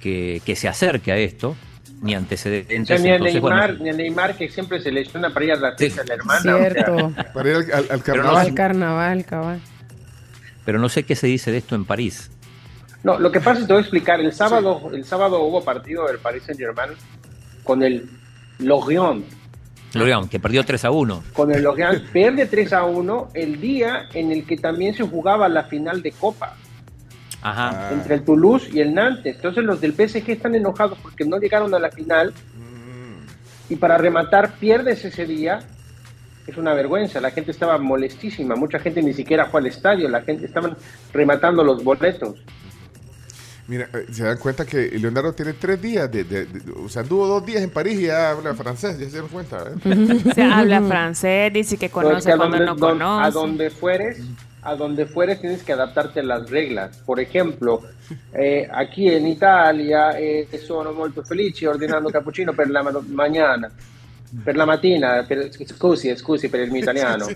que, que se acerque a esto, ni O antecedentes. sea, ni a entonces, bueno, Neymar, ni a Neymar que siempre se lesiona para ir a la fiesta de la hermana. o sea. Cierto. para ir al, al- al Pero no carnaval. Al carnaval, cabal. pero no sé qué se dice de esto en París. No, lo que pasa es que te voy a explicar. El sábado, el sábado hubo partido del Paris Saint Germain con el Lorient. Lorient, que perdió 3 a 1. Con el Lorient pierde 3 a 1 el día en el que también se jugaba la final de Copa Ajá. entre el Toulouse y el Nantes. Entonces los del PSG están enojados porque no llegaron a la final y para rematar pierdes ese día. Es una vergüenza, la gente estaba molestísima, mucha gente ni siquiera fue al estadio, la gente estaban rematando los boletos. Mira, eh, se dan cuenta que Leonardo tiene tres días, de, de- de- o sea, anduvo dos días en París y ya habla francés, ya se dieron cuenta. ¿eh? Se habla francés, dice que conoce cuando donde, no don- a conoce. donde fueres, a donde fueres tienes que adaptarte a las reglas. Por ejemplo, eh, aquí en Italia eh, sono molto felici ordinando cappuccino per la ma- mañana, per la mattina, per, scusi, scusi per il mio italiano.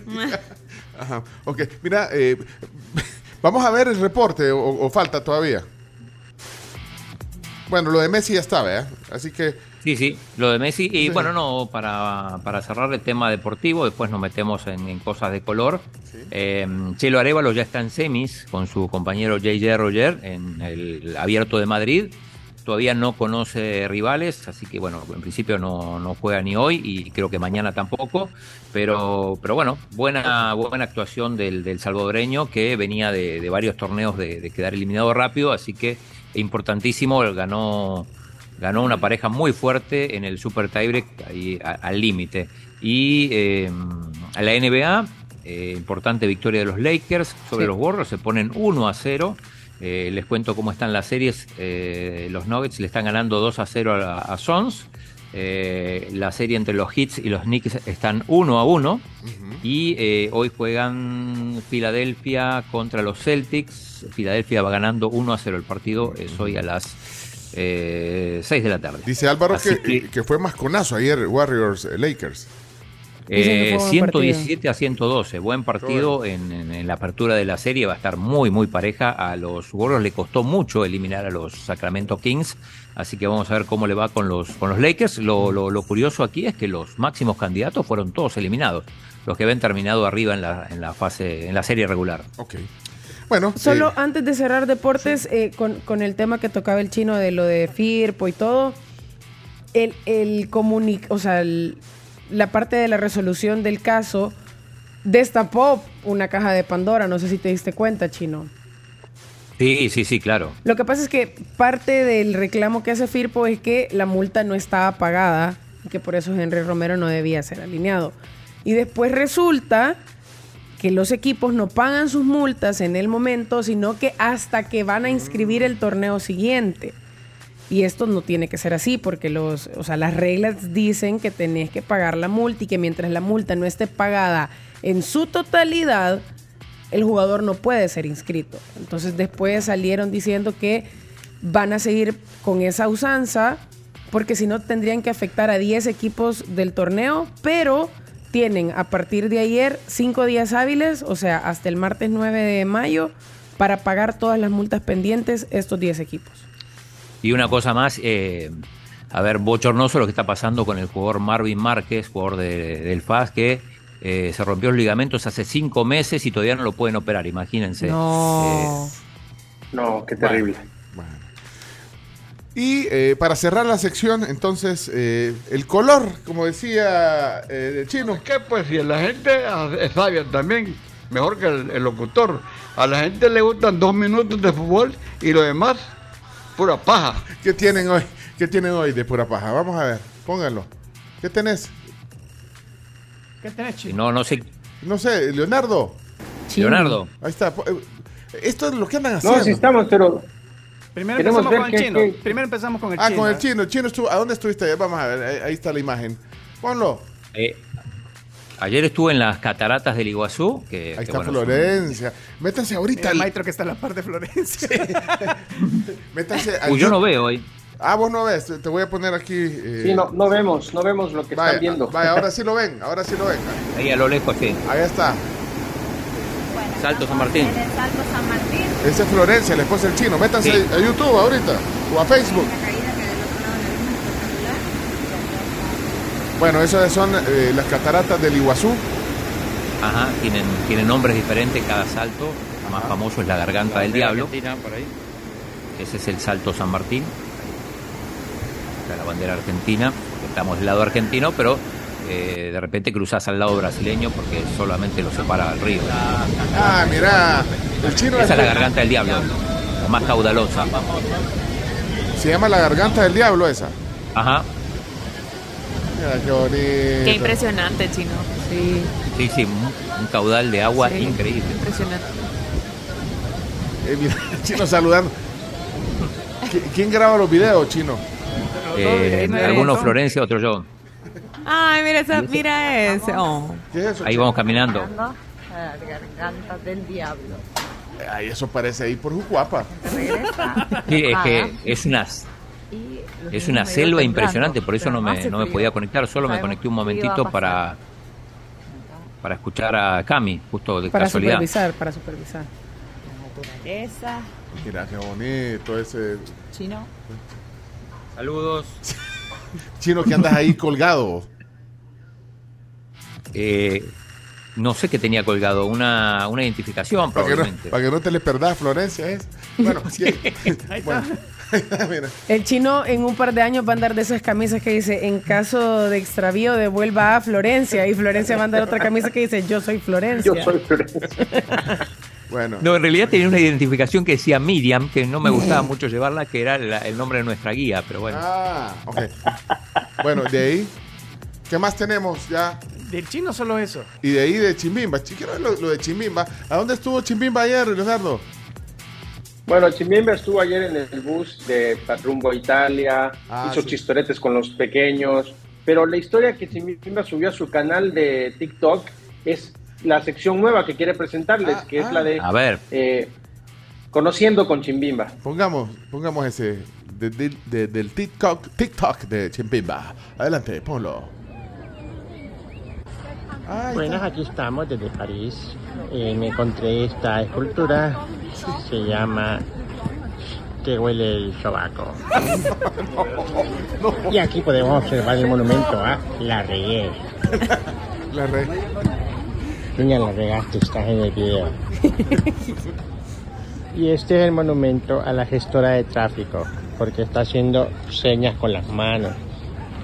Ajá. Ok, mira, eh, vamos a ver el reporte o, o falta todavía. Bueno, lo de Messi ya está, ¿verdad? Así que Sí, sí, lo de Messi. Y Sí. bueno, no, para, para cerrar el tema deportivo, después nos metemos en, en cosas de color. Eh, Chelo Arevalo ya está en semis con su compañero JJ Roger en el Abierto de Madrid. Todavía no conoce rivales, así que bueno, en principio no, no juega ni hoy y creo que mañana tampoco. Pero, pero bueno, buena, buena actuación del, del salvadoreño que venía de, de varios torneos de, de quedar eliminado rápido, así que importantísimo, ganó ganó una pareja muy fuerte en el Super Tiebreak al límite. Y eh, a la NBA, eh, importante victoria de los Lakers sobre Sí. los Warriors, se ponen 1 a 0. Eh, les cuento cómo están las series. Los Nuggets le están ganando 2 a 0 a. Eh, la serie entre los Hits y los Knicks están 1 a 1. Y eh, hoy juegan Filadelfia contra los Celtics. Filadelfia va ganando 1 a 0 el partido. Es hoy a las eh, 6 de la tarde. Dice Álvaro Así que, que fue más conazo ayer Warriors eh, Lakers. Dicen que Eh, fue buen 117 a 112, buen partido en, en- en la apertura de la serie, va a estar muy muy pareja. A los Warriors le costó mucho eliminar a los Sacramento Kings, así que vamos a ver cómo le va con los, con los Lakers. Lo, lo- lo curioso aquí es que los máximos candidatos fueron todos eliminados, los que habían terminado arriba en la, en la fase, en la serie regular. Ok. Bueno, Solo eh, antes de cerrar deportes, eh, con, con el tema que tocaba el chino de lo de Firpo y todo, el, el o sea, el- la parte de la resolución del caso destapó una caja de Pandora, no sé si te diste cuenta, chino. Sí, sí, sí, claro. Lo que pasa es que parte del reclamo que hace Firpo es que la multa no estaba pagada y que por eso Henry Romero no debía ser alineado. Y después resulta que los equipos no pagan sus multas en el momento, sino que hasta que van a inscribir el torneo siguiente. Y esto no tiene que ser así, porque los, o sea, las reglas dicen que tenés que pagar la multa y que mientras la multa no esté pagada en su totalidad, el jugador no puede ser inscrito. Entonces después salieron diciendo que van a seguir con esa usanza, porque si no tendrían que afectar a 10 equipos del torneo, pero tienen a partir de ayer 5 días hábiles, o sea, hasta el martes 9 de mayo, para pagar todas las multas pendientes estos 10 equipos. Y una cosa más, eh, a ver, bochornoso lo que está pasando con el jugador Marvin Márquez, jugador de- del FAS, que eh, se rompió los ligamentos hace cinco meses y todavía no lo pueden operar, imagínense. No. No, qué terrible. Y eh, para cerrar la sección, entonces, eh, el color, como decía eh, el chino. ¿Qué pues si la gente es sabia también, mejor que el, el locutor. A la gente le gustan dos minutos de fútbol y lo demás, pura paja. ¿Qué tienen hoy? ¿Qué tienen hoy de pura paja? Vamos a ver, pónganlo. ¿Qué tenés? ¿Qué tenés, chino? No, no sé. No sé, Leonardo. Leonardo. Ahí está. po- eh, Esto es lo que andan haciendo. No, sí estamos, pero Primero Queremos empezamos con el chino. Primero empezamos con el ah, chino. con el ¿eh? chino. El chino estuvo. ¿A dónde estuviste ayer? Vamos a ver. Ahí, ahí está la imagen. Ponlo. Eh, ayer estuve en las cataratas del Iguazú. Que, Ahí que, está bueno, son- Florencia. Métanse ahorita. Mira, el al- maestro que está en la parte de Florencia. Métanse. al Uy, yo no veo hoy. Ah, vos no ves. Te te voy a poner aquí. eh, sí, no, no vemos, no vemos lo que Vaya, están viendo. vaya, ahora sí lo ven. Ahora sí lo ven. Ahí a lo lejos, sí. Ahí está. Salto San Martín. En el Salto San Martín. Ese es Florencia, la esposa del chino. Métanse Sí. a YouTube ahorita. O a Facebook. Bueno, esas son eh, las cataratas del Iguazú. Ajá, tienen, tienen nombres diferentes cada salto. El más famoso es la Garganta del Diablo. por ahí. Ese es el Salto San Martín. Está la bandera argentina. Estamos del lado argentino, pero eh, de repente cruzas al lado brasileño porque solamente lo separa el río. Ah, mirá. El chino Esa es la Garganta del Diablo, la más caudalosa. Se llama la garganta del diablo esa. Ajá, Mira qué bonito. Qué impresionante, chino. Sí. sí, sí, un, un caudal de agua Sí. increíble. Impresionante. Eh, mira, chino saludando. ¿Qui- ¿Quién graba los videos, chino? Eh, algunos. Florencia, otros yo. Ay, mira, esa, mira ese. Oh. ¿Qué es eso? Ahí vamos caminando. Las gargantas del diablo. Ay, eso parece ahí por Jucuapa. Sí, es que es una, es una selva impresionante, por eso no me, no me podía conectar, solo me conecté un momentito para, para escuchar a Cami, justo de Para casualidad. supervisar, para supervisar. Esa, Mira qué bonito ese chino. Saludos. chino que andas ahí colgado. Eh, no sé qué tenía colgado, una, una identificación Para que, no, probablemente. para que no te le perdás, Florencia, es. Bueno, ¿quién- bueno. El chino en un par de años va a andar de esas camisas que dice, en caso de extravío devuelva a Florencia. Y Florencia va a andar otra camisa que dice, yo soy Florencia. Yo soy Florencia. Bueno, No, en realidad tenía una identificación que decía Miriam, que no me gustaba mucho llevarla, que era la- el nombre de nuestra guía, pero bueno. ah, ok. Bueno, de ahí, ¿qué más tenemos ya? Del chino solo eso. Y de ahí de Chimbimba. Chi- Quiero ver lo, lo de Chimbimba. ¿A dónde estuvo Chimbimba ayer, Leonardo? Bueno, Chimiembe estuvo ayer en el bus de rumbo a Italia, Ah, hizo sí. chistoretes con los pequeños, pero la historia que Chimiembe subió a su canal de TikTok es la sección nueva que quiere presentarles, que es la de A ver. eh, Conociendo con Chimbimba. Pongamos, pongamos ese de- de- de- del TikTok, TikTok de Chimbimba. Adelante, ponlo. Buenas, aquí estamos desde París. Eh, me encontré esta escultura. Se llama Que huele el sobaco. Y aquí podemos observar el monumento a La Regué. La re. Niña, la regaste, estás en el video. Y este es el monumento a la gestora de tráfico, porque está haciendo señas con las manos.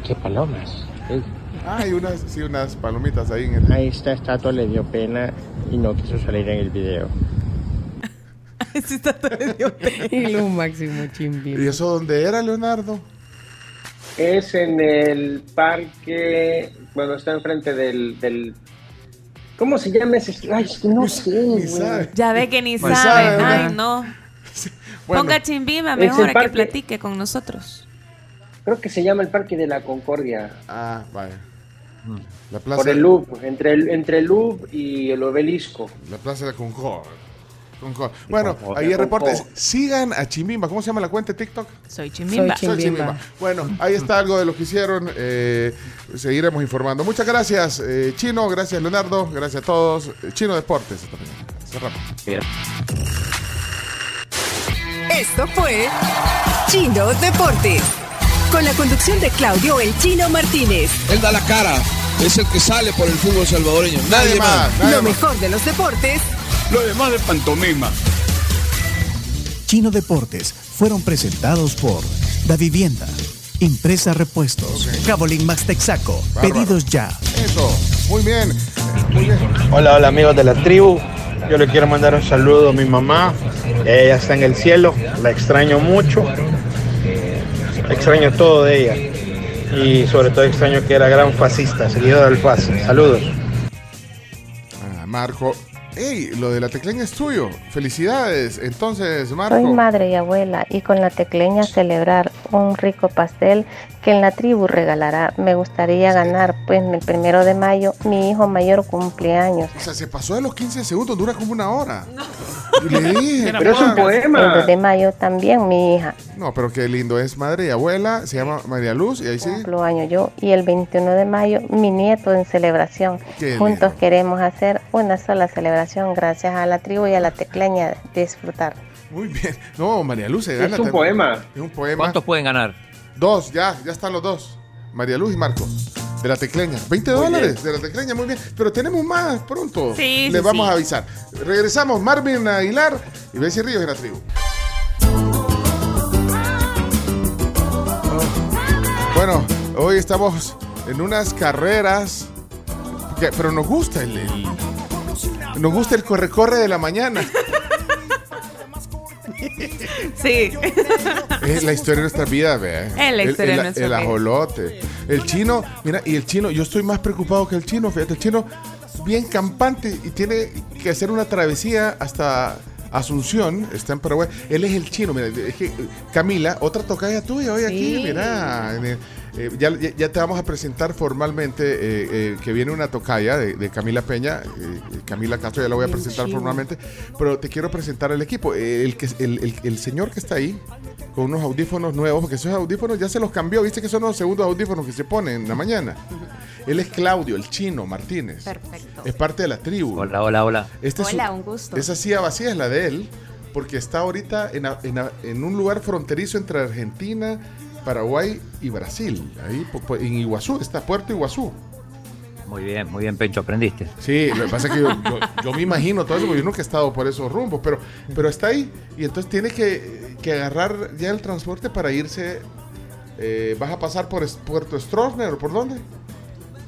¡Qué palomas! Ey. Ah, hay unas, sí, unas palomitas ahí en el. A esta estatua le dio pena y no quiso salir en el video. Y lo máximo, Chimbimba. ¿Y eso dónde era, Leonardo? Es en el parque, bueno, está enfrente del... del ¿Cómo se llama ese? Ay, es que no sé, güey. Ya ve que ni Ni sabe. sabe, Ay, no. Bueno, Ponga Chimbimba es mejor a que platique con nosotros. Creo que se llama el Parque de la Concordia. Ah, vaya. Mm. La plaza. Por el Louvre, entre el, entre el Louvre y el obelisco. La plaza de Bueno, ahí hay reportes. Sigan a Chimbimba. ¿Cómo se llama la cuenta de TikTok? Soy Chimbimba. Soy Chimbimba. Bueno, ahí está algo de lo que hicieron. eh, seguiremos informando. Muchas gracias, eh, Chino. Gracias, Leonardo. Gracias a todos. Eh, Chino Deportes. Cerramos. Esto fue Chino Deportes. Con la conducción de Claudio El Chino Martínez. Él da la cara, es el que sale por el fútbol salvadoreño. Nadie, más. Lo mejor de los deportes Lo demás de pantomima. Chino Deportes fueron presentados por Da Vivienda, Impresa Repuestos, Cabolín Max Texaco, Bárbaro. pedidos ya. Eso. Muy bien. Muy bien. Hola, hola amigos de la tribu. Yo le quiero mandar un saludo a mi mamá. Ella está en el cielo. La extraño mucho. Extraño todo de ella. Y sobre todo extraño que era gran fascista, seguidor del FAS. Saludos. Ah, Marco. Ey, lo de la tecleña es tuyo. Felicidades. Entonces, Marco. Soy madre y abuela y con la tecleña celebrar un rico pastel que en la tribu regalará. Me gustaría ganar, pues el primero de mayo mi hijo mayor cumpleaños. O sea, se pasó de los 15 segundos, dura como una hora. Y Le dije, Pero es un poema. El de mayo también mi hija. No, pero qué lindo. Es madre y abuela. Se llama María Luz. Y ahí sí. Año yo y el 21 de mayo mi nieto en celebración. Qué Juntos queremos hacer una sola celebración gracias a la tribu y a la tecleña disfrutar. Muy bien. No, María Luz se gana. un poema. Es un poema. ¿Cuántos pueden ganar? Dos, ya, ya están los dos. María Luz y Marco. De la tecleña. 20 Muy dólares bien. de la tecleña, muy bien. Pero tenemos más pronto. Sí, Les sí, vamos sí. a avisar. Regresamos, Marvin Aguilar y Bessie Ríos en la tribu. Oh. Bueno, hoy estamos en unas carreras. que- pero nos gusta el, el- nos gusta el corre-corre de la mañana. Sí. Es la historia de nuestra vida, vea. Es la El- historia el, de nuestra el ajolote. El chino, mira, y el chino, yo estoy más preocupado que el chino, fíjate, el chino bien campante y tiene que hacer una travesía hasta Asunción, está en Paraguay. Él es el chino, mira, es que eh, Camila, otra tocaya tuya hoy aquí, mira. en el- eh, ya, ya- te vamos a presentar formalmente eh, eh, que viene una tocaya de, de Camila Peña. eh, eh, Camila Castro ya la voy a presentar formalmente. Pero te quiero presentar el equipo. Eh, El, que, el, el- el señor que está ahí con unos audífonos nuevos, porque esos audífonos ya se los cambió. Viste que son los segundos audífonos que se ponen en la mañana. Él es Claudio, el chino Martínez. Perfecto. Es parte de la tribu. Hola, hola, hola. Este es Hola, su- un gusto. Esa silla vacía es la de él, porque está ahorita en, a- en a- en un lugar fronterizo entre Argentina, Paraguay y Brasil. Ahí en Iguazú, está Puerto Iguazú. Muy bien, muy bien, Pencho, aprendiste. Sí, lo que pasa es que yo, yo- yo me imagino todo eso, porque yo nunca he estado por esos rumbos, pero, pero está ahí y entonces tiene que, que agarrar ya el transporte para irse. eh, ¿Vas a pasar por Puerto Stroessner o por dónde?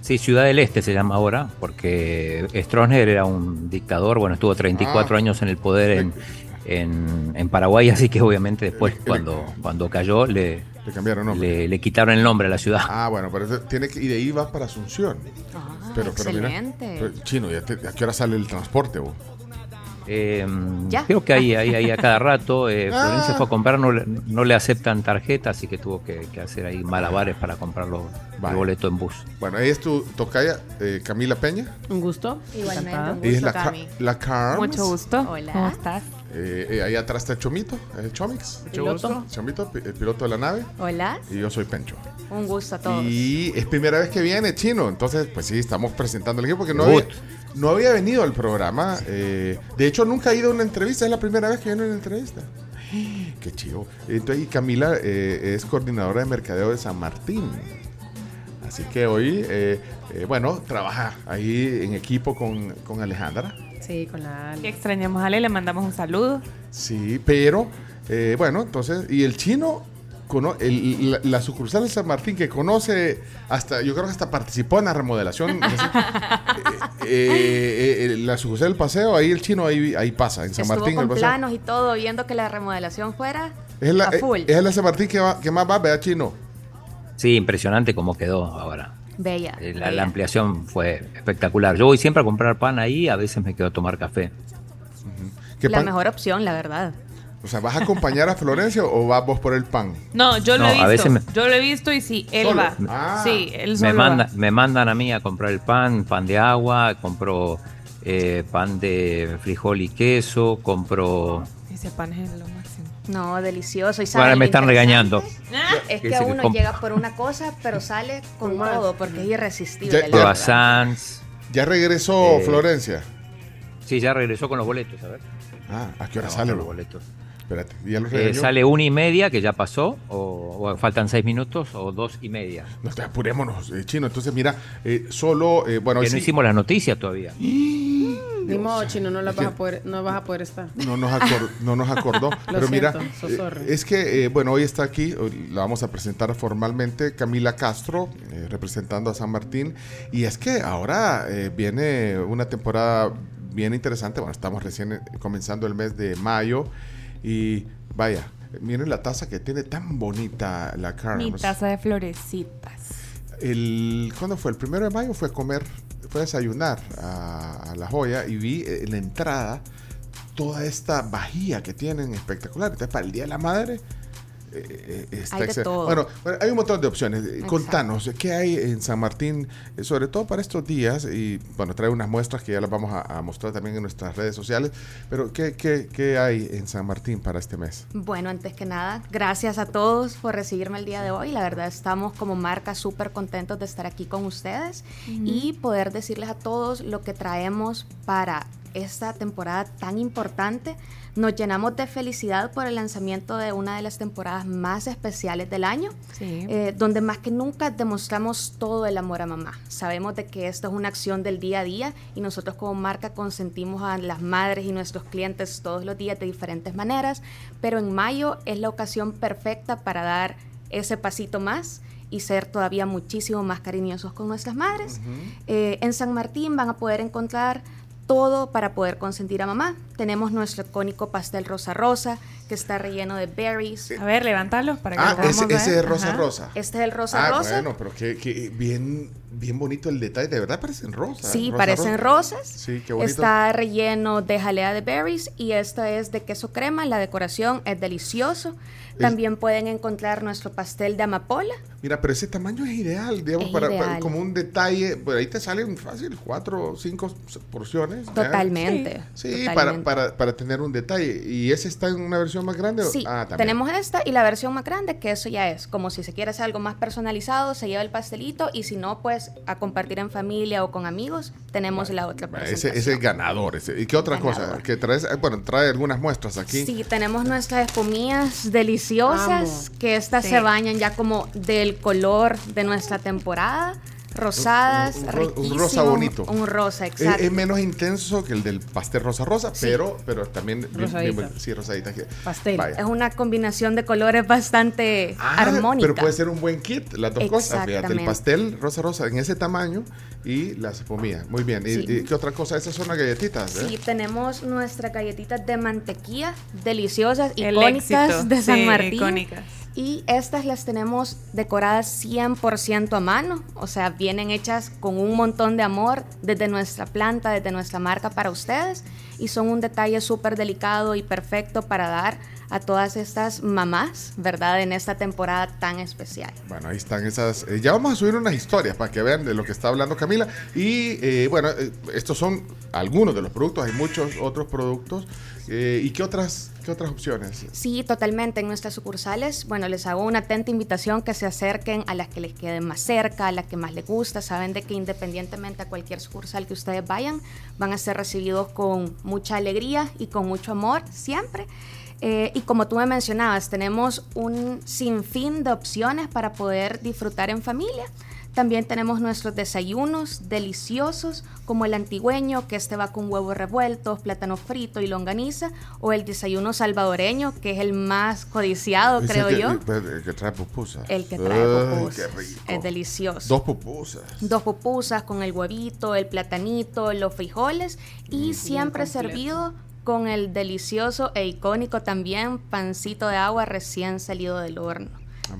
Sí, Ciudad del Este se llama ahora, porque Stroessner era un dictador, bueno, estuvo 34 Ah. años en el poder en, en, en Paraguay, así que obviamente después cuando, cuando cayó le, Le cambiaron nombre. le, le quitaron el nombre a la ciudad. Ah, bueno, pero tiene que, y de ahí va para Asunción. Pero, pero mira, pero, chino, ¿ya te- ¿a qué hora sale el transporte? vos? Eh, Ya. Creo que ahí, ahí, ahí a cada rato. eh, Ah. Florencia fue a comprar, no, le- no le aceptan tarjeta, así que tuvo que, que hacer ahí malabares para comprar los- el boleto en bus. Bueno, ahí es tu tocaya, eh, Camila Peña. Un gusto. Igualmente, un es gusto, la, ca- Cami. la Carms. Mucho gusto. Hola. ¿Cómo estás? Eh, eh, ahí atrás está el Chomito, el Chomix. Mucho gusto. Chomito, el piloto de la nave. Hola, Y yo soy Pencho. un gusto a todos. Y es primera vez que viene Chino, entonces pues sí, estamos presentando el equipo porque no había, Debut. no había venido al programa. eh, de hecho, nunca ha ido a una entrevista, es la primera vez que viene a una entrevista. Qué chido. Entonces, y Camila eh, es coordinadora de mercadeo de San Martín. Así que hoy, eh, eh, bueno, trabaja ahí en equipo con, con Alejandra. Sí, con la Que extrañamos a Ale, le mandamos un saludo. Sí, pero eh, bueno, entonces, y el chino, cono- el- la, la sucursal de San Martín que conoce hasta, yo creo que hasta participó en la remodelación. eh, eh, eh, la sucursal del paseo, ahí el chino ahí, ahí pasa, en San Estuvo Martín. con el paseo. planos y todo, viendo que la remodelación fuera Es la, a full. es la San Martín que, va- que más va, vea chino. Sí, impresionante cómo quedó ahora. Bella. Eh, La, bella. la ampliación fue espectacular. Yo voy siempre a comprar pan ahí, a veces me quedo a tomar café. ¿Qué la pan- mejor opción, la verdad. O sea, ¿vas a acompañar a Florencia o vas vos por el pan? No, yo lo No, he a visto. veces me- Yo lo he visto y sí, él ¿Solo? va. Ah. Sí, él Me, manda, va. me mandan a mí a comprar el pan, pan de agua, compro eh, pan de frijol y queso, compro... Ese pan es lo máximo. No, delicioso. Y Ahora sabe, me lo están regañando. Es Que se uno llega por una cosa, pero sale con todo, porque es irresistible. Ya- la ya-. ¿Ya regresó Eh, Florencia? Sí, ya regresó con los boletos, a ver. Ah, ¿a qué hora No, sale? los boletos. Espérate, ¿ya los Eh, sale una y media, que ya pasó, o, o faltan seis minutos, o dos y media. No te apurémonos, eh, chino. Entonces, mira, eh, solo, eh, bueno, que no sí- hicimos la noticia todavía. Ni modo, chino, no, la vas a poder, no vas a poder estar. No nos, acor- no nos acordó. pero mira, siento, eh, es que, eh, bueno, hoy está aquí, hoy la vamos a presentar formalmente, Camila Castro, eh, representando a San Martín. Y es que ahora eh, viene una temporada bien interesante. Bueno, estamos recién comenzando el mes de mayo. Y vaya, miren la taza que tiene tan bonita la Mi Carms. taza de florecitas. El, ¿Cuándo fue? El primero de mayo fue a comer, fue a desayunar a, a La Joya y vi eh, en la entrada toda esta vajilla que tienen espectacular. Entonces, para el Día de la Madre, eh, eh, está Hay de todo. Bueno, bueno, hay un montón de opciones. Eh, Exacto. Contanos, ¿qué hay en San Martín, eh, sobre todo para estos días? Y bueno, trae unas muestras que ya las vamos a, a mostrar también en nuestras redes sociales. Pero, ¿qué, qué, qué hay en San Martín para este mes? Bueno, antes que nada, gracias a todos por recibirme el día de hoy. La verdad, estamos como marca súper contentos de estar aquí con ustedes y poder decirles a todos lo que traemos para esta temporada tan importante. Nos llenamos de felicidad por el lanzamiento de una de las temporadas más especiales del año, Sí. eh, donde más que nunca demostramos todo el amor a mamá. Sabemos de que esto es una acción del día a día y nosotros como marca consentimos a las madres y nuestros clientes todos los días de diferentes maneras, pero en mayo es la ocasión perfecta para dar ese pasito más y ser todavía muchísimo más cariñosos con nuestras madres. Eh, en San Martín van a poder encontrar todo para poder consentir a mamá. Tenemos nuestro icónico pastel rosa rosa que está relleno de berries. A ver, levántalo para que Ah, lo podamos ese, ver. ese es rosa Ajá. rosa. Este es el rosa ah, rosa. bueno, pero que, que bien, bien bonito el detalle. De verdad parecen rosas. Sí, rosa, parecen rosa. rosas. Sí, qué bonito. Está relleno de jalea de berries y esta es de queso crema. La decoración es delicioso. También pueden encontrar nuestro pastel de amapola. Mira, pero ese tamaño es ideal, digamos, Es para, como un detalle. Por ahí te salen fácil, cuatro o cinco porciones. Totalmente. Sí, totalmente. para, para, para tener un detalle. ¿Y ese está en una versión más grande? o- Sí, ah, tenemos esta y la versión más grande, que eso ya es como si se quiere hacer algo más personalizado, se lleva el pastelito y si no, pues a compartir en familia o con amigos, tenemos la otra Ah, Ese, presentación. ese es ganador. ese. ¿Y qué otra cosa? Que traes, eh, bueno, trae algunas muestras aquí. Sí, tenemos nuestras espumillas deliciosas, que estas Sí. se bañan ya como del color de nuestra temporada. Rosadas, Un- un rosa bonito. Un rosa, Es, exacto. es menos intenso que el del pastel rosa rosa, Sí. pero, pero también bien- sí, rosadita. Pastel. Vaya. Es una combinación de colores bastante Ah, armónica. Pero puede ser un buen kit, las dos cosas. Fíjate, el pastel rosa rosa en ese tamaño y las espumillas. Muy bien. ¿Y, Sí. y qué otra cosa? Esas son las galletitas. ¿eh? Sí, tenemos nuestras galletitas de mantequilla deliciosas, El icónicas éxito. de San Sí, Martín. icónicas. Y estas las tenemos decoradas 100% a mano, o sea, vienen hechas con un montón de amor desde nuestra planta, desde nuestra marca para ustedes. Y son un detalle súper delicado y perfecto para dar a todas estas mamás, ¿verdad? En esta temporada tan especial. Bueno, ahí están esas. eh, ya vamos a subir unas historias para que vean de lo que está hablando Camila. Y eh, bueno, eh, estos son algunos de los productos, hay muchos otros productos. ¿Y qué otras, qué otras opciones? Sí, totalmente. En nuestras sucursales, bueno, les hago una atenta invitación que se acerquen a las que les queden más cerca, a las que más les gusta. Saben de que independientemente a cualquier sucursal que ustedes vayan, van a ser recibidos con mucha alegría y con mucho amor siempre. Eh, y como tú me mencionabas, tenemos un sinfín de opciones para poder disfrutar en familia. También tenemos nuestros desayunos deliciosos, como el antigüeño, que este va con huevos revueltos, plátano frito y longaniza, o el desayuno salvadoreño, que es el más codiciado, Dice creo que, yo. El que trae pupusas. El que trae Ay, pupusas. qué rico. Es delicioso. Dos pupusas. Dos pupusas con el huevito, el platanito, los frijoles y siempre completo. servido con el delicioso e icónico también pancito de agua recién salido del horno.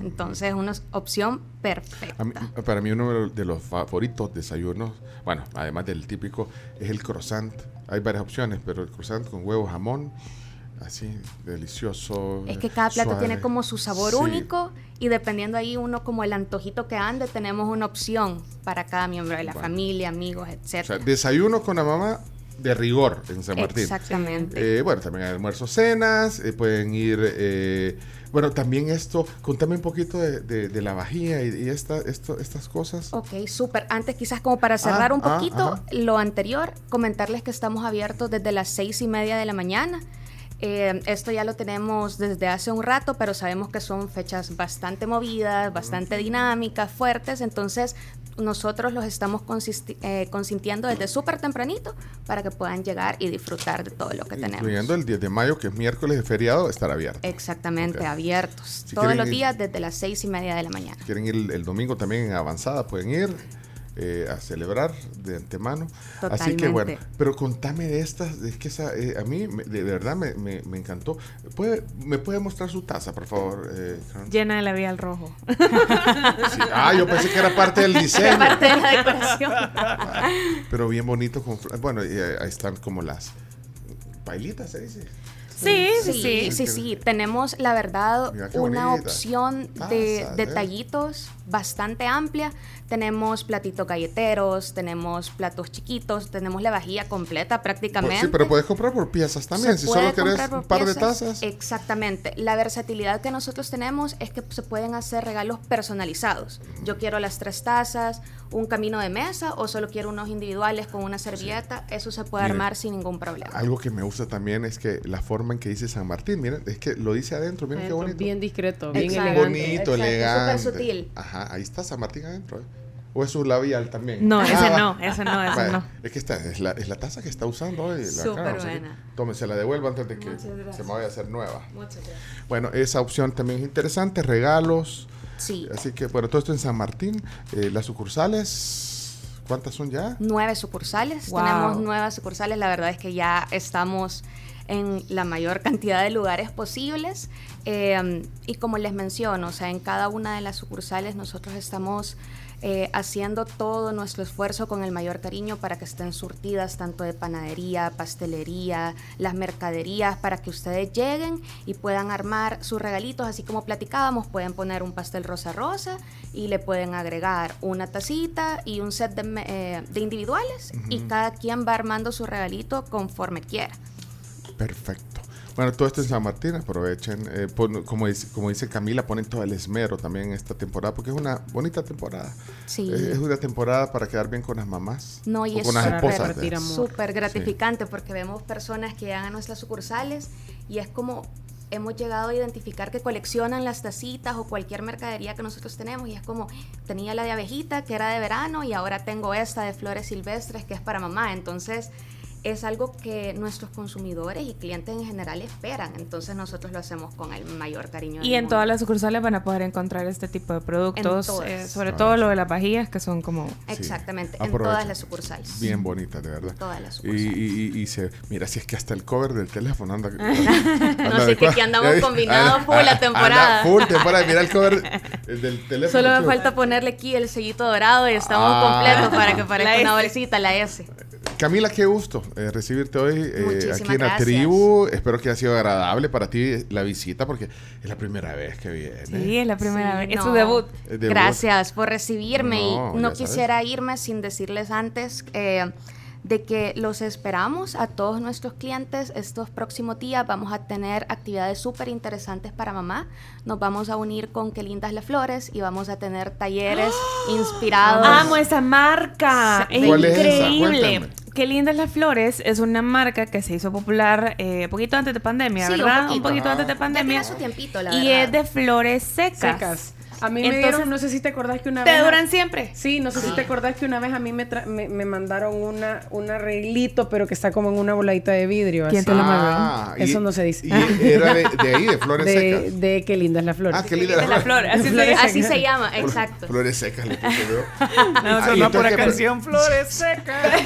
Entonces es una opción perfecta. Mí- para mí uno de los favoritos desayunos, bueno, además del típico, es el croissant. Hay varias opciones, pero el croissant con huevo, jamón, así, delicioso. Es que cada plato suave. tiene como su sabor Sí. único y dependiendo ahí uno como el antojito que ande, tenemos una opción para cada miembro de la Bueno. familia, amigos, O etc. sea, desayuno con la mamá de rigor en San Martín. Exactamente. Eh, bueno, también hay almuerzos, cenas, eh, pueden ir... eh, bueno, también esto, contame un poquito de, de- de la vajilla y, y esta, esto, estas cosas. Ok, súper. Antes quizás como para cerrar Ah, un ah, poquito lo anterior, comentarles que estamos abiertos desde las seis y media de la mañana. Eh, esto ya lo tenemos desde hace un rato, pero sabemos que son fechas bastante movidas, bastante dinámicas, fuertes, entonces nosotros los estamos eh, consintiendo desde súper tempranito para que puedan llegar y disfrutar de todo lo que tenemos. Incluyendo el 10 de mayo, que es miércoles de feriado, estar abierto. Exactamente, abiertos. Si todos los ir- días desde las seis y media de la mañana. Si quieren ir el, el domingo también en avanzada, pueden ir eh, a celebrar de antemano. Así que bueno, pero contame de estas, es que esa, eh, a mí me- de, de verdad me, me- me encantó. ¿Puede, ¿Me puede mostrar su taza, por favor? eh? Llena de labial rojo. Sí. Ah, yo pensé que era parte del diseño. Parte de la decoración. Pero bien bonito. Con, bueno, y eh, ahí están como las bailitas, se dice. Sí, sí, Sí, sí. sí, sí. Tenemos, la verdad, una bonita. opción de ¿eh? detallitos bastante amplia. Tenemos platitos galleteros, tenemos platos chiquitos, tenemos la vajilla completa prácticamente. Pues sí, pero puedes comprar por piezas también. Se si solo querés un par de tazas. Exactamente. La versatilidad que nosotros tenemos es que se pueden hacer regalos personalizados. Yo quiero las tres tazas, un camino de mesa o solo quiero unos individuales con una servilleta. Eso se puede armar sin ningún problema. Algo que me gusta también es que la forma en que dice San Martín, miren, es que lo dice adentro, miren qué bonito. bien discreto, bien Exacto. elegante. bonito, Exacto, elegante. súper sutil. Ajá, ahí está San Martín adentro. ¿eh? ¿O es su labial también? No, ese va. no, ese no, ese no. Es que esta es la, es la taza que está usando hoy. la Súper o sea buena. Tome, se la devuelvo antes de que se me vaya a hacer nueva. Muchas gracias. Bueno, esa opción también es interesante, regalos. Sí. Así que, bueno, todo esto en San Martín. Eh, las sucursales, ¿cuántas son ya? Nueve sucursales. Wow. Tenemos nueve sucursales. La verdad es que ya estamos en la mayor cantidad de lugares posibles. Eh, y como les menciono, o sea, en cada una de las sucursales nosotros estamos eh, haciendo todo nuestro esfuerzo con el mayor cariño para que estén surtidas tanto de panadería, pastelería, las mercaderías, para que ustedes lleguen y puedan armar sus regalitos, así como platicábamos, pueden poner un pastel rosa rosa y le pueden agregar una tacita y un set de, eh, de individuales y cada quien va armando su regalito conforme quiera. Perfecto. Bueno, todo esto en San Martín, aprovechen. eh, pon- como, dice, como dice Camila, ponen todo el esmero también en esta temporada, porque es una bonita temporada. Sí. Eh, es una temporada para quedar bien con las mamás. No, y o es con las esposas. súper gratificante porque vemos personas que llegan a nuestras sucursales y es como hemos llegado a identificar que coleccionan las tacitas o cualquier mercadería que nosotros tenemos y es como tenía la de abejita que era de verano y ahora tengo esta de flores silvestres que es para mamá. Entonces es algo que nuestros consumidores y clientes en general esperan. Entonces nosotros lo hacemos con el mayor cariño. Y del en mundo. todas las sucursales van a poder encontrar este tipo de productos, eh, sobre todo lo de las vajillas que son como... Exactamente, en todas las sucursales. Bien bonita, de verdad. Todas las Y, y- y- y se, mira, si es que hasta el cover del teléfono anda. No sé, que aquí andamos Ya- combinados anda- full la anda temporada. full temporada. Mira el cover el del teléfono. Solo me falta ponerle aquí el sellito dorado y estamos Ah. completos para que parezca La una bolsita, la S. Camila, qué gusto eh, recibirte hoy eh, aquí en la gracias. tribu. Espero que haya sido agradable para ti la visita porque es la primera vez que viene. Sí, es la primera Sí, vez. Es su debut. Debut. Gracias por recibirme No, y no sabes. quisiera irme sin decirles antes eh, de que los esperamos a todos nuestros clientes estos próximos días. Vamos a tener actividades súper interesantes para mamá. Nos vamos a unir con Qué lindas las flores y vamos a tener talleres inspirados. Amo esa marca. Sí. Es ¿Cuál es esa? Qué lindas las flores es una marca que se hizo popular eh, poquito antes de pandemia, Sí, un ¿verdad? poquito. antes de pandemia. Ya tiene su tiempito, la y verdad. es de flores secas. Secas. A mí me dieron, no sé si te acordás que una ¿Te vez. duran siempre? Sí, no sé si te acordás que una vez a mí me, tra- me, me mandaron una, un arreglito, pero que está como en una boladita de vidrio. ¿Quién así. te lo mandó? Ah, y- Eso no se dice. Y era de, de ahí, de flores de, secas. de qué lindas las flores. Ah, qué lindas Es la flor, así se Flores Así secas. se llama, exacto. Flores secas, le puse yo. No, Ah, sonó por la ¿qué- canción Flores Secas.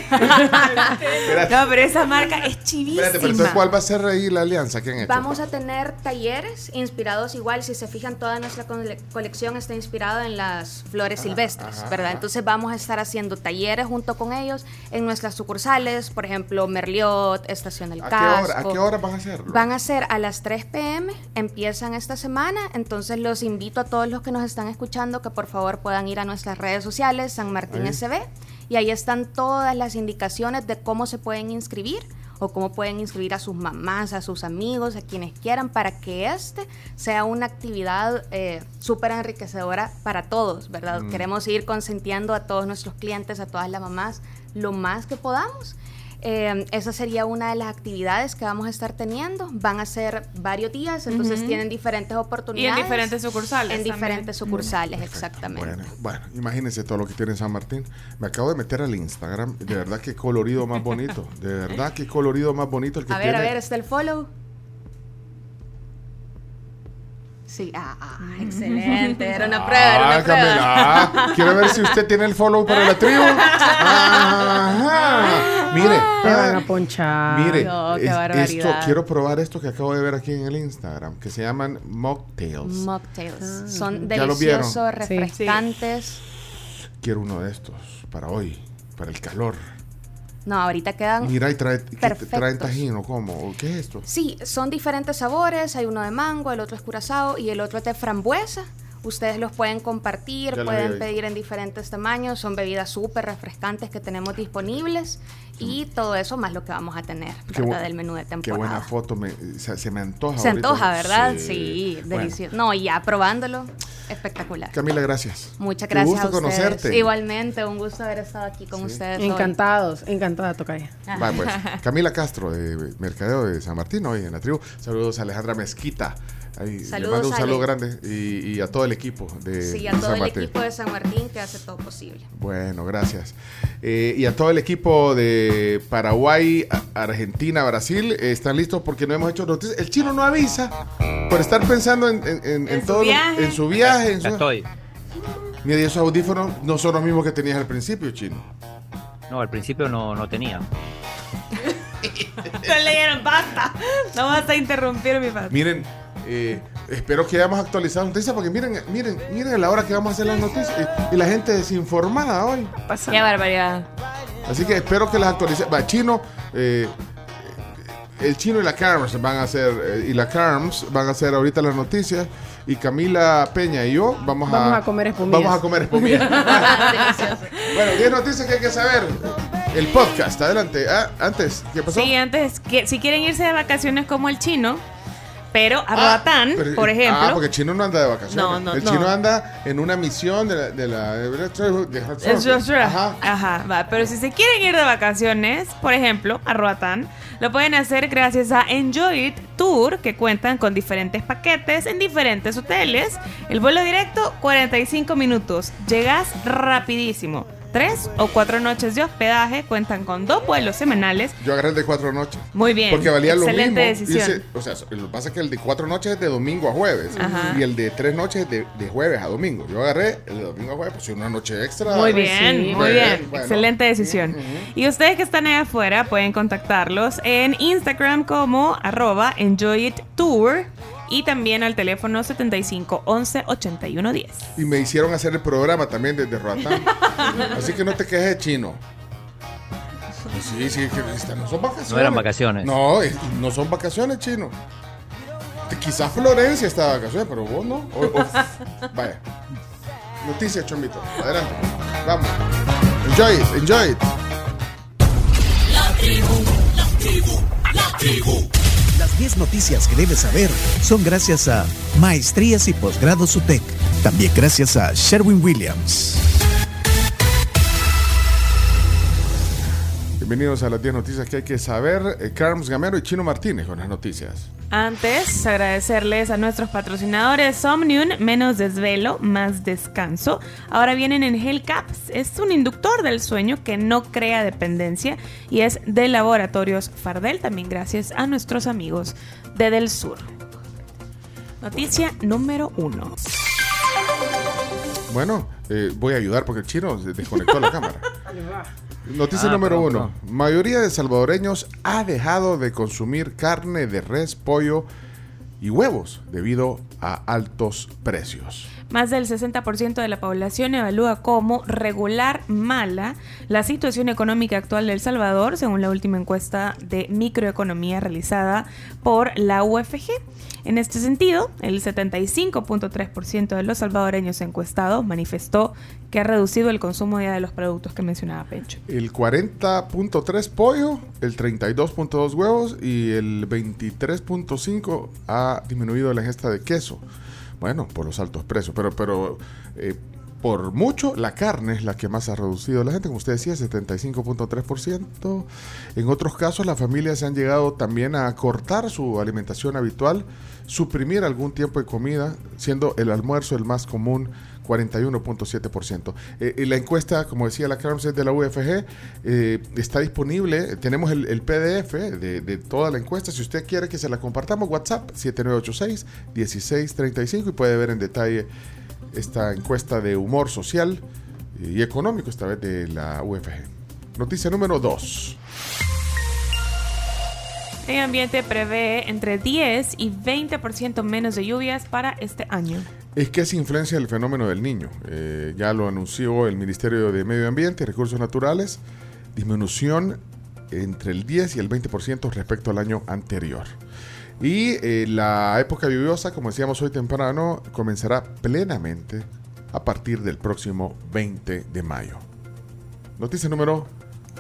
No, pero esa marca es chivísima. espérate, pero entonces, ¿cuál va a ser ahí la alianza que han hecho? Vamos a tener talleres inspirados igual, si se fijan, toda nuestra cole- colección está inspirada en las flores silvestres, ajá, ¿verdad? ajá. Entonces vamos a estar haciendo talleres junto con ellos en nuestras sucursales, por ejemplo, Merliot, Estación del ¿A qué Casco. hora, ¿A qué hora van a hacerlo? Van a ser a las 3 pm, empiezan esta semana, entonces los invito a todos los que nos están escuchando que por favor puedan ir a nuestras redes sociales, San Martín Ahí. SB, y ahí están todas las indicaciones de cómo se pueden inscribir o cómo pueden inscribir a sus mamás, a sus amigos, a quienes quieran, para que este sea una actividad eh, súper enriquecedora para todos, ¿verdad? Mm. Queremos ir consentiendo a todos nuestros clientes, a todas las mamás, lo más que podamos. Eh, esa sería una de las actividades que vamos a estar teniendo. Van a ser varios días, entonces tienen diferentes Y oportunidades. en diferentes sucursales. En también. diferentes sucursales, exactamente. Bueno, bueno, imagínense todo lo que tiene en San Martín. Me acabo de meter al Instagram. De verdad, qué colorido más bonito. De verdad, qué colorido más bonito el que A ver, tiene. a ver, está el follow. Sí, ah, ah, excelente. Era una prueba, era Ah, una prueba. Camila, ah, quiero ver si usted tiene el follow para la tribu. Ajá. Mire, Te van ah, a ponchar. mire, No, qué es- esto, quiero probar esto que acabo de ver aquí en el Instagram, que se llaman mocktails. Mocktails. Son ¿Ya lo vieron? deliciosos, Sí. refrescantes. Quiero uno de estos para hoy, para el calor. No, ahorita quedan. Mira, y trae, ¿qué- perfectos. traen tajín o cómo? ¿O ¿Qué es esto? Sí, son diferentes sabores. Hay uno de mango, el otro es curazao y el otro es de frambuesa. Ustedes los pueden compartir, Ya pueden pedir en diferentes tamaños. Son bebidas súper refrescantes que tenemos disponibles. Y todo eso más lo que vamos a tener Qué ¿verdad? bu- del menú de Qué temporada. buena foto, me, se, se me antoja. Se ahorita. antoja, ¿verdad? Sí, Bueno, delicioso. No, y ya probándolo, espectacular. Camila, gracias. Muchas Qué gracias gusto a ustedes. conocerte. Igualmente, un gusto haber estado aquí con ustedes. hoy. Encantados, encantada, Tocaya. Va, pues, Camila Castro, de Mercadeo de San Martín, hoy en la tribu. Saludos a Alejandra Mezquita. Ahí, le Saludos, mando un saludo grande y, y a todo el equipo de, Sí, a todo San el Martín. equipo de San Martín que hace todo posible. Bueno, gracias. Eh, y a todo el equipo de Paraguay, Argentina, Brasil, eh, están listos porque no hemos hecho noticias. El chino no avisa por estar pensando en, en- en- en su todo, lo- viaje. en su viaje. En Ya su... estoy. Mira, y esos audífonos no son los mismos que tenías al principio, chino. No, al principio no, no tenía. No leyeron, basta. No vas a interrumpir mi padre. Miren, eh, espero que hayamos actualizado noticias porque miren, miren, miren a la hora que vamos a hacer las noticias y, y la gente desinformada hoy. Qué barbaridad. Así que espero que las actualicen. Va, chino, eh, el chino y la Carms van a hacer, eh, y la Carms van a hacer ahorita las noticias. Y Camila Peña y yo vamos, Vamos a comer espumillas. Vamos a comer espumillas. bueno, 10 noticias que hay que saber. El podcast, adelante. Ah, antes, ¿qué pasó? Sí, antes, que, si quieren irse de vacaciones como el chino, pero a Ah, Roatán, pero- por ejemplo. Ah, porque el chino no anda de vacaciones. No, no, el no. chino anda en una misión de la. De la de- Ajá. Ajá, va. Pero si se quieren ir de vacaciones, por ejemplo, a Roatán, lo pueden hacer gracias a Enjoy It Tour, que cuentan con diferentes paquetes en diferentes hoteles. El vuelo directo, 45 minutos. Llegas rapidísimo. Tres o cuatro noches de hospedaje, cuentan con dos vuelos semanales. Yo agarré el de cuatro noches. Muy bien, Porque valía excelente lo mismo. decisión. Hice- o sea, lo que pasa es que el de cuatro noches es de domingo a jueves. Ajá. Y el de tres noches es de, de jueves a domingo. Yo agarré el de domingo a jueves, pues una noche extra. Muy bien, muy Bueno, bien. bueno. Excelente decisión. Y ustedes que están allá afuera pueden contactarlos en Instagram como arroba enjoyittour y también al teléfono 75 11 81 10. Y me hicieron hacer el programa también desde Roatán. Así que no te quejes de chino. Sí, sí, que no son vacaciones. No eran vacaciones. No, no son vacaciones, chino. Quizás Florencia está de vacaciones, pero vos no. O- o- vaya. Noticias, Chomito. Adelante. Vamos. Enjoy it, enjoy it. La tribu, la tribu, la tribu. Las 10 noticias que debes saber son gracias a Maestrías y Posgrados UTEC. También gracias a Sherwin Williams. Bienvenidos a las 10 noticias que hay que saber. Eh, Carms Gamero y Chino Martínez con las noticias. Antes, agradecerles a nuestros patrocinadores Somnium, menos desvelo, más descanso. Ahora vienen en Hellcaps. Es un inductor del sueño que no crea dependencia y es de Laboratorios Fardel, también gracias a nuestros amigos de Del Sur. Noticia número uno. Bueno, eh, voy a ayudar porque el chino se desconectó la cámara. Noticia Ah, número uno. Mayoría de salvadoreños ha dejado de consumir carne de res, pollo y huevos debido a altos precios. Más del 60% de la población evalúa como regular mala la situación económica actual de El Salvador, según la última encuesta de microeconomía realizada por la UFG. En este sentido, el 75.3% de los salvadoreños encuestados manifestó que ha reducido el consumo ya de los productos que mencionaba Pencho. El 40.3 pollo, el 32.2 huevos y el 23.5 ha disminuido la ingesta de queso. Bueno, por los altos precios, pero, pero eh, por mucho la carne es la que más ha reducido la gente, como usted decía, 75.3%. En otros casos, las familias se han llegado también a cortar su alimentación habitual, suprimir algún tiempo de comida, siendo el almuerzo el más común 41.7%. Eh, y la encuesta, como decía la Carms, es de la UFG, eh, está disponible. Tenemos el, PDF de, de toda la encuesta. Si usted quiere que se la compartamos, WhatsApp 7986-1635 y puede ver en detalle esta encuesta de humor social y económico, esta vez de la UFG. Noticia número 2. El ambiente prevé entre 10 y 20% menos de lluvias para este año. Es que es influencia del fenómeno del niño. Eh, ya lo anunció el Ministerio de Medio Ambiente y Recursos Naturales. Disminución entre el 10 y el 20% respecto al año anterior. Y eh, la época lluviosa, como decíamos hoy temprano, comenzará plenamente a partir del próximo 20 de mayo. Noticia número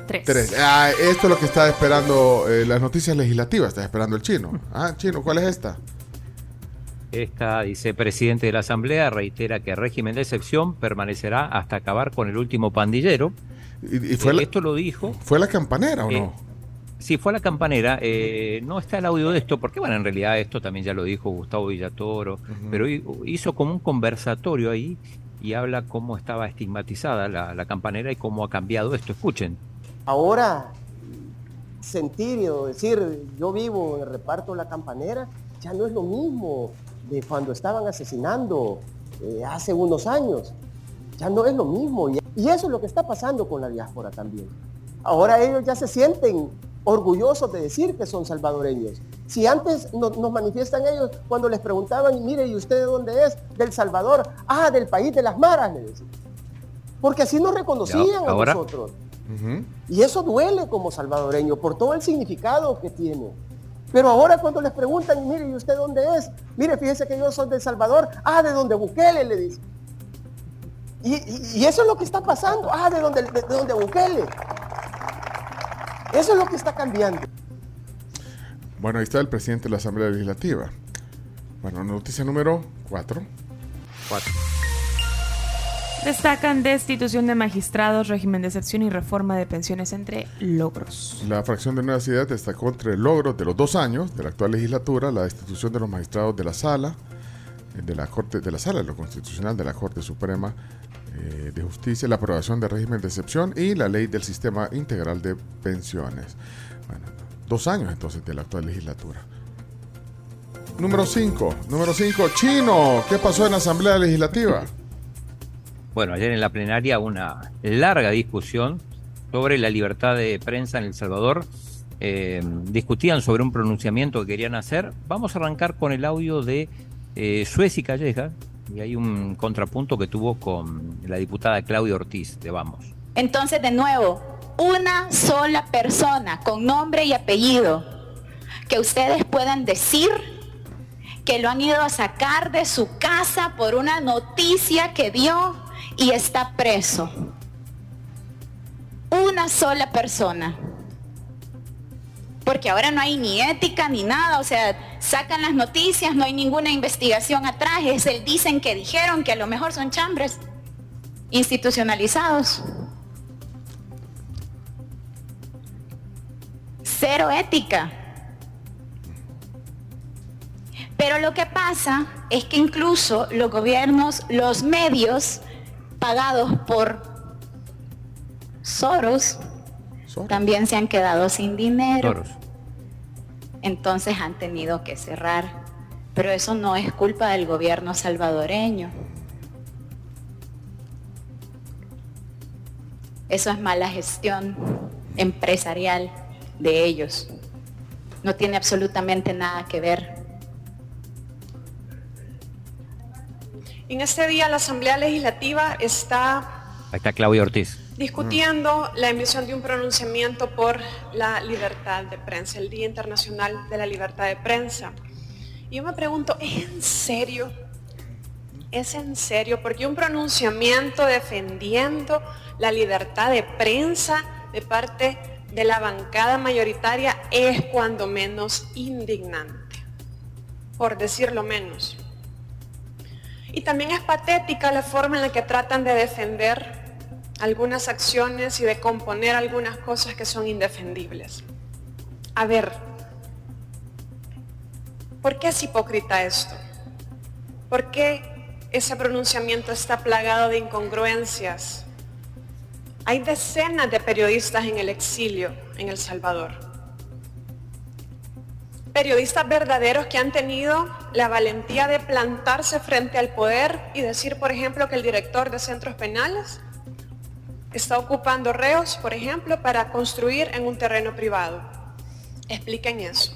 Tres. 3. Ah, esto es lo que está esperando eh, las noticias legislativas, está esperando el chino. Ah, chino, ¿cuál es esta? Esta, dice, presidente de la Asamblea reitera que el régimen de excepción permanecerá hasta acabar con el último pandillero. Y, y fue Eh, la- Esto lo dijo. ¿Fue la campanera o Eh, no? Sí, fue a la campanera. eh, no está el audio de esto, porque bueno, en realidad esto también ya lo dijo Gustavo Villatoro, pero hi- hizo como un conversatorio ahí y habla cómo estaba estigmatizada la, la campanera y cómo ha cambiado esto. Escuchen. Ahora, sentir o decir yo vivo en el reparto de la campanera, ya no es lo mismo de cuando estaban asesinando eh, hace unos años. Ya no es lo mismo. Y, y eso es lo que está pasando con la diáspora también. Ahora ellos ya se sienten orgullosos de decir que son salvadoreños. Si antes no- nos manifiestan ellos cuando les preguntaban, mire, ¿y usted de dónde es? Del Salvador. Ah, del país de las maras, le decían. Porque así nos reconocían a ahora- nosotros. Y eso duele como salvadoreño por todo el significado que tiene. Pero ahora cuando les preguntan, mire, ¿y usted dónde es? Mire, fíjese que yo soy del Salvador. Ah, de donde Bukele, le dice. Y, y- y eso es lo que está pasando. Ah, de donde, de, de donde Bukele. Eso es lo que está cambiando. Bueno, ahí está el presidente de la Asamblea Legislativa. Bueno, noticia número 4. 4. Destacan destitución de magistrados, régimen de excepción y reforma de pensiones entre logros. La fracción de Nuevas Ideas destacó entre logros de los dos años de la actual legislatura la destitución de los magistrados de la sala, eh, de la Corte, de la Sala de lo Constitucional de la Corte Suprema eh, de Justicia, la aprobación del régimen de excepción y la ley del sistema integral de pensiones. Bueno, dos años entonces de la actual legislatura. Número 5. Número 5. Chino. ¿Qué pasó en la Asamblea Legislativa? Bueno, ayer en la plenaria una larga discusión sobre la libertad de prensa en El Salvador. Eh, discutían sobre un pronunciamiento que querían hacer. Vamos a arrancar con el audio de eh, Suez y Calleja, y hay un contrapunto que tuvo con la diputada Claudia Ortiz de Vamos. Entonces, de nuevo, una sola persona con nombre y apellido que ustedes puedan decir que lo han ido a sacar de su casa por una noticia que dio y está preso. Una sola persona. Porque ahora no hay ni ética ni nada, o sea, sacan las noticias, no hay ninguna investigación atrás, es el dicen que dijeron que a lo mejor son chambres institucionalizados. Cero ética. Pero lo que pasa es que incluso los gobiernos, los medios pagados por Soros, también se han quedado sin dinero. Soros. Entonces han tenido que cerrar. Pero eso no es culpa del gobierno salvadoreño. Eso es mala gestión empresarial de ellos. No tiene absolutamente nada que ver. En este día la Asamblea Legislativa está Ahí está Claudia Ortiz. discutiendo la emisión de un pronunciamiento por la libertad de prensa, el Día Internacional de la Libertad de Prensa. Y yo me pregunto, ¿es en serio? ¿Es en serio? Porque un pronunciamiento defendiendo la libertad de prensa de parte de la bancada mayoritaria es cuando menos indignante, por decirlo menos. Y también es patética la forma en la que tratan de defender algunas acciones y de componer algunas cosas que son indefendibles. A ver, ¿por qué es hipócrita esto? ¿Por qué ese pronunciamiento está plagado de incongruencias? Hay decenas de periodistas en el exilio en El Salvador periodistas verdaderos que han tenido la valentía de plantarse frente al poder y decir, por ejemplo, que el director de centros penales está ocupando reos, por ejemplo, para construir en un terreno privado. Expliquen eso.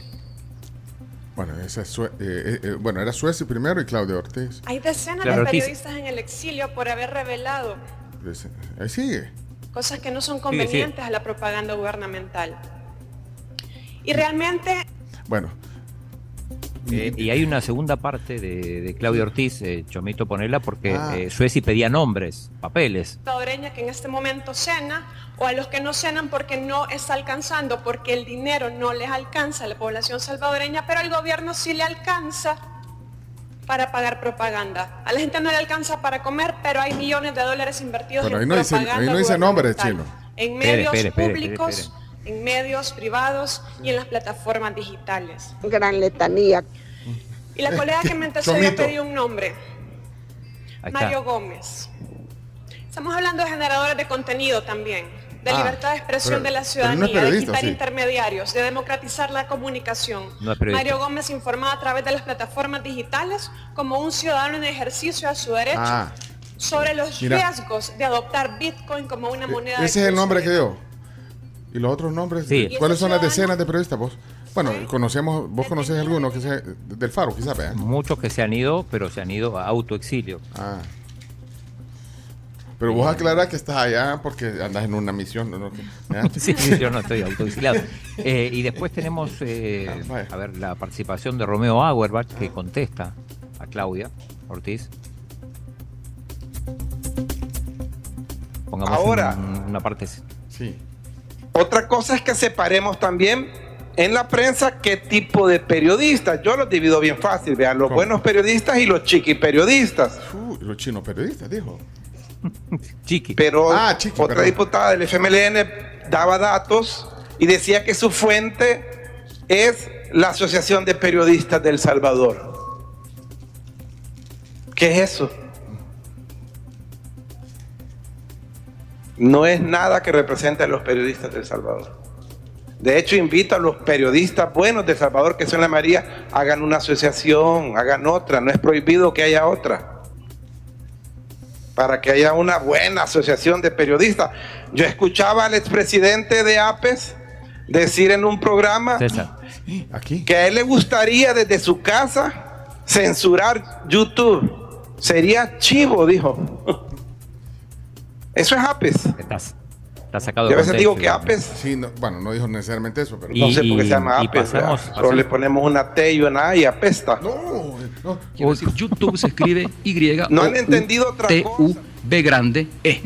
Bueno, esa es eh, eh, eh, bueno, era Suez primero y Claudia Ortiz. Hay decenas de Ortiz. periodistas en el exilio por haber revelado Ahí sigue. cosas que no son sigue. convenientes a la propaganda gubernamental. Y realmente Bueno, Eh, y hay una segunda parte de, de Claudia Ortiz, eh, Chomito ponela, porque Ah. eh, Suezi pedía nombres, papeles. salvadoreña que en este momento cena o a los que no cenan porque no está alcanzando, porque el dinero no les alcanza a la población salvadoreña, pero al gobierno sí le alcanza para pagar propaganda. A la gente no le alcanza para comer, pero hay millones de dólares invertidos en no dice, propaganda ahí no dice nombre, gubernamental, chino. En medios públicos, en medios privados y en las plataformas digitales. Gran letanía. Y la colega que me antecedió pedí un nombre. Mario Gómez. Estamos hablando de generadores de contenido también, de Ah, libertad de expresión pero- de la no ciudadanía, de quitar sí. intermediarios, de democratizar la comunicación. No. Mario Gómez informaba a través de las plataformas digitales como un ciudadano en ejercicio de su derecho Ah, sobre los Mira. riesgos de adoptar Bitcoin como una moneda de ese es el nombre que dio. ¿Y los otros nombres? Sí. ¿Cuáles son las decenas de periodistas vos? Bueno, conocemos, vos conocés alguno que sea del Faro, quizás, ¿verdad? Muchos que se han ido, pero se han ido a autoexilio. Ah. Pero vos aclarás que estás allá porque andas en una misión. ¿no? Sí, yo no estoy autoexiliado. Eh, y después tenemos, eh, Ah, a ver, la participación de Romeo Auerbach, que contesta a Claudia Ortiz. Pongamos Ahora. un- una parte. Sí. Otra cosa es que separemos también en la prensa qué tipo de periodistas. Yo los divido bien fácil, vean, los buenos periodistas y los chiqui periodistas. Uh, los chinos periodistas, dijo. Chiqui. Pero Ah, chiqui, otra perdón. diputada del FMLN daba datos y decía que su fuente es la Asociación de Periodistas del Salvador. ¿Qué es eso? No es nada que represente a los periodistas de El Salvador. De hecho, invito a los periodistas buenos de El Salvador, que son la mayoría, hagan una asociación, hagan otra, no es prohibido que haya otra. Para que haya una buena asociación de periodistas. Yo escuchaba al expresidente de APES decir en un programa que a él le gustaría desde su casa censurar YouTube. Sería chivo, dijo. Eso es APES. Estás, estás sacado Yo a veces digo que APES. Sí, no- bueno, no dijo necesariamente eso, pero. no sé por qué se llama y APES. pasamos- le ponemos una T y una A y apesta. Quiero decir, YouTube se escribe Y. No han entendido otra T U B grande E.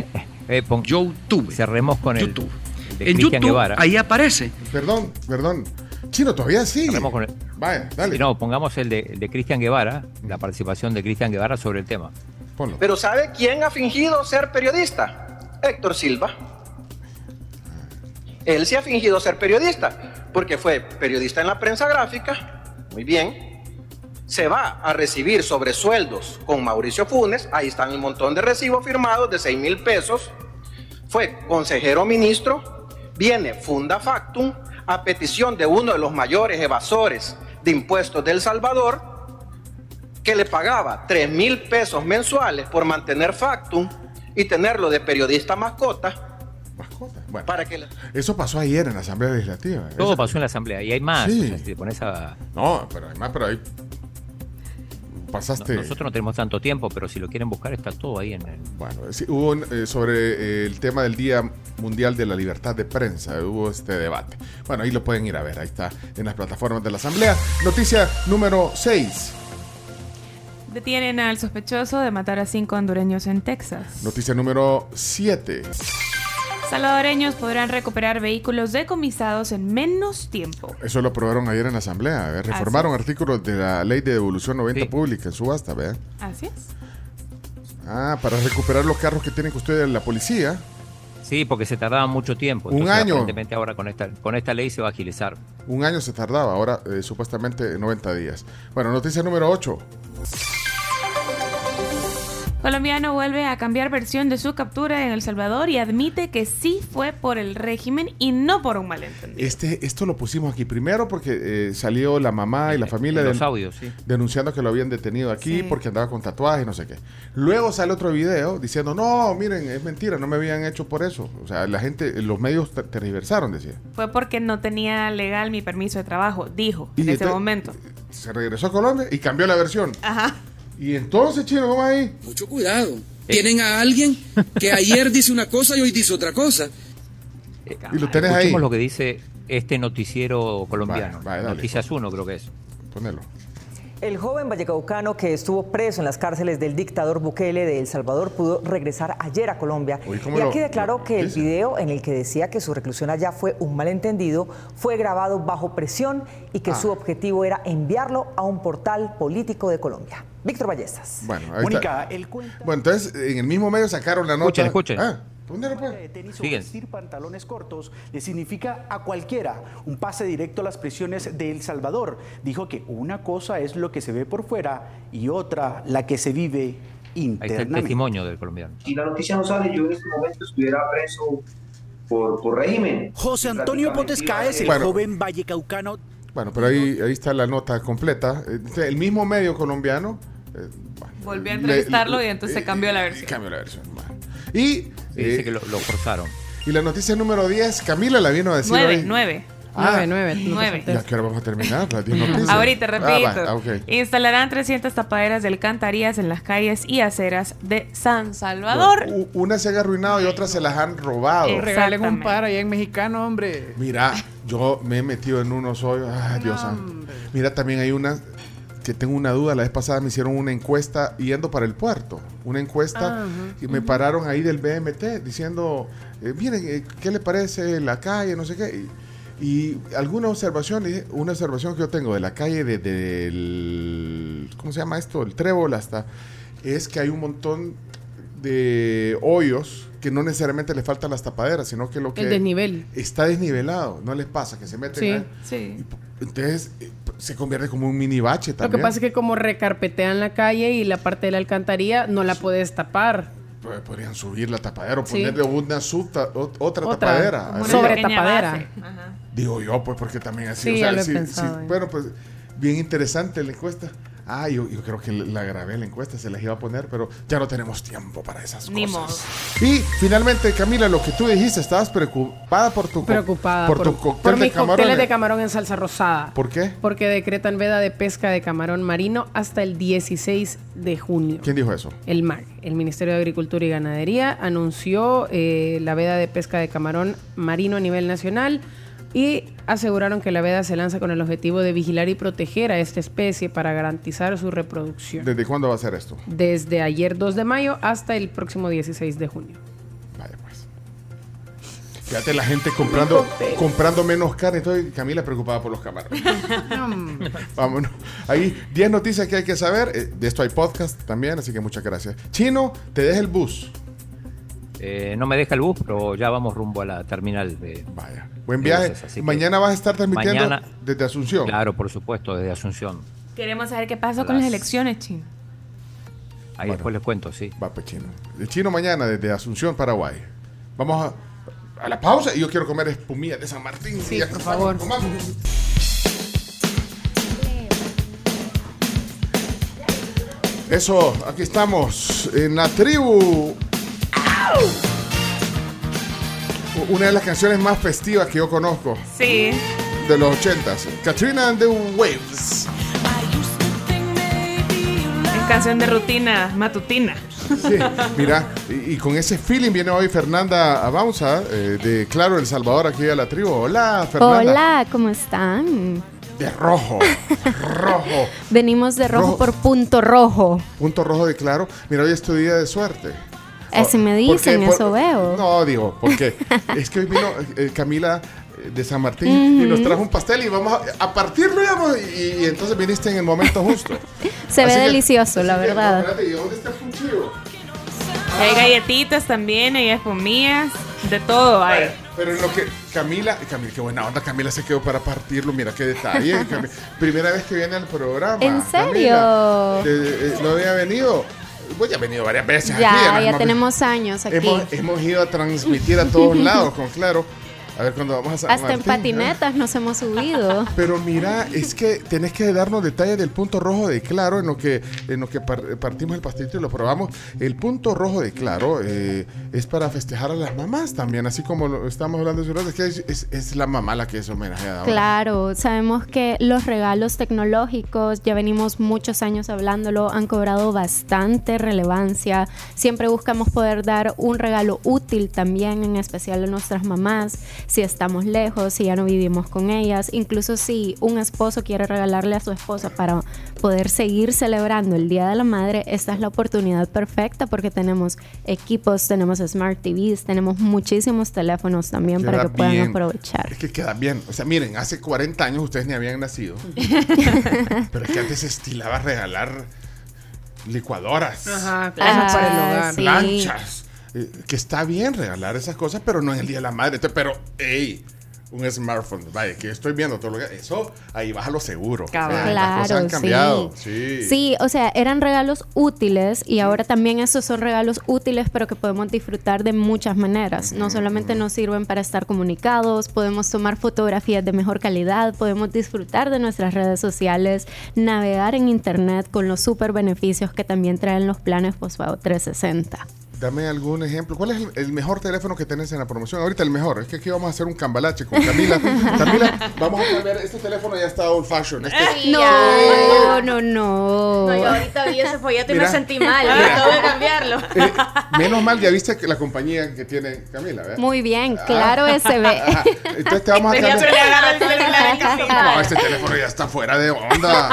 YouTube. Cerremos con el, YouTube. el de En YouTube Guevara. ahí aparece. Perdón, perdón. Chino, todavía sí. Cerremos con el- Vaya, dale. No, pongamos el de, el de Cristian Guevara, la participación de Cristian Guevara sobre el tema. Pero ¿sabe quién ha fingido ser periodista? Héctor Silva. Él sí ha fingido ser periodista, porque fue periodista en la prensa gráfica, muy bien. Se va a recibir sobresueldos con Mauricio Funes, ahí están un montón de recibos firmados de 6 mil pesos. Fue consejero ministro, viene Funda Factum a petición de uno de los mayores evasores de impuestos de El Salvador, que le pagaba 3 mil pesos mensuales por mantener Factum y tenerlo de periodista mascota. Bueno, para que le- Eso pasó ayer en la Asamblea Legislativa. Todo Eso- pasó en la asamblea y hay más. Sí. o sea, si te pones a- No, pero además, pero ahí. Pasaste. no- nosotros no tenemos tanto tiempo, pero si lo quieren buscar está todo ahí en el. Bueno, sí, hubo un, eh, sobre eh, el tema del Día Mundial de la Libertad de Prensa, hubo este debate. Bueno, ahí lo pueden ir a ver, ahí está en las plataformas de la Asamblea. Noticia número 6. Detienen al sospechoso de matar a cinco hondureños en Texas. Noticia número 7. Salvadoreños podrán recuperar vehículos decomisados en menos tiempo. Eso lo aprobaron ayer en la Asamblea. eh, Reformaron artículos de la Ley de Devolución 90 Pública en subasta, ¿vean? Así es. Ah, para recuperar los carros que tienen custodia la policía. Sí, porque se tardaba mucho tiempo. Un Entonces, año. Aparentemente ahora con esta, con esta ley se va a agilizar. Un año se tardaba, ahora eh, supuestamente 90 días. Bueno, noticia número 8. Colombiano vuelve a cambiar versión de su captura en El Salvador y admite que sí fue por el régimen y no por un malentendido. Este, esto lo pusimos aquí primero porque eh, salió la mamá y la familia den- audios, sí. denunciando que lo habían detenido aquí Sí. porque andaba con tatuajes y no sé qué. Luego sale otro video diciendo, no, miren, es mentira, no me habían hecho por eso. O sea, la gente, los medios te- tergiversaron, decía. Fue porque no tenía legal mi permiso de trabajo, dijo Y en ese momento. Se regresó a Colombia y cambió la versión. Ajá. Y entonces, chino, ¿cómo ahí? Mucho cuidado. Tienen a alguien que ayer dice una cosa y hoy dice otra cosa. Y lo tenés ahí. Lo que dice este noticiero colombiano. Dale, Noticias 1 creo que es. Ponelo. El joven vallecaucano que estuvo preso en las cárceles del dictador Bukele de El Salvador pudo regresar ayer a Colombia. Uy, ¿cómo Y lo- aquí declaró lo que el video en el que decía que su reclusión allá fue un malentendido fue grabado bajo presión y que Ah. su objetivo era enviarlo a un portal político de Colombia. Víctor Ballestas. Bueno, ahí Mónica, está. Bueno, entonces en el mismo medio sacaron la nota. Escuchen, escuchen. Ah, pues. Detenerse o vestir pantalones cortos le significa a cualquiera un pase directo a las prisiones de El Salvador. Dijo que una cosa es lo que se ve por fuera y otra la que se vive Ahí está el internamente. testimonio del colombiano. Si la noticia no sale, yo en este momento estuviera preso por, por régimen. José Antonio Pontes Caes, el Bueno. joven vallecaucano Bueno, pero ahí, ahí está la nota completa. Eh, El mismo medio colombiano. eh, bueno, Volví a entrevistarlo le- y entonces eh, se cambió la versión. Cambió la versión. bueno. Y, Sí, dice que lo, lo forzaron. y la noticia número 10, Camila la vino a decir Nueve, hoy. nueve. Ah, Nueve, nueve. no te Nueve. saltes. ¿Y a qué hora vamos a terminar? Las 10 noticias. Ahorita, Ah, repito. va, ok. Instalarán 300 tapaderas de alcantarillas en las calles y aceras de San Salvador. Bueno, u- unas se han arruinado y otras se las han robado. Regalen un par allá en mexicano, hombre. Mira, yo me he metido en unos hoyos. Ay, Dios santo. Mira, también hay una que tengo una duda. La vez pasada me hicieron una encuesta yendo para el puerto. Una encuesta Ajá. y me pararon ahí del BMT diciendo, eh, miren, eh, ¿qué le parece la calle? No sé qué. Y, y alguna observación, una observación que yo tengo de la calle de- del, ¿cómo se llama esto? El trébol hasta, es que hay un montón de hoyos que no necesariamente le faltan las tapaderas, sino que lo que El desnivel. está desnivelado, no les pasa que se meten Sí. ahí. Sí. Entonces eh, se convierte como un mini bache Lo también. que pasa es que como recarpetean la calle y la parte de la alcantarilla no la puedes tapar. pues, podrían subir la tapadera o Sí. ponerle una subta- otra, Otra, tapadera. Sobre tapadera. Digo yo, pues porque también así. Sí, o sea, ya lo he sí- pensado, sí, eh. bueno, pues bien interesante la encuesta. Ah, yo, yo creo que la grabé la encuesta, se las iba a poner, pero ya no tenemos tiempo para esas Ni cosas. Y finalmente, Camila, lo que tú dijiste, estabas preocupada por tu, Preocupada por, por, tu cóctel por de mis camarones. cócteles de camarón en salsa rosada. ¿Por qué? Porque decretan veda de pesca de camarón marino hasta el 16 de junio. ¿Quién dijo eso? El MAG, el Ministerio de Agricultura y Ganadería, anunció eh, la veda de pesca de camarón marino a nivel nacional y aseguraron que la veda se lanza con el objetivo de vigilar y proteger a esta especie para garantizar su reproducción. ¿Desde cuándo va a ser esto? Desde ayer 2 de mayo hasta el próximo 16 de junio. Vaya pues. Fíjate la gente comprando, comprando menos carne. Estoy Camila preocupada por los camarones. Vámonos. Ahí 10 noticias que hay que saber. Eh, De esto hay podcast también, así que muchas gracias. Chino, te deja el bus. Eh, no me deja el bus, pero ya vamos rumbo a la terminal. De, Vaya. Buen viaje. Así Mañana vas a estar transmitiendo mañana- desde Asunción. Claro, por supuesto, desde Asunción. Queremos saber qué pasó con las elecciones, chino. Ahí después les cuento, sí. Va, pues chino. El chino mañana desde Asunción, Paraguay. Vamos a, a la pausa y yo quiero comer espumilla de San Martín. Sí, Ya, por favor. comamos. Eso, aquí estamos en la tribu. Una de las canciones más festivas que yo conozco Sí. de los ochentas. Katrina and the Waves. Es canción de rutina matutina. Sí, mira, y, y con ese feeling viene hoy Fernanda Abaunza eh, de Claro El Salvador aquí a la tribu. Hola, Fernanda. Hola, ¿cómo están? De rojo, rojo. Venimos de rojo, Rojo. por punto rojo. Punto rojo de claro. Mira, hoy es tu día de suerte. Así me Porque dicen, por- eso veo. No, digo, porque es que hoy vino eh, Camila eh, de San Martín y nos trajo un pastel y vamos a, a partirlo, digamos, y, y entonces viniste en el momento justo. Se ve que- delicioso, la así que, no, verdad. espérate, ¿y dónde está el? Hay galletitas también, hay espumillas, de todo hay. Pero en lo que Camila, Camila, qué buena onda, Camila se quedó para partirlo, mira qué detalle. Cami- primera vez que viene al programa. ¿En serio? Camila. Eh, eh, no había venido. Pues ya ha venido varias veces aquí. Ya, además, ya tenemos años aquí. Hemos, hemos ido a transmitir a todos lados, con claro. A ver cuando vamos a San Hasta en ¿eh? patinetas nos hemos subido. Pero mira, es que tenés que darnos detalles del punto rojo de claro en lo que, en lo que par- partimos el pastelito y lo probamos. El punto rojo de claro eh, es para festejar a las mamás también, así como lo estamos hablando de su es que es, es- es la mamá la que es homenajeada. ahora. Claro, sabemos que los regalos tecnológicos, ya venimos muchos años hablándolo, han cobrado bastante relevancia. Siempre buscamos poder dar un regalo útil también, en especial a nuestras mamás, si estamos lejos, si ya no vivimos con ellas, incluso si un esposo quiere regalarle a su esposa para poder seguir celebrando el Día de la Madre, esta es la oportunidad perfecta porque tenemos equipos, tenemos smart TVs, tenemos muchísimos teléfonos también para que puedan bien. aprovechar. Es que queda bien. O sea, miren, hace 40 años ustedes ni habían nacido. Pero es que antes se estilaba regalar licuadoras. Ajá, cosas para el hogar. sí. planchas. Eh, que está bien regalar esas cosas, pero no en el Día de la Madre. Entonces, pero, hey, un smartphone, vaya, que estoy viendo todo lo que... Eso, ahí baja lo seguro. Cabal. las cosas han Claro, cambiado. sí. Sí. Sí, o sea, eran regalos útiles y ahora también esos son regalos útiles, pero que podemos disfrutar de muchas maneras. No solamente nos sirven para estar comunicados, podemos tomar fotografías de mejor calidad, podemos disfrutar de nuestras redes sociales, navegar en internet con los super beneficios que también traen los planes postpago 360. Dame algún ejemplo. ¿Cuál es el, el mejor teléfono que tenés en la promoción? Ahorita el mejor. Es que aquí vamos a hacer un cambalache con Camila. Camila, vamos a cambiar. Este teléfono ya está old fashion. Este- No, no, no. No, yo ahorita vi ese folleto y Mira. me sentí mal. Mira. Tengo que cambiarlo. Eh, menos mal, ya viste que la compañía que tiene Camila, ¿verdad? Muy bien, claro SB. Ajá. Entonces te vamos a cambiar. pero le agarra el celular en casita. No, este teléfono ya está fuera de onda.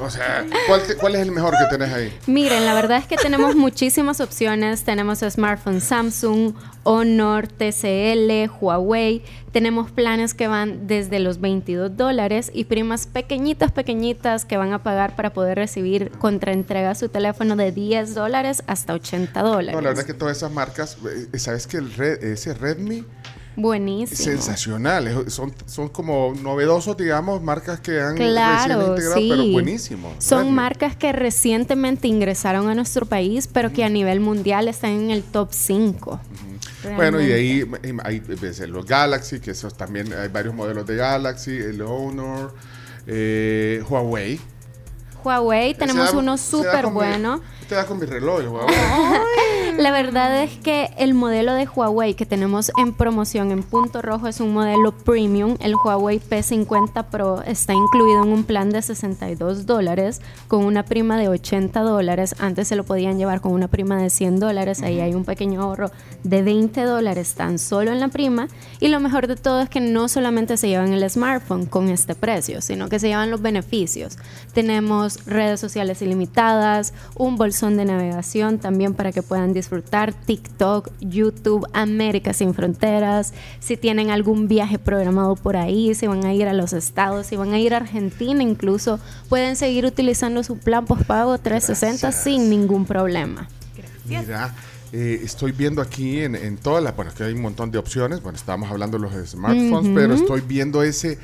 O sea, ¿cuál, te- cuál es el mejor que tenés ahí? Miren, la verdad es que tenemos muchísimas opciones. Tenemos smartphones Samsung, Honor, TCL, Huawei. Tenemos planes que van desde los 22 dólares y primas pequeñitas, pequeñitas que van a pagar para poder recibir contraentrega su teléfono de 10 dólares hasta 80 dólares. No, la verdad que todas esas marcas, eh, ¿sabes que ese Redmi Buenísimo. sensacional. Es- Son, son como novedosos, digamos, marcas que han recién Claro, integrado, sí. pero buenísimos. Son marcas que recientemente ingresaron a nuestro país, pero que a nivel mundial están en el top 5. Bueno, y ahí eh, hay los Galaxy, que esos también hay varios modelos de Galaxy, el Honor, eh, Huawei. Huawei tenemos Se da- uno súper bueno. Te da con mi reloj, el Huawei. La verdad es que el modelo de Huawei que tenemos en promoción en punto rojo es un modelo premium. El Huawei P50 Pro está incluido en un plan de 62 dólares con una prima de 80 dólares. Antes se lo podían llevar con una prima de 100 dólares. Ahí hay un pequeño ahorro de 20 dólares tan solo en la prima. Y lo mejor de todo es que no solamente se llevan el smartphone con este precio, sino que se llevan los beneficios. Tenemos redes sociales ilimitadas, un bolsón de navegación también para que puedan disfrutar TikTok, YouTube, América sin fronteras. Si tienen algún viaje programado por ahí, si van a ir a los estados, si van a ir a Argentina incluso, pueden seguir utilizando su plan postpago 360 sin ningún problema. Mira, eh, estoy viendo aquí en, en todas las, bueno, que hay un montón de opciones, bueno, estábamos hablando de los smartphones, pero estoy viendo ese,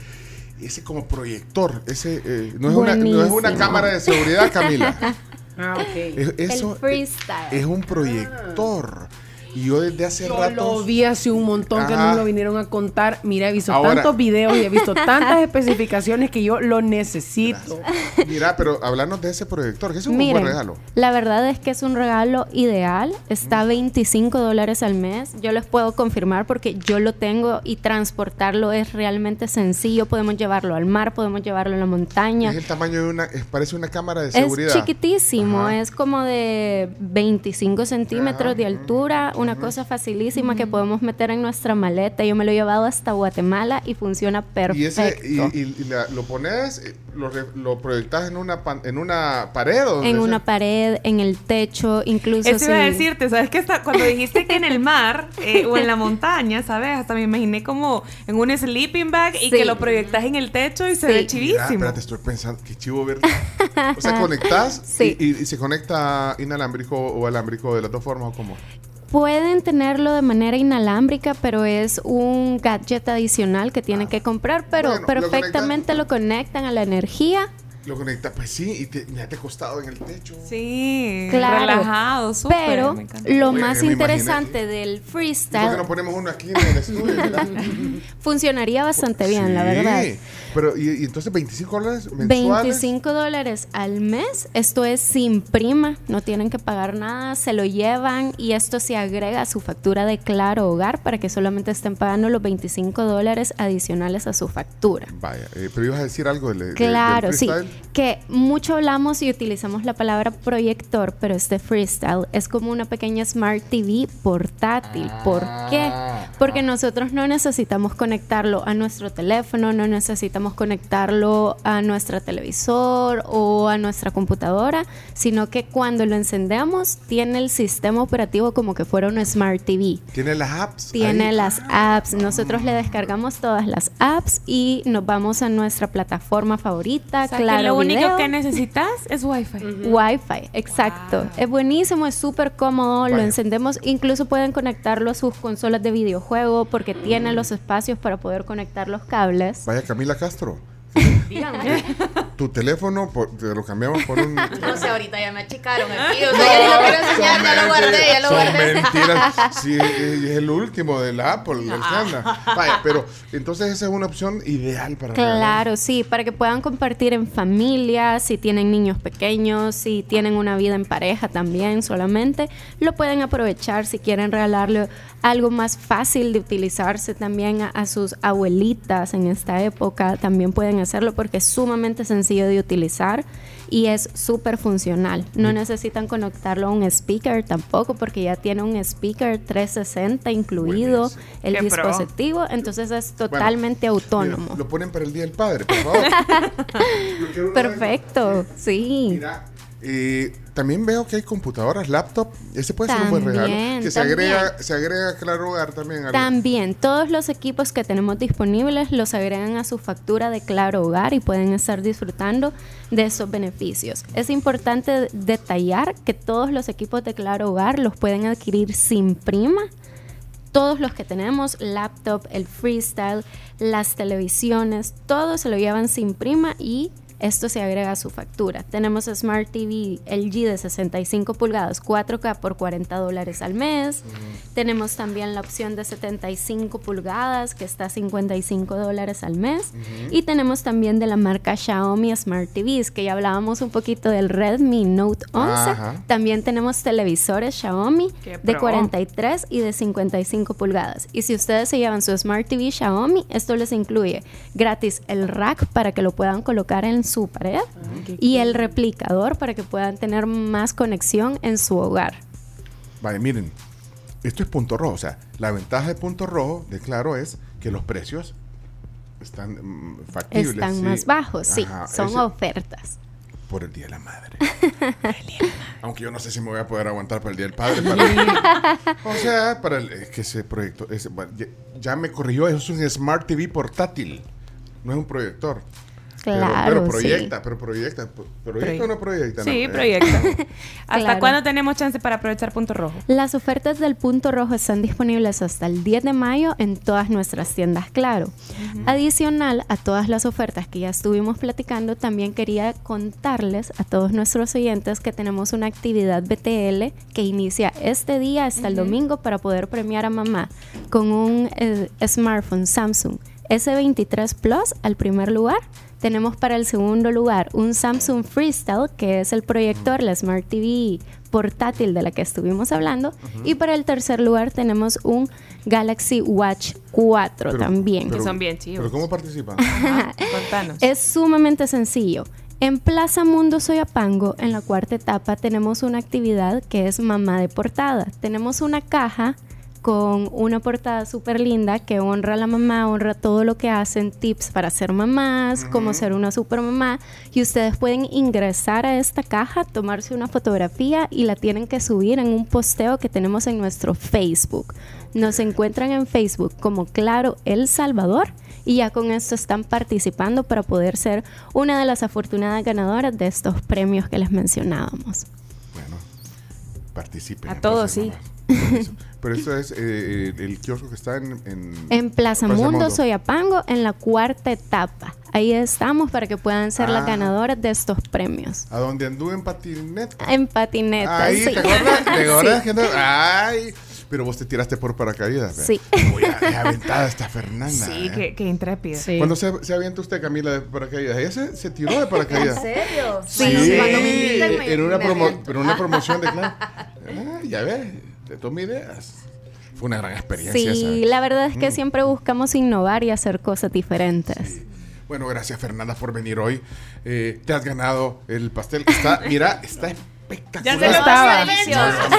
ese como proyector, ese, eh, no, es una, no es una cámara de seguridad, Camila. Ah, ok. Es- eso el freestyle. es un proyector. Y yo desde hace Yo rato... lo vi hace un montón que Ajá. nos lo vinieron a contar. Mira, he visto Ahora- tantos videos y he visto tantas especificaciones que yo lo necesito. Mira, pero hablarnos de ese proyector, que es un Miren, buen regalo. la verdad es que es un regalo ideal. Está a 25 dólares al mes. Yo les puedo confirmar porque yo lo tengo y transportarlo es realmente sencillo. Podemos llevarlo al mar, podemos llevarlo a la montaña. Es el tamaño de una, es- parece una cámara de Es seguridad. chiquitísimo, Ajá. es como de 25 centímetros de altura, una cosa facilísima que podemos meter en nuestra maleta. Yo me lo he llevado hasta Guatemala y funciona perfecto. Y ese y, y- y la- lo pones, eh, lo, proyectas en una pan- en una pared o en una sea? pared, en el techo, incluso Eso iba a decirte, ¿sabes qué? Está- Cuando dijiste que en el mar eh, o en la montaña, ¿sabes? Hasta me imaginé como en un sleeping bag y Sí. que lo proyectas en el techo y se Sí. ve Mira, chivísimo. espérate, estoy pensando, qué chivo ver. O sea, conectas Sí. y, y- y se conecta inalámbrico o alámbrico de las dos formas o cómo. Pueden tenerlo de manera inalámbrica, pero es un gadget adicional que tienen que comprar, pero Bueno, lo perfectamente lo conectan a la energía. Lo conectas, pues sí, y te, ya te ha costado en el techo. Sí, Claro. relajado, súper. Pero me lo Oye, más me interesante del ¿Y por qué freestyle no ponemos uno aquí en el estudio? verdad? funcionaría bastante bien, la Sí, verdad. Pero, y, y entonces 25 dólares mensuales. 25 dólares al mes. Esto es sin prima, no tienen que pagar nada, se lo llevan y esto se agrega a su factura de Claro Hogar para que solamente estén pagando los 25 dólares adicionales a su factura. Vaya, eh, pero ibas a decir algo del, Claro, del sí. Que mucho hablamos y utilizamos la palabra proyector, pero este freestyle es como una pequeña Smart TV portátil. ¿Por qué? Porque nosotros no necesitamos conectarlo a nuestro teléfono, no necesitamos conectarlo a nuestro televisor o a nuestra computadora, sino que cuando lo encendemos tiene el sistema operativo como que fuera una Smart TV. Tiene las apps. Tiene ahí. las apps. Nosotros le descargamos todas las apps y nos vamos a nuestra plataforma favorita, O sea, que Claro lo único Video. que necesitas es Wi-Fi. Wi-Fi, exacto. Es buenísimo, es súper cómodo, lo encendemos, incluso pueden conectarlo a sus consolas de videojuego porque tiene los espacios para poder conectar los cables. Vaya, Camila Castro. Díganme. Tu teléfono por- te lo cambiamos por un. No sé, ahorita ya me achicaron aquí. O sea, ya ni lo quiero enseñar, ya lo guardé, ya lo Son guardé. mentiras. Sí, es el último de la Apple, el que anda. Vaya, pero entonces esa es una opción ideal para regalar. Claro, sí, para que puedan compartir en familia, si tienen niños pequeños, si tienen una vida en pareja también solamente, lo pueden aprovechar si quieren regalarle algo más fácil de utilizarse también a, a sus abuelitas en esta época, también pueden hacerlo porque es sumamente sencillo de utilizar y es súper funcional. No necesitan conectarlo a un speaker tampoco porque ya tiene un speaker 360 incluido el Qué pro. dispositivo, entonces es Bueno, totalmente autónomo. mira, lo ponen para el Día del Padre, por favor. Perfecto, sí. Mira, eh, también veo que hay computadoras, laptop. Ese puede ser un buen regalo. Que se también. agrega, se agrega Claro Hogar también. También todos los equipos que tenemos disponibles los agregan a su factura de Claro Hogar y pueden estar disfrutando de esos beneficios. Es importante detallar que todos los equipos de Claro Hogar los pueden adquirir sin prima todos los que tenemos, laptop, el freestyle, las televisiones, todo se lo llevan sin prima y esto se agrega a su factura. Tenemos Smart TV LG de 65 pulgadas 4K por 40 dólares al mes. Tenemos también la opción de 75 pulgadas que está a 55 dólares al mes. Y tenemos también de la marca Xiaomi Smart TVs, que ya hablábamos un poquito del Redmi Note 11. Ajá. También tenemos televisores Xiaomi de pro. 43 y de 55 pulgadas. Y si ustedes se llevan su Smart TV Xiaomi, esto les incluye gratis el rack para que lo puedan colocar en su pared y el replicador para que puedan tener más conexión en su hogar. Vale, miren, esto es punto rojo. O sea, la ventaja de punto rojo, de claro, es que los precios están mm, factibles. Están sí. más bajos, sí, Ajá, son ese- ofertas. Por el Día de la Madre. Aunque yo no sé si me voy a poder aguantar para el Día del Padre. para- o sea, para el, es que ese proyecto, ese- ya, ya me corrigió, eso es un Smart TV portátil, no es un proyector. Claro, pero, proyecta, pero proyecta. ¿Proyecta o no proyecta? Sí, No, proyecta. ¿Hasta Claro. cuándo tenemos chance para aprovechar punto rojo? Las ofertas del punto rojo están disponibles hasta el 10 de mayo en todas nuestras tiendas Claro. Adicional a todas las ofertas que ya estuvimos platicando, también quería contarles a todos nuestros oyentes que tenemos una actividad BTL que inicia este día hasta el domingo para poder premiar a mamá con un eh, smartphone Samsung S23 Plus al primer lugar. Tenemos para el segundo lugar un Samsung Freestyle, que es el proyector, la Smart TV portátil de la que estuvimos hablando. Y para el tercer lugar tenemos un Galaxy Watch 4 Pero- también. pero- Que son bien chivos. ¿Pero cómo participan? Contanos. Es sumamente sencillo. En Plaza Mundo Soyapango, en la cuarta etapa, tenemos una actividad que es mamá de portada. Tenemos una caja con una portada súper linda que honra a la mamá, honra todo lo que hacen, tips para ser mamás, cómo ser una super mamá. Y ustedes pueden ingresar a esta caja, tomarse una fotografía y la tienen que subir en un posteo que tenemos en nuestro Facebook. Nos encuentran en Facebook como Claro El Salvador y ya con esto están participando para poder ser una de las afortunadas ganadoras de estos premios que les mencionábamos. Participen. A todos, sí. Pero esto es eh, el kiosco que está en... En, En Plaza Mundo Soyapango, en la cuarta etapa. Ahí estamos para que puedan ser las Ah. ganadoras de estos premios. A donde anduve en patineta. En patineta, Ahí, sí. ¿te acuerdas? ¿Te acuerdas? Sí. Ay, pero vos te tiraste por paracaídas. ¿ve? Sí. Uy, qué aventada está Fernanda. Sí, ¿eh? qué, qué intrépida. ¿Cuándo se, se avienta usted, Camila, de paracaídas? Ella se, se tiró de paracaídas. ¿En serio? Sí, Bueno, cuando me inviten, me- en una, me promo- pero una promoción de Clan. Ah, ya ves, te tomo ideas. Fue una gran experiencia. Sí, esa. la verdad es que Mm. siempre buscamos innovar y hacer cosas diferentes. Bueno, gracias Fernanda por venir hoy. Eh, te has ganado el pastel que está, mira, está espectacular. Ya se lo estaba.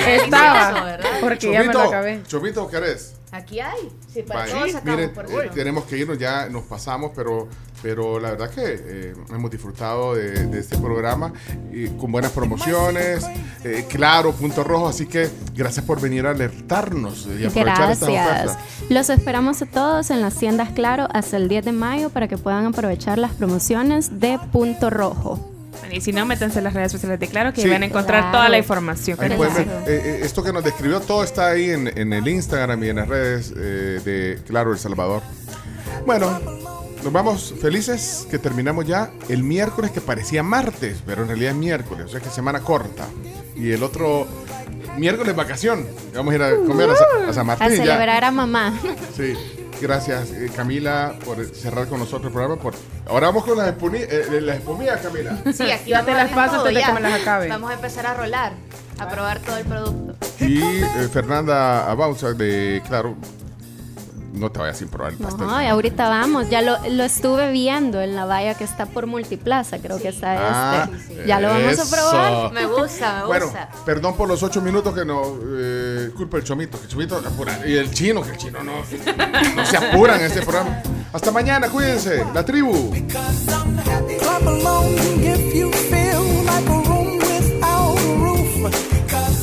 Estaba. Porque ya me lo Chomito, acabé. Chomito, ¿qué eres? Aquí hay. Sí, para todos sacamos Miren, por eh, tenemos que irnos, ya nos pasamos, pero, pero la verdad que eh, hemos disfrutado de, de este programa y con buenas promociones, eh, claro, punto rojo, así que gracias por venir a alertarnos y aprovechar estas Gracias. Los esperamos a todos en las tiendas Claro hasta el 10 de mayo para que puedan aprovechar las promociones de Punto Rojo. Y si no, métanse en las redes sociales de Claro que Sí. van a encontrar Claro. toda la información. Ahí que pueden ver, necesitan. eh, esto que nos describió, todo está ahí en, en el Instagram y en las redes eh, de Claro El Salvador. Bueno, nos vamos felices que terminamos ya el miércoles que parecía martes, pero en realidad es miércoles, o sea que semana corta. Y el otro miércoles vacación. Vamos a ir a comer a, a San Martín. A ya. celebrar a mamá. Sí. Gracias, eh, Camila, por cerrar con nosotros el programa. Por... Ahora vamos con las, eh, las espumillas, Camila. Sí, aquí Ya vamos te a las paso todo antes de ya. que me las acabe. Vamos a empezar a rolar, a probar todo el producto. Y eh, Fernanda Abauza de Claro. No te vayas sin probar el pastel. No, y ahorita vamos. Ya lo, lo estuve viendo en la valla que está por Multiplaza. Creo que está Ah, este. Ya lo vamos a probar. Me gusta, me Bueno, gusta. perdón por los ocho minutos que no eh, culpa el chomito, que el chomito apura. Y el chino, que el chino no, no se apuran en este programa. Hasta mañana, cuídense. La tribu. Clap along if you feel like a room without a roof.